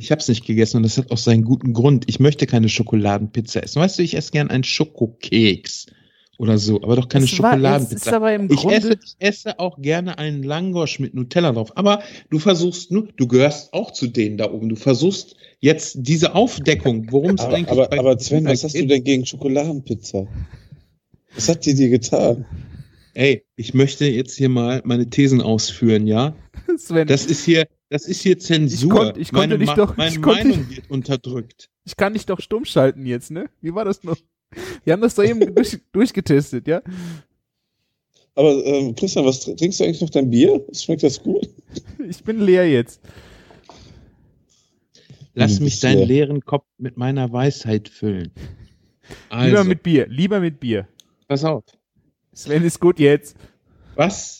Ich habe es nicht gegessen und das hat auch seinen guten Grund. Ich möchte keine Schokoladenpizza essen. Weißt du, ich esse gern einen Schokokeks oder so, aber doch keine
Es war- Es ist
Schokoladenpizza.
aber im
Ich esse, ich esse auch gerne einen Langosch mit Nutella drauf. Aber du versuchst nur, du gehörst auch zu denen da oben. Du versuchst jetzt diese Aufdeckung, worum es eigentlich
aber,
bei
aber Sven, was hast du denn gegen Schokoladenpizza? Was hat die dir getan?
Ey, ich möchte jetzt hier mal meine Thesen ausführen, ja?
Sven,
Das ist hier, das ist hier Zensur.
Ich konnt- ich konnte
meine
dich doch-
meine
ich konnte-
Meinung wird unterdrückt.
ich kann dich doch stumm schalten jetzt, ne? Wie war das noch? Wir haben das da eben durch, durchgetestet, ja?
Aber ähm, Christian, was tr- trinkst du eigentlich noch dein Bier? Schmeckt das gut?
Ich bin leer jetzt.
Lass
Du
mich deinen
leer.
leeren Kopf mit meiner Weisheit füllen. Also,
Lieber mit Bier, lieber mit Bier.
pass auf.
Sven ist gut jetzt.
Was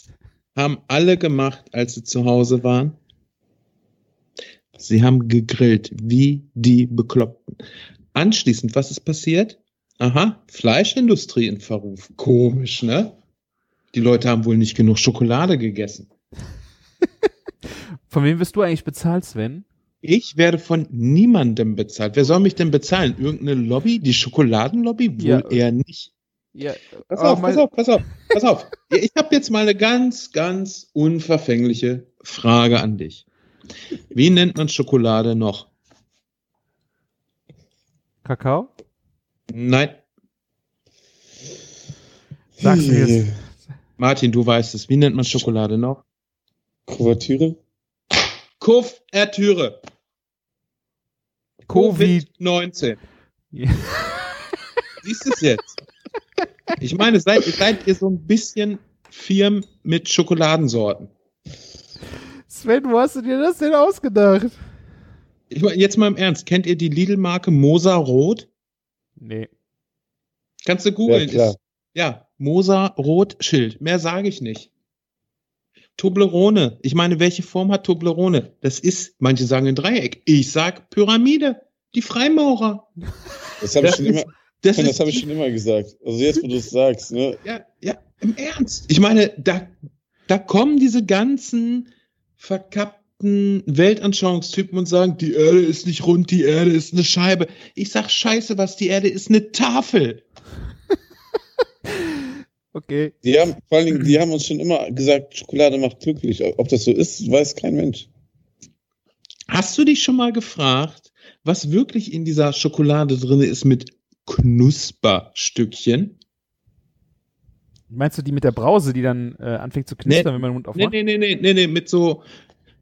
haben alle gemacht, als sie zu Hause waren? Sie haben gegrillt, wie die Bekloppten. Anschließend, was ist passiert? Aha, Fleischindustrie in Verruf. Komisch, ne? Die Leute haben wohl nicht genug Schokolade gegessen.
Von wem wirst du eigentlich bezahlt, Sven?
Ich werde von niemandem bezahlt. Wer soll mich denn bezahlen? Irgendeine Lobby? Die Schokoladenlobby? Wohl
Ja.
eher nicht.
Ja,
Pass
oh,
auf, pass auf, pass auf, pass auf. Ich habe jetzt mal eine ganz, ganz unverfängliche Frage an dich. Wie nennt man Schokolade noch?
Kakao?
Nein,
Sag's mir jetzt.
Martin, du weißt es. Wie nennt man Schokolade noch?
Kuvertüre?
Kuvertüre.
Covid.
19.
Ja.
Siehst du es jetzt? Ich meine, seid, seid ihr so ein bisschen firm mit Schokoladensorten?
Sven, wo hast du dir das denn ausgedacht?
Ich meine, jetzt mal im Ernst. Kennt ihr die Lidl-Marke Mosa Rot?
Nee.
Kannst du
Ja,
googeln.
klar.
Ist- Ja, Mosa Rot Schild. Mehr sage ich nicht. Toblerone. Ich meine, welche Form hat Toblerone? Das ist, manche sagen ein Dreieck. Ich sag Pyramide. Die Freimaurer.
Das habe ich schon immer,
Das
das habe ich schon immer gesagt. Also jetzt, wo du es sagst, ne?
ja, ja, im Ernst. Ich meine, da, da kommen diese ganzen verkappten Weltanschauungstypen und sagen, die Erde ist nicht rund, die Erde ist eine Scheibe. Ich sag, scheiße, was die Erde ist, eine Tafel.
Okay.
Die haben, vor allen Dingen, die haben uns schon immer gesagt, Schokolade macht glücklich. Ob das so ist, weiß kein Mensch.
Hast du dich schon mal gefragt, was wirklich in dieser Schokolade drin ist mit Knusperstückchen?
Meinst du die mit der Brause, die dann äh, anfängt zu knistern, wenn man den Mund
Nee,
aufmacht?
nee, nee, nee, nee, nee, mit so,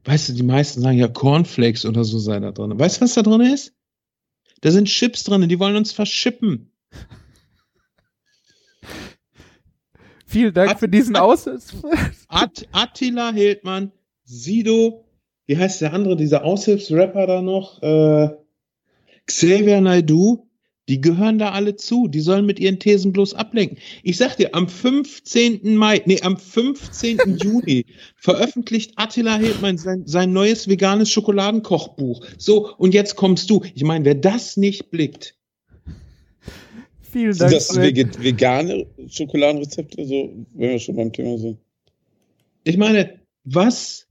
weißt du, die meisten sagen ja Cornflakes oder so sei da drin. Weißt du, was da drin ist? Da sind Chips drin, die wollen uns verschippen.
Vielen Dank
Hat-
für diesen
hat-
Aus.
At Attila Hildmann, Sido, wie heißt der andere, dieser Aushilfsrapper da noch? Äh, Xavier Naidoo, die gehören da alle zu. Die sollen mit ihren Thesen bloß ablenken. Ich sag dir, am 15. Mai, nee, am 15. Juni veröffentlicht Attila Hildmann sein, sein neues veganes Schokoladenkochbuch. So, und jetzt kommst du. Ich meine, wer das nicht blickt,
Vielen
Sind
Dank.
das
Sven.
vegane Schokoladenrezepte, so, wenn wir schon beim Thema sind?
ich meine, was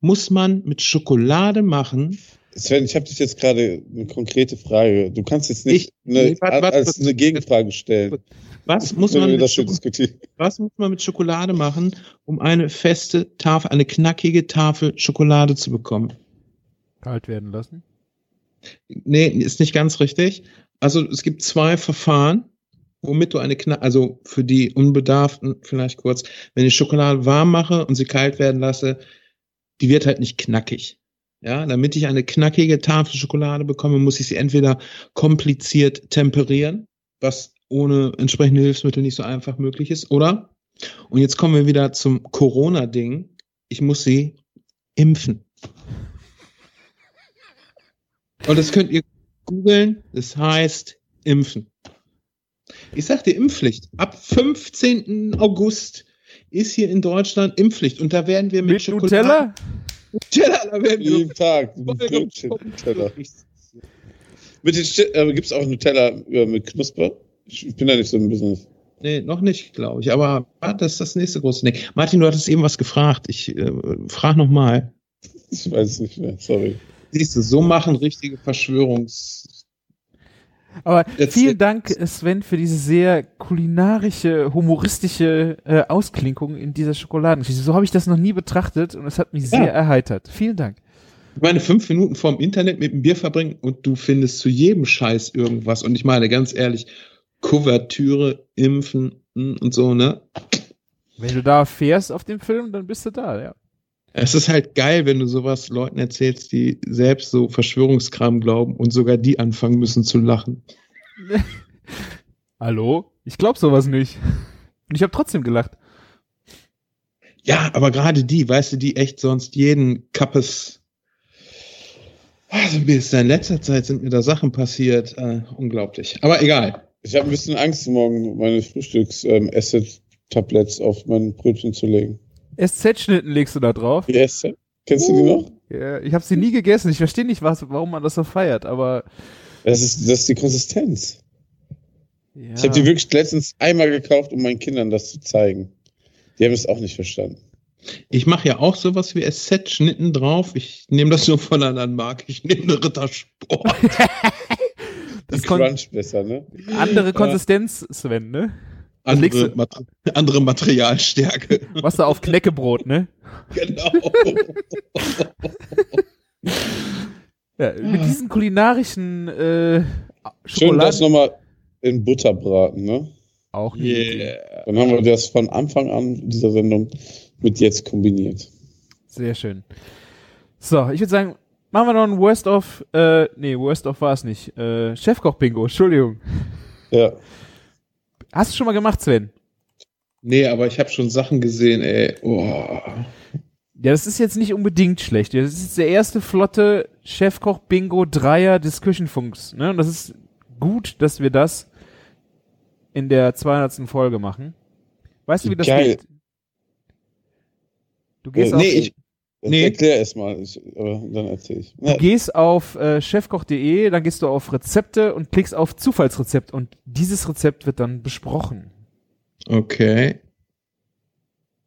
muss man mit Schokolade machen,
Sven, ich habe dich jetzt gerade eine konkrete Frage. Du kannst jetzt nicht
Ich-
eine,
nee, warte, warte,
als eine Gegenfrage stellen,
was muss man mit. Was muss man mit Schokolade machen, um eine feste Tafel, eine knackige Tafel Schokolade zu bekommen?
Kalt werden lassen.
Nee, ist nicht ganz richtig. Also es gibt zwei Verfahren, womit du eine knack, also für die Unbedarften vielleicht kurz, wenn ich Schokolade warm mache und sie kalt werden lasse, die wird halt nicht knackig. Ja, damit ich eine knackige Tafel Schokolade bekomme, muss ich sie entweder kompliziert temperieren, was ohne entsprechende Hilfsmittel nicht so einfach möglich ist, oder? Und jetzt kommen wir wieder zum Corona-Ding. Ich muss sie impfen. Und das könnt ihr googeln. Das heißt impfen. Ich sag dir Impfpflicht. Ab 15. August ist hier in Deutschland Impfpflicht. Und da werden wir mit,
Mit
Schokolade-
Nutella?
Nutella, da werden wir
Jeden Tag. Brötchen Nutella. Mit den Sti- äh, gibt's auch Nutella äh, mit Knusper? Ich, ich bin da nicht so im Business.
Nee, noch nicht, glaube ich. Aber ah, das ist das nächste große Ding. Martin, du hattest eben was gefragt. Ich äh, frag noch mal.
Ich weiß es nicht mehr, sorry.
Siehst du, so machen richtige Verschwörungs...
Aber
Jetzt-
vielen Dank, Sven, für diese sehr kulinarische, humoristische äh, Ausklinkung in dieser Schokoladengeschichte. So habe ich das noch nie betrachtet und es hat mich sehr erheitert. Vielen Dank.
Ich meine, fünf Minuten vorm Internet mit dem Bier verbringen und du findest zu jedem Scheiß irgendwas. Und ich meine, ganz ehrlich, Kuvertüre, Impfen mm, und so, ne?
Wenn du da fährst auf dem Film, dann bist du da, ja.
Es ist halt geil, wenn du sowas Leuten erzählst, die selbst so Verschwörungskram glauben und sogar die anfangen müssen zu lachen.
Hallo? Ich glaube sowas nicht. Und ich habe trotzdem gelacht.
Ja, aber gerade die, weißt du, die echt sonst jeden Kappes Also mir ist in letzter Zeit sind mir da Sachen passiert. Äh, unglaublich. Aber egal.
Ich habe ein bisschen Angst, morgen meine Frühstücks-Asset-Tabletts auf mein Brötchen zu legen.
SZ-Schnitten legst du da drauf?
Asset? Kennst du die noch?
Ja, ich habe sie nie gegessen. Ich verstehe nicht, was, warum man das so feiert, aber.
Das ist, das ist die Konsistenz.
Ja.
Ich habe die wirklich letztens einmal gekauft, um meinen Kindern das zu zeigen. Die haben es auch nicht verstanden.
Ich mache ja auch sowas wie SZ-Schnitten drauf. Ich nehme das nur von einer anderen Marke. Ich nehme eine Rittersport.
das
Die Crunch besser, ne?
andere Konsistenz, Sven, ne?
Andere, Mat andere Materialstärke.
Was da auf Knäckebrot, ne?
genau.
Ja, mit diesen kulinarischen äh,
Schön das nochmal in Butter braten, ne?
auch.
Yeah.
Dann haben wir das von Anfang an dieser Sendung mit jetzt kombiniert.
Sehr schön. So, ich würde sagen, machen wir noch ein Worst of, äh, nee, Worst of war es nicht. Äh, Chefkoch-Bingo, Entschuldigung.
Ja.
Hast du schon mal gemacht, Sven?
Nee, aber ich habe schon Sachen gesehen, ey. Oh.
Ja, das ist jetzt nicht unbedingt schlecht. Das ist der erste flotte Chefkoch-Bingo-Dreier des Küchenfunks. Ne? Und das ist gut, dass wir das in der 200. Folge machen. Weißt du, wie das
Geil.
geht? Du gehst
Äh,
auf,
nee, ich
Nee.
erklär erst mal, ich, aber dann erzähl ich.
du gehst auf äh, chefkoch.de, dann gehst du auf Rezepte und klickst auf Zufallsrezept und dieses Rezept wird dann besprochen.
Okay.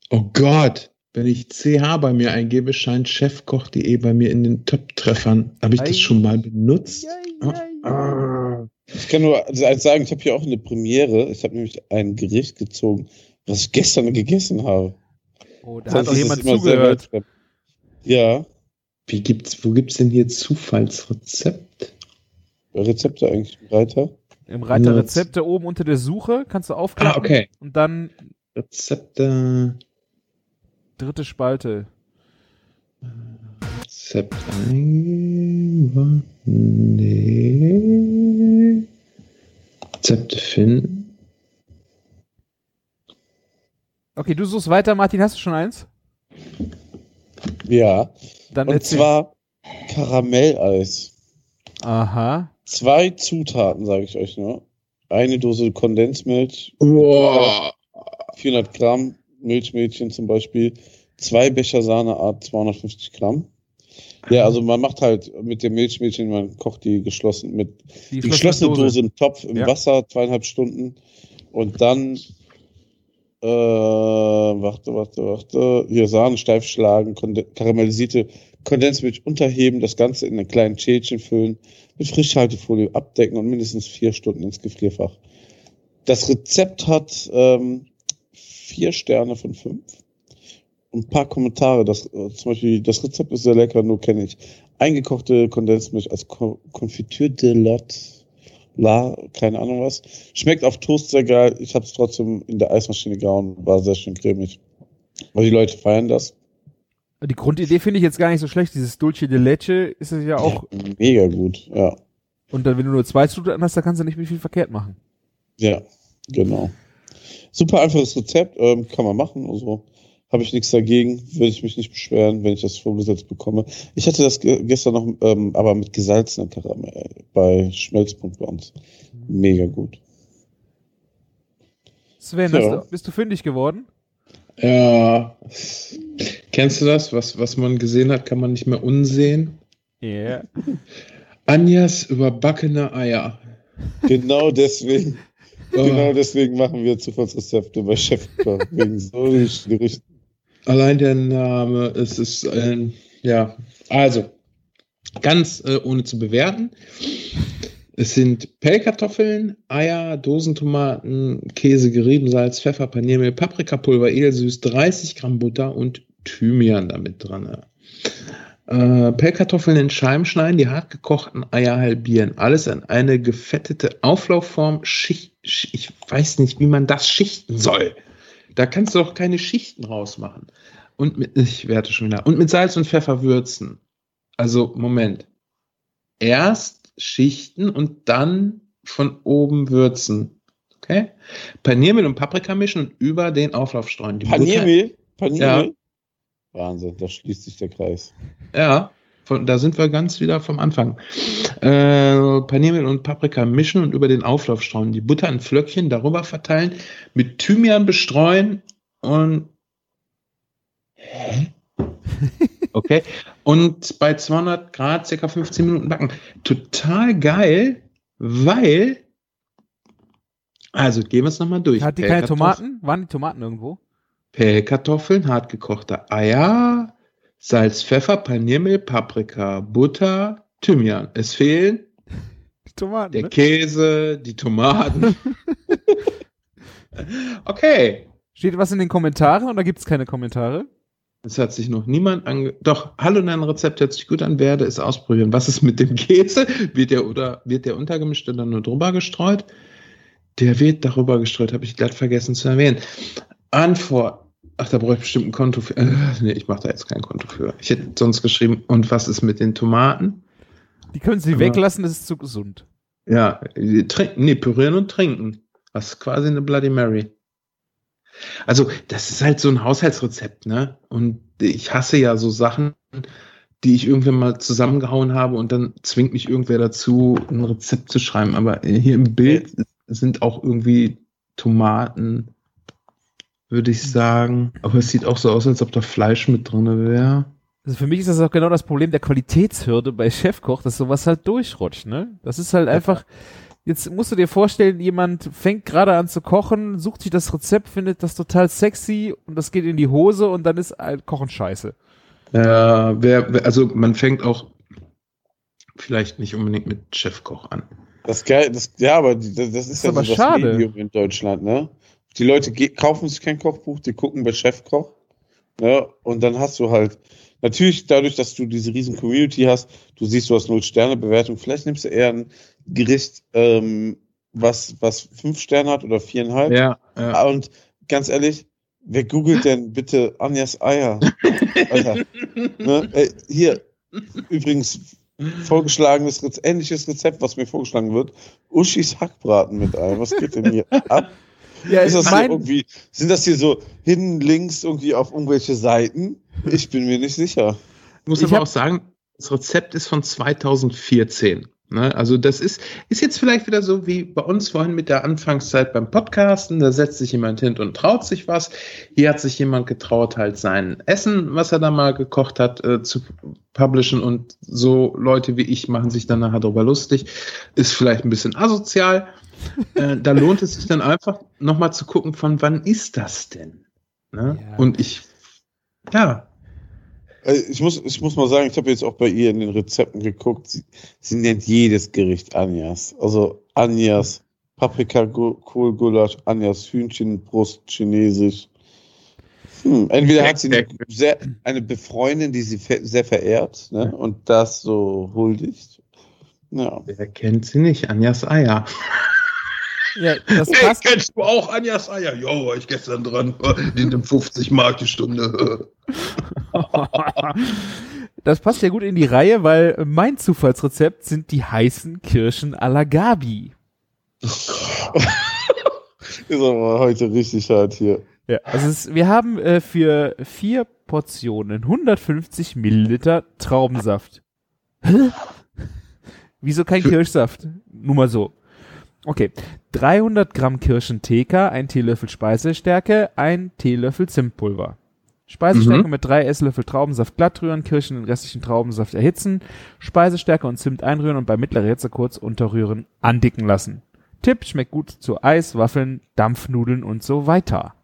Oh Gott. Wenn ich CH bei mir eingebe, scheint chefkoch.de bei mir in den Top-Treffern. Habe ich das schon mal benutzt?
Ja, ja, ja.
Ah.
Ich kann nur eins sagen, ich habe hier auch eine Premiere. Ich habe nämlich ein Gericht gezogen, was ich gestern gegessen habe.
Oh, da
Sonst
hat
es
jemand
sehr
zugehört.
Ja,
Wie gibt's, wo gibt's denn hier Zufallsrezept?
Rezepte eigentlich.
Im Reiter
Ja.
Rezepte oben unter der Suche kannst du aufklappen
Ah, okay.
und dann
Rezepte.
dritte Spalte.
Rezept eingeben. Nee. Rezepte finden.
Okay, du suchst weiter, Martin, hast du schon eins?
Ja.
Dann
Und
erzähl.
zwar Karamelleis.
Aha.
Zwei Zutaten, sage ich euch nur. Eine Dose Kondensmilch,
Wow.
400 Gramm Milchmädchen zum Beispiel, zwei Becher Sahne Art 250 Gramm. Ja, also man macht halt mit dem Milchmädchen, man kocht die geschlossen mit
Die,
die geschlossene Dose. im Topf im
Ja.
Wasser, zweieinhalb Stunden. Und dann, äh, warte, warte, warte, hier Sahne steif schlagen, karamellisierte Kondensmilch unterheben, das Ganze in einen kleinen Schälchen füllen, mit Frischhaltefolie abdecken und mindestens vier Stunden ins Gefrierfach. Das Rezept hat ähm, vier Sterne von fünf. Ein paar Kommentare. Das, äh, zum Beispiel, das Rezept ist sehr lecker, nur kenne ich. Eingekochte Kondensmilch als Ko Confiture de Lot. La, keine Ahnung was. Schmeckt auf Toast sehr geil. Ich habe es trotzdem in der Eismaschine gehauen. War sehr schön cremig. Aber die Leute feiern das.
Die Grundidee finde ich jetzt gar nicht so schlecht. Dieses Dulce de Leche ist es ja auch.
Mega gut, ja.
Und dann, wenn du nur zwei Zutaten hast, dann kannst du nicht mehr viel verkehrt machen.
Ja, genau. Super einfaches Rezept, ähm, kann man machen. Also habe ich nichts dagegen, würde ich mich nicht beschweren, wenn ich das vorgesetzt bekomme. Ich hatte das ge gestern noch, ähm, aber mit gesalzener Karamell bei Schmelzpunkt bei uns. Mega gut.
Sven,
Ja.
du, bist du fündig geworden?
Ja. Kennst du das? Was, was man gesehen hat, kann man nicht mehr unsehen.
Ja. Yeah.
Anjas überbackene Eier.
Genau deswegen,
Oh,
genau deswegen machen wir Zufallsrezepte bei Chef wegen solchen Gerichten.
Allein der Name, es ist ein, ja, also, ganz äh, ohne zu bewerten. Es sind Pellkartoffeln, Eier, Dosentomaten, Käse, Geriebensalz, Pfeffer, Paniermehl, Paprikapulver, edelsüß, 30 Gramm Butter und Thymian damit dran. Äh, Pellkartoffeln in Scheiben schneiden, die hart gekochten Eier halbieren. Alles in eine gefettete Auflaufform. Schicht, Sch- ich weiß nicht, wie man das schichten soll. Da kannst du doch keine Schichten rausmachen. Und mit, ich werte schon wieder. Und mit Salz und Pfeffer würzen. Also, Moment. Erst schichten und dann von oben würzen. Okay? Paniermehl und Paprika mischen und über den Auflauf streuen. Die Butter-
Paniermehl? Paniermehl? Wahnsinn, da schließt sich der Kreis.
Ja. Von, da sind wir ganz wieder vom Anfang. Äh, Paniermehl und Paprika mischen und über den Auflauf streuen. Die Butter in Flöckchen darüber verteilen, mit Thymian bestreuen und Hä? Okay. Und bei 200 Grad circa 15 Minuten backen. Total geil, weil. Also gehen wir es nochmal durch.
Hat die keine Tomaten? Waren die Tomaten irgendwo?
Pellkartoffeln, hartgekochte Eier, Salz, Pfeffer, Paniermehl, Paprika, Butter, Thymian. Es fehlen
Die Tomaten.
der
Ne?
Käse, die Tomaten. okay.
Steht was in den Kommentaren oder gibt es keine Kommentare?
Es hat sich noch niemand ange... Doch, hallo, dein Rezept hört sich gut an, werde es ausprobieren. Was ist mit dem Käse? Wird der oder wird der untergemischt oder nur drüber gestreut? Der wird darüber gestreut, habe ich glatt vergessen zu erwähnen. Antwort. Ach, da brauche ich bestimmt ein Konto für. Äh, nee, ich mache da jetzt kein Konto für. Ich hätte sonst geschrieben, und was ist mit den Tomaten?
Die können sie
Aber-
weglassen, das ist zu gesund.
Ja, trinken, nee, pürieren und trinken. Das ist quasi eine Bloody Mary. Also, das ist halt so ein Haushaltsrezept, ne? Und ich hasse ja so Sachen, die ich irgendwann mal zusammengehauen habe und dann zwingt mich irgendwer dazu, ein Rezept zu schreiben. Aber hier im Bild sind auch irgendwie Tomaten, würde ich sagen. Aber es sieht auch so aus, als ob da Fleisch mit drin wäre.
Also für mich ist das auch genau das Problem der Qualitätshürde bei Chefkoch, dass sowas halt durchrutscht, ne? Das ist halt einfach, jetzt musst du dir vorstellen, jemand fängt gerade an zu kochen, sucht sich das Rezept, findet das total sexy und das geht in die Hose und dann ist halt Kochen scheiße.
Ja, wer, wer, also man fängt auch vielleicht nicht unbedingt mit Chefkoch an.
Das geil, das, ja, aber das, das ist,
Ist
ja
aber
so das
schade.
Medium in Deutschland, ne? Die Leute kaufen sich kein Kochbuch, die gucken bei Chefkoch, ne? Und dann hast du halt, natürlich dadurch, dass du diese riesen Community hast, du siehst, du hast null Sterne Bewertung, vielleicht nimmst du eher ein Gericht, ähm, was, was fünf Sterne hat oder viereinhalb.
Ja, ja.
Ah, Und ganz ehrlich, wer googelt denn bitte Anjas Eier? Alter. Ne? Ey, hier, übrigens, vorgeschlagenes ähnliches Rezept, was mir vorgeschlagen wird. Uschis Hackbraten mit Ei. Was geht denn hier ab?
Ja,
Ist das hier
mein,
irgendwie, sind das hier so hinten links irgendwie auf irgendwelche Seiten? Ich bin mir nicht sicher.
Ich muss
Ich
aber
hab-
auch sagen, das Rezept ist von 2014. Ne? Also das ist, ist jetzt vielleicht wieder so wie bei uns vorhin mit der Anfangszeit beim Podcasten. Da setzt sich jemand hin und traut sich was. Hier hat sich jemand getraut, halt sein Essen, was er da mal gekocht hat, äh, zu publishen. Und so Leute wie ich machen sich dann nachher darüber lustig. Ist vielleicht ein bisschen asozial. Äh, da lohnt es sich dann einfach nochmal zu gucken, von wann ist das denn? Ne?
Ja.
Und ich, ja,
Äh, Ich muss, ich muss mal sagen, ich habe jetzt auch bei ihr in den Rezepten geguckt. Sie, sie nennt jedes Gericht Anjas. Also Anjas Paprika, Gu- Kohlgulasch, Anjas Hühnchenbrust, Chinesisch. Hm, entweder hat sie eine, sehr, eine Befreundin, die sie sehr verehrt ne, und das so huldigt. Ja.
wer kennt sie nicht? Anjas Eier.
Ja, das passt.
kennst du auch Anjas Eier? Jo, war ich gestern dran. Die nimmt 50 Mark die Stunde.
Das passt ja gut in die Reihe, weil mein Zufallsrezept sind die heißen Kirschen à la Gabi.
Ist aber heute richtig hart hier.
Ja, also es, wir haben äh, für vier Portionen 150 Milliliter Traubensaft. Hä? Wieso kein Kirschsaft? Nur mal so. Okay. 300 Gramm Kirschen-TK, ein Teelöffel Speisestärke, ein Teelöffel Zimtpulver. Speisestärke mit drei Esslöffel Traubensaft glatt rühren, Kirschen in restlichen Traubensaft erhitzen, Speisestärke und Zimt einrühren und bei mittlerer Hitze kurz unterrühren, andicken lassen. Tipp, schmeckt gut zu Eis, Waffeln, Dampfnudeln und so weiter.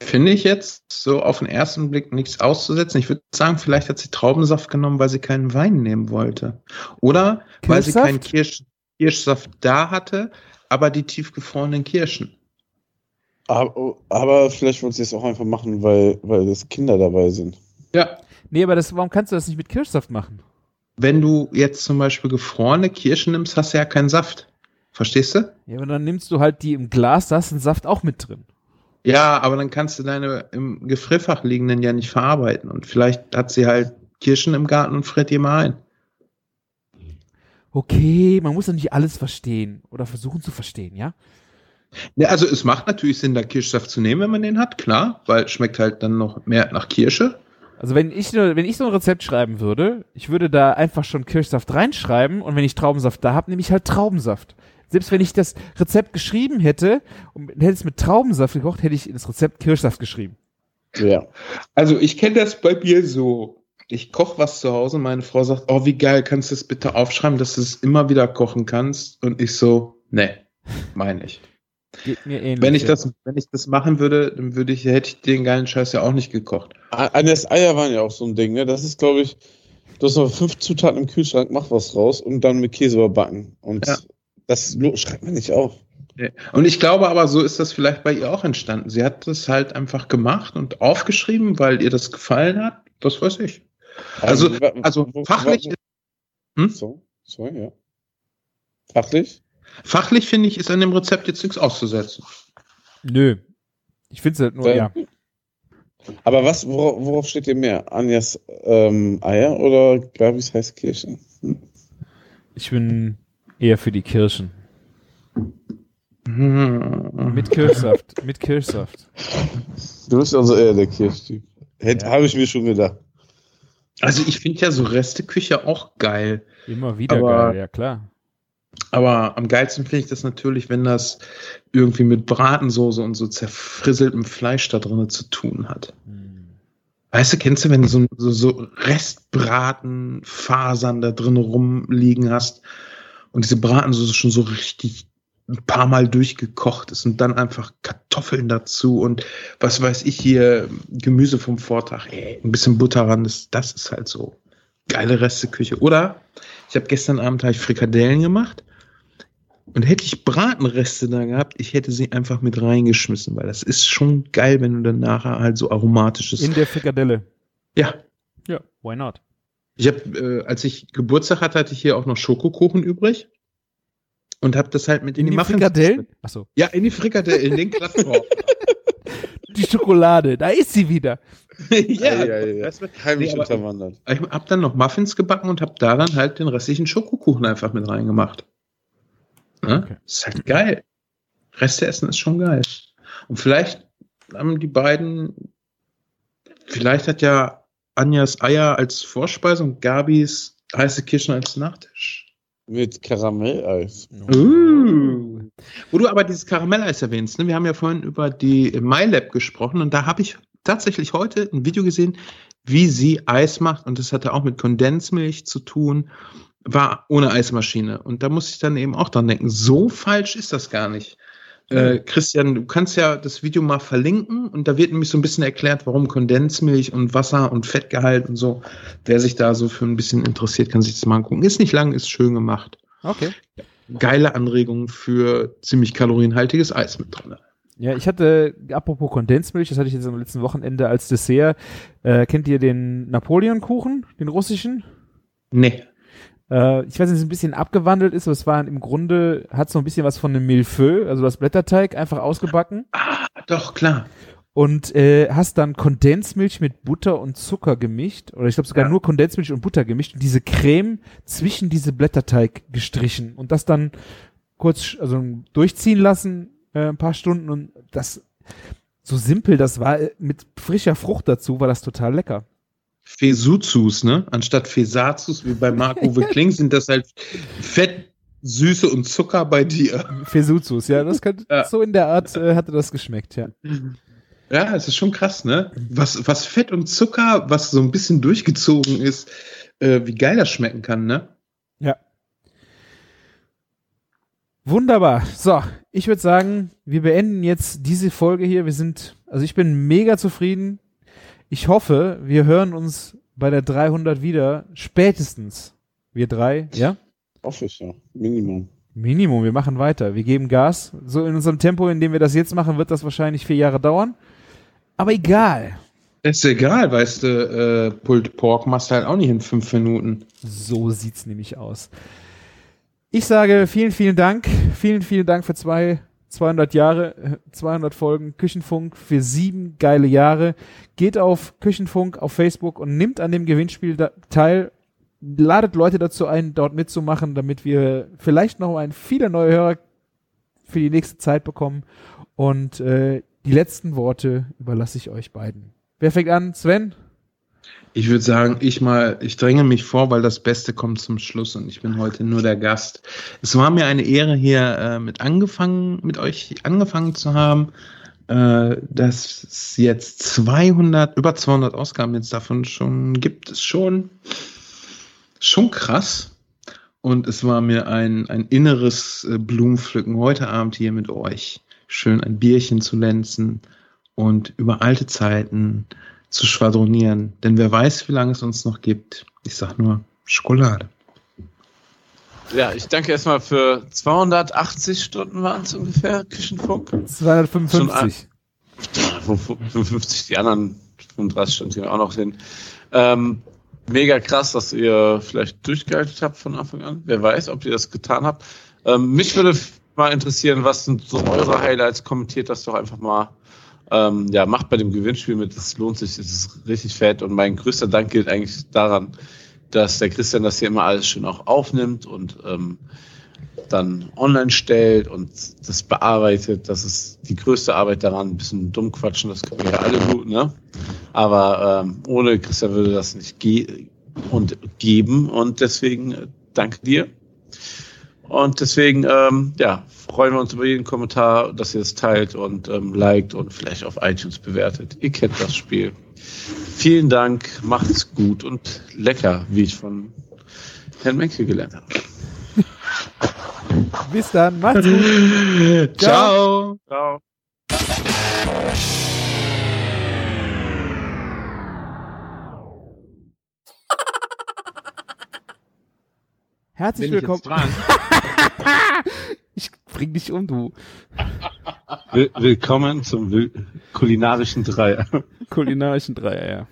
Finde ich jetzt so auf den ersten Blick nichts auszusetzen. Ich würde sagen, vielleicht hat sie Traubensaft genommen, weil sie keinen Wein nehmen wollte. Oder weil sie
Kirschsaft?
keinen Kirsch, Kirschsaft da hatte, aber die tiefgefrorenen Kirschen.
Aber, aber vielleicht wollte sie es auch einfach machen, weil, weil es Kinder dabei sind.
Ja.
Nee, aber das, warum kannst du das nicht mit Kirschsaft machen?
Wenn du jetzt zum Beispiel gefrorene Kirschen nimmst, hast du ja keinen Saft. Verstehst du?
Ja, aber dann nimmst du halt die im Glas, da ist ein Saft auch mit drin.
Ja, aber dann kannst du deine im Gefrierfach liegenden ja nicht verarbeiten. Und vielleicht hat sie halt Kirschen im Garten und friert die mal ein.
Okay, man muss ja nicht alles verstehen oder versuchen zu verstehen, ja?
Ja, also es macht natürlich Sinn, da Kirschsaft zu nehmen, wenn man den hat, klar, weil es schmeckt halt dann noch mehr nach Kirsche.
Also wenn ich nur, wenn ich so ein Rezept schreiben würde, ich würde da einfach schon Kirschsaft reinschreiben und wenn ich Traubensaft da habe, nehme ich halt Traubensaft. Selbst wenn ich das Rezept geschrieben hätte und hätte es mit Traubensaft gekocht, hätte ich das Rezept Kirschsaft geschrieben.
Ja.
Also ich kenne das bei mir so. Ich koche was zu Hause und meine Frau sagt, oh, wie geil, kannst du das bitte aufschreiben, dass du es immer wieder kochen kannst? Und ich so, nee, meine ich.
Geht mir ähnlich.
Wenn ich das, wenn ich das machen würde, dann würde ich, hätte ich den geilen Scheiß ja auch nicht gekocht.
Eines Eier waren ja auch so ein Ding, ne? Das ist, glaube ich, du hast noch fünf Zutaten im Kühlschrank, mach was raus und dann mit Käse überbacken. Und
Ja.
das schreibt man nicht auf.
Und ich glaube aber, so ist das vielleicht bei ihr auch entstanden. Sie hat das halt einfach gemacht und aufgeschrieben, weil ihr das gefallen hat. Das weiß ich. Also,
wa-
also fachlich, Hm?
So, so, ja. Fachlich?
fachlich finde ich, ist an dem Rezept jetzt nichts auszusetzen.
Nö. Ich finde es halt nur,
Weil-
ja.
Aber was, worauf, worauf steht ihr mehr? Anjas ähm, Eier oder Gabis Heißkirschen? Hm?
Ich bin eher für die Kirschen.
Hm.
Mit Kirschsaft. mit Kirschsaft.
Du bist also eher der Kirschtyp.
Ja.
Habe ich mir schon gedacht.
Also ich finde ja so Resteküche auch geil.
Immer wieder
Aber-
geil, ja klar.
Aber am geilsten finde ich das natürlich, wenn das irgendwie mit Bratensoße und so zerfrisseltem Fleisch da drin zu tun hat.
Hm.
Weißt du, kennst du, wenn du so, so, so Restbratenfasern da drin rumliegen hast und diese Bratensoße schon so richtig ein paar Mal durchgekocht ist und dann einfach Kartoffeln dazu und was weiß ich hier, Gemüse vom Vortag, ey, ein bisschen Butter ran, das, das ist halt so geile Resteküche. Oder ich habe gestern Abend hab ich Frikadellen gemacht und hätte ich Bratenreste da gehabt, ich hätte sie einfach mit reingeschmissen, weil das ist schon geil, wenn du dann nachher halt so aromatisches.
In der Frikadelle.
ja,
Ja, why not?
ich habe, äh, als ich Geburtstag hatte, hatte ich hier auch noch Schokokuchen übrig und habe das halt mit
In die
Muffins-
Frikadellen? Achso.
Ja, in die Frikadellen, in den Klappkorb.
Die Schokolade, da ist sie wieder.
ja,
ja, ja.
weißt du,
Heimlich
Nee,
unterwandert.
ich habe dann noch Muffins gebacken und habe da dann halt den restlichen Schokokuchen einfach mit reingemacht. Ne?
Okay.
Ist halt geil. Reste essen ist schon geil. Und vielleicht haben die beiden, vielleicht hat ja Anjas Eier als Vorspeise und Gabis heiße Kirschen als Nachtisch.
Mit Karamelleis.
Uh. Wo du aber dieses Karamelleis erwähnst, ne? wir haben ja vorhin über die MyLab gesprochen und da habe ich tatsächlich heute ein Video gesehen, wie sie Eis macht und das hatte auch mit Kondensmilch zu tun, war ohne Eismaschine und da muss ich dann eben auch dran denken, so falsch ist das gar nicht. Äh, Christian, du kannst ja das Video mal verlinken und da wird nämlich so ein bisschen erklärt, warum Kondensmilch und Wasser und Fettgehalt und so. Wer sich da so für ein bisschen interessiert, kann sich das mal angucken. Ist nicht lang, ist schön gemacht
Okay.
geile Anregung für ziemlich kalorienhaltiges Eis mit drin.
Ja, ich hatte, apropos Kondensmilch, das hatte ich jetzt am letzten Wochenende als Dessert. Äh, kennt ihr den Napoleon-Kuchen, den russischen?
Nee.
Äh, ich weiß nicht, es ist ein bisschen abgewandelt ist, aber es war im Grunde, hat so ein bisschen was von einem Millefeu, also das Blätterteig einfach ausgebacken
Ah, doch, klar.
und äh, hast dann Kondensmilch mit Butter und Zucker gemischt oder ich glaube sogar
Ja.
nur Kondensmilch und Butter gemischt und diese Creme zwischen diese Blätterteig gestrichen und das dann kurz also durchziehen lassen äh, ein paar Stunden und das so simpel das war äh, mit frischer Frucht dazu war das total lecker.
Fesuzus, ne? Anstatt Fesazus wie bei Marc-Uwe Kling sind das halt Fett, Süße und Zucker bei dir.
Fesuzus, ja, das könnte
Ja.
so in der Art äh, hatte das geschmeckt, ja.
Ja, es ist schon krass, ne? Was, was Fett und Zucker, was so ein bisschen durchgezogen ist, äh, wie geil das schmecken kann, ne?
Ja. Wunderbar. So, ich würde sagen, wir beenden jetzt diese Folge hier. Wir sind, also ich bin mega zufrieden. Ich hoffe, wir hören uns bei der 300 wieder. Spätestens. Wir drei, ja?
Hoffe ich, ja. Minimum.
Minimum, wir machen weiter. Wir geben Gas. So in unserem Tempo, in dem wir das jetzt machen, wird das wahrscheinlich vier Jahre dauern. Aber egal.
Ist egal, weißt du, äh, Pulled Pork machst du halt auch nicht in fünf Minuten.
So sieht's nämlich aus. Ich sage vielen, vielen Dank. Vielen, vielen Dank für zwei, 200 Jahre, äh, 200 Folgen Küchenfunk für sieben geile Jahre. Geht auf Küchenfunk auf Facebook und nimmt an dem Gewinnspiel teil. Ladet Leute dazu ein, dort mitzumachen, damit wir vielleicht noch ein viele neue Hörer für die nächste Zeit bekommen. Und äh, die letzten Worte überlasse ich euch beiden. Wer fängt an? Sven?
Ich würde sagen, ich mal, ich dränge mich vor, weil das Beste kommt zum Schluss und ich bin heute nur der Gast. Es war mir eine Ehre, hier äh, mit angefangen, mit euch angefangen zu haben. Äh, dass es jetzt 200, über 200 Ausgaben jetzt davon schon gibt, ist schon, schon krass. Und es war mir ein, ein inneres äh, Blumenpflücken heute Abend hier mit euch. Schön ein Bierchen zu lenzen und über alte Zeiten zu schwadronieren. Denn wer weiß, wie lange es uns noch gibt. Ich sag nur Schokolade.
Ja, ich danke erstmal für 280 Stunden waren es ungefähr, Küchenfunk.
255.
55, die anderen 35 Stunden hier auch noch hin. Ähm, mega krass, dass ihr vielleicht durchgehalten habt von Anfang an. Wer weiß, ob ihr das getan habt. Ähm, mich würde mal interessieren, was sind so eure Highlights? Kommentiert das doch einfach mal. Ähm, ja, macht bei dem Gewinnspiel mit, das lohnt sich, es ist richtig fett. Und mein größter Dank gilt eigentlich daran, dass der Christian das hier immer alles schön auch aufnimmt und ähm, dann online stellt und das bearbeitet. Das ist die größte Arbeit daran. Ein bisschen dumm quatschen, das können wir ja alle gut, ne? Aber ähm, ohne Christian würde das nicht ge und geben. Und deswegen äh, danke dir. Und deswegen, ähm, ja, freuen wir uns über jeden Kommentar, dass ihr es teilt und ähm, liked und vielleicht auf iTunes bewertet. Ihr kennt das Spiel. Vielen Dank, macht's gut und lecker, wie ich von Herrn Menke gelernt habe.
Bis dann, macht's gut.
Ciao.
Ciao.
Herzlich willkommen. Ich bring dich um, du
Will willkommen zum Will kulinarischen Dreier.
kulinarischen Dreier, ja.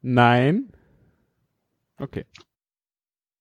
Nein. Okay.